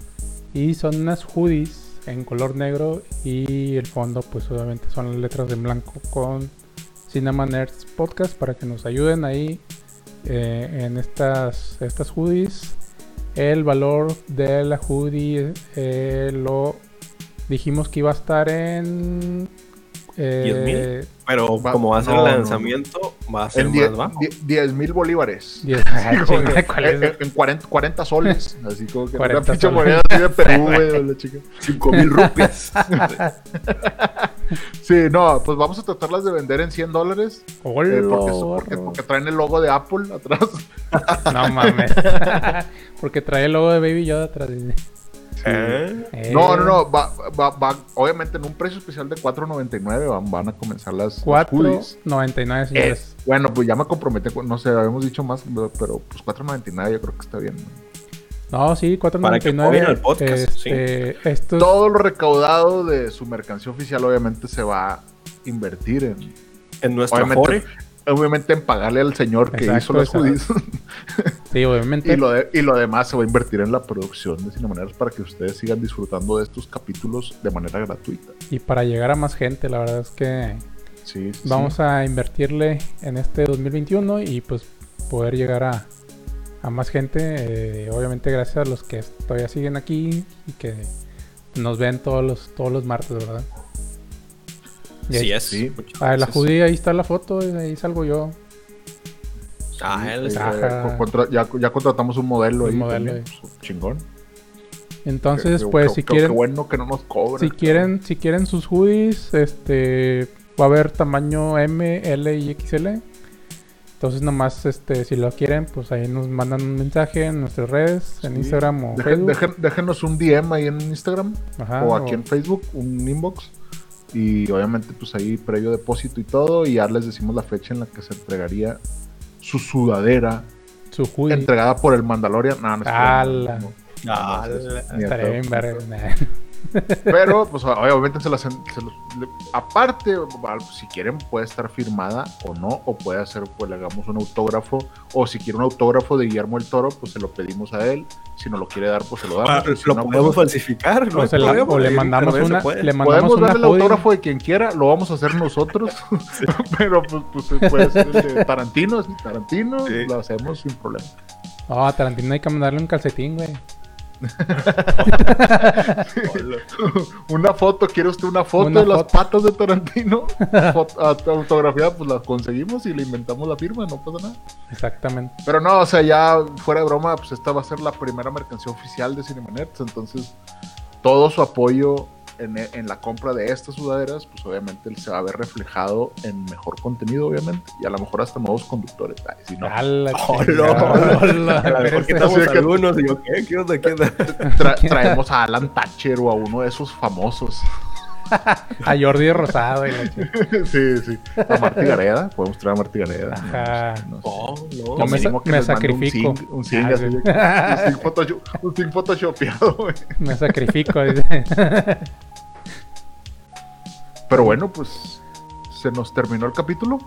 Speaker 3: y son unas hoodies en color negro y el fondo pues obviamente son las letras en blanco con Cinema Nerds Podcast para que nos ayuden ahí eh, en estas, estas hoodies. El valor de la hoodie eh, lo dijimos que iba a estar en... eh,
Speaker 1: 10,000. Pero
Speaker 2: Va-
Speaker 1: como va a ser
Speaker 2: no,
Speaker 1: el
Speaker 2: no.
Speaker 1: lanzamiento, va a ser
Speaker 2: En 10
Speaker 1: más bajo.
Speaker 2: 10 mil bolívares.
Speaker 3: 10 chinga, ¿cuál es?
Speaker 2: En, en 40, 40 soles. Así como que
Speaker 3: 40
Speaker 2: una pinche moneda así de Perú, güey, la chica.
Speaker 1: 5 mil rupias.
Speaker 2: Sí, no, pues vamos a tratarlas de vender en 100 dólares. eh, porque, porque- porque traen el logo de Apple atrás.
Speaker 3: No mames. Porque trae el logo de Baby Yoda atrás.
Speaker 1: ¿Eh?
Speaker 3: Eh,
Speaker 2: No, no, no. Va, va, va, obviamente en un precio especial de 4.99 van, van a comenzar las, las hoodies.
Speaker 3: 4.99
Speaker 2: Eh,
Speaker 3: señores.
Speaker 2: bueno, pues ya me comprometí. No sé, habíamos dicho más, pero pues 4.99 yo creo que está bien. ¿no?
Speaker 3: No, sí, 4.99.
Speaker 1: Para que al podcast,
Speaker 3: este,
Speaker 2: Todo lo recaudado de su mercancía oficial obviamente se va a invertir en,
Speaker 1: En nuestra
Speaker 2: obviamente,
Speaker 1: Fore.
Speaker 2: Obviamente en pagarle al señor que
Speaker 3: Exacto,
Speaker 2: hizo las hoodies.
Speaker 3: Sí, obviamente.
Speaker 2: y, lo de- y lo demás se va a invertir en la producción de Cinemaneras para que ustedes sigan disfrutando de estos capítulos de manera gratuita.
Speaker 3: Y para llegar a más gente, la verdad es que
Speaker 2: sí,
Speaker 3: vamos
Speaker 2: sí.
Speaker 3: a invertirle en este 2021 y pues poder llegar a, a más gente. eh, obviamente gracias a los que todavía siguen aquí y que nos ven todos los, todos los martes, ¿verdad? Y ahí-
Speaker 1: Sí es.
Speaker 2: sí.
Speaker 3: Ah, la judía, ahí está la foto, ahí salgo yo.
Speaker 1: Ah, él
Speaker 2: Sí,
Speaker 1: está-
Speaker 2: eh, contra- ya, ya contratamos un modelo
Speaker 3: Un
Speaker 2: ahí.
Speaker 3: modelo
Speaker 2: también, pues, chingón.
Speaker 3: Entonces, pues si quieren,
Speaker 2: Qué bueno que no nos cobran.
Speaker 3: si quieren, si quieren sus hoodies, este va a haber tamaño M, L y XL. Entonces nomás este si lo quieren, pues ahí nos mandan un mensaje en nuestras redes, en
Speaker 2: Sí.
Speaker 3: Instagram o
Speaker 2: Dejen-
Speaker 3: Facebook.
Speaker 2: dejen- déjenos un DM ahí en Instagram
Speaker 3: Ajá,
Speaker 2: o aquí
Speaker 3: o-
Speaker 2: en Facebook, un inbox. Y obviamente, pues ahí previo depósito y todo. Y ya les decimos la fecha en la que se entregaría su sudadera
Speaker 3: su hoodie.
Speaker 2: entregada por el Mandalorian. No, no, no, no,
Speaker 1: Ah,
Speaker 2: no, no,
Speaker 1: la-
Speaker 2: Pero, pues obviamente se las. se los- le- aparte, si quieren, puede estar firmada o no, o puede hacer, pues le hagamos un autógrafo. O si quiere un autógrafo de Guillermo el Toro, pues se lo pedimos a él. Si no lo quiere dar, pues se lo damos.
Speaker 1: Ah,
Speaker 2: si
Speaker 1: lo
Speaker 2: no,
Speaker 1: podemos
Speaker 2: pues,
Speaker 1: falsificar, no
Speaker 3: O,
Speaker 1: hay
Speaker 3: se la- o le mandamos una, le mandamos
Speaker 2: Podemos
Speaker 3: una
Speaker 2: darle el autógrafo de quien quiera, lo vamos a hacer nosotros. Pero pues, pues puede ser el de Tarantino, sí, Tarantino,
Speaker 1: Sí.
Speaker 2: lo hacemos sin problema.
Speaker 3: No, a Tarantino hay que mandarle un calcetín, güey.
Speaker 2: una foto, ¿quiere usted una foto
Speaker 3: Una
Speaker 2: de las patas de Tarantino? Fot- a- autografía, pues la conseguimos y le inventamos la firma, no pasa nada.
Speaker 3: Exactamente.
Speaker 2: Pero no, o sea, ya fuera de broma, pues esta va a ser la primera mercancía oficial de Cinemanet, entonces todo su apoyo en, en la compra de estas sudaderas, pues obviamente se va a ver reflejado en mejor contenido, obviamente, y a lo mejor hasta nuevos conductores. Ay, si no,
Speaker 3: A la
Speaker 1: Hola,
Speaker 3: chingada.
Speaker 1: hola,
Speaker 3: Hola,
Speaker 1: A lo mejor
Speaker 3: espérense.
Speaker 1: quitamos
Speaker 2: Así de que-
Speaker 1: algunos y yo, ¿qué? ¿Qué onda? ¿Qué onda?
Speaker 2: tra- traemos a Alan Thatcher o a uno de esos famosos.
Speaker 3: A Jordi Rosado y la
Speaker 2: sí, sí. A Marty Gareda, podemos traer a Marty Gareda.
Speaker 3: Ajá.
Speaker 2: No.
Speaker 1: Oh, no.
Speaker 3: Yo me sa-
Speaker 2: que
Speaker 3: me sacrifico.
Speaker 2: Un zinc,
Speaker 3: Ah, sí.
Speaker 2: un zinc photoshopeado, güey.
Speaker 3: Me sacrifico. dice.
Speaker 2: Pero bueno, pues se nos terminó el capítulo.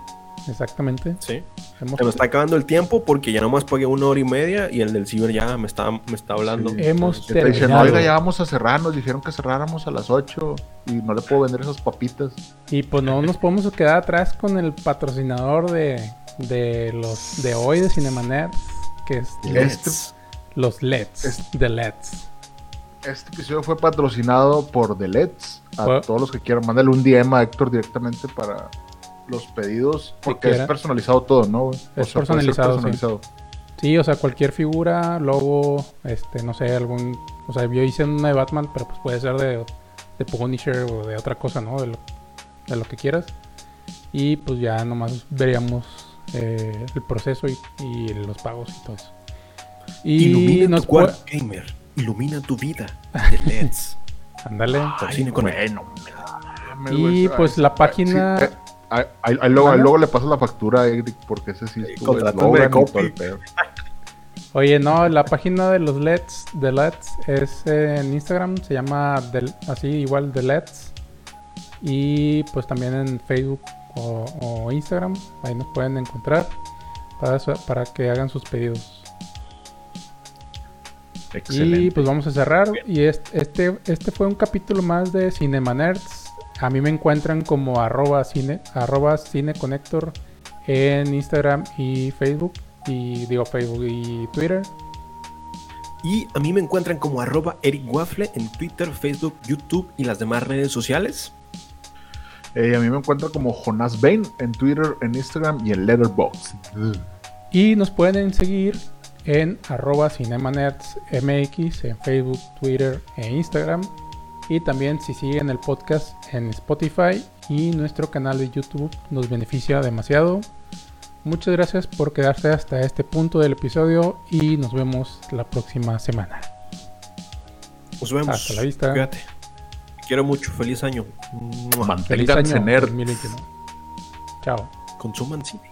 Speaker 3: Exactamente.
Speaker 1: Sí.
Speaker 3: Hemos,
Speaker 1: Se me está acabando el tiempo porque ya nomás pagué una hora y media y el del ciber ya me está, me está hablando.
Speaker 2: Sí.
Speaker 3: hemos
Speaker 2: Que te dicen,
Speaker 3: terminado.
Speaker 2: oiga, ya vamos a cerrar. Nos dijeron que cerráramos a las 8 y no le puedo vender esas papitas.
Speaker 3: Y pues no nos podemos quedar atrás con el patrocinador de, de los de hoy de Cinemanet, que es
Speaker 2: Este,
Speaker 3: los LEDs.
Speaker 2: Este-
Speaker 3: De LEDs.
Speaker 2: Este episodio fue patrocinado por The Leds. A todos los que quieran, mándale un DM a Héctor directamente para los pedidos. Porque es personalizado todo, ¿no? O
Speaker 3: Es personalizado, sí. o sea, cualquier figura, logo, este, no sé, algún... O sea, yo hice una de Batman, pero pues puede ser de, de Punisher o de otra cosa, ¿no? De lo, de lo que quieras. Y pues ya nomás veríamos eh, el proceso y, y los pagos y todo eso. Y
Speaker 1: Ilumina
Speaker 3: nos
Speaker 1: tu
Speaker 3: puede...
Speaker 1: cuarto, gamer. Ilumina tu vida. De LEDs.
Speaker 3: Ándale.
Speaker 1: Por cine con
Speaker 2: Bueno,
Speaker 3: Y, pues, la
Speaker 2: sí,
Speaker 3: página-
Speaker 2: eh, Ahí, ahí- ahí luego, ahí
Speaker 3: ¿Manda?
Speaker 2: luego le pasas la factura a Eric porque ese sí estuvo
Speaker 1: de.
Speaker 3: Oye, no, la página de los LEDs, de LEDs, es eh, en Instagram, se llama del- así igual de LEDs. Y pues también en Facebook o, o Instagram, ahí nos pueden encontrar para, para que hagan sus pedidos.
Speaker 2: Excelente.
Speaker 3: Y pues vamos a cerrar. Y este, este, este fue un capítulo más de Cinema Nerds. a mí me encuentran como arroba cine, arroba cineconector en Instagram y Facebook. Y digo Facebook y Twitter.
Speaker 1: Y a mí me encuentran como arroba Eric Waffle en Twitter, Facebook, YouTube y las demás redes sociales.
Speaker 2: Eh, a mí me encuentran como Jonas Bain en Twitter, en Instagram y en Letterboxd.
Speaker 3: Y nos pueden seguir en arroba cinemanerdsmx en Facebook, Twitter e Instagram. Y también si siguen el podcast en Spotify y nuestro canal de YouTube nos beneficia demasiado. Muchas gracias por quedarse hasta este punto del episodio y nos vemos la próxima semana.
Speaker 1: Nos vemos.
Speaker 3: Hasta la vista.
Speaker 1: Cuídate. Te quiero mucho. Feliz año.
Speaker 3: Feliz
Speaker 2: Manténganse
Speaker 3: año
Speaker 2: nerds.
Speaker 3: 2021. Chao.
Speaker 1: Consuman cine.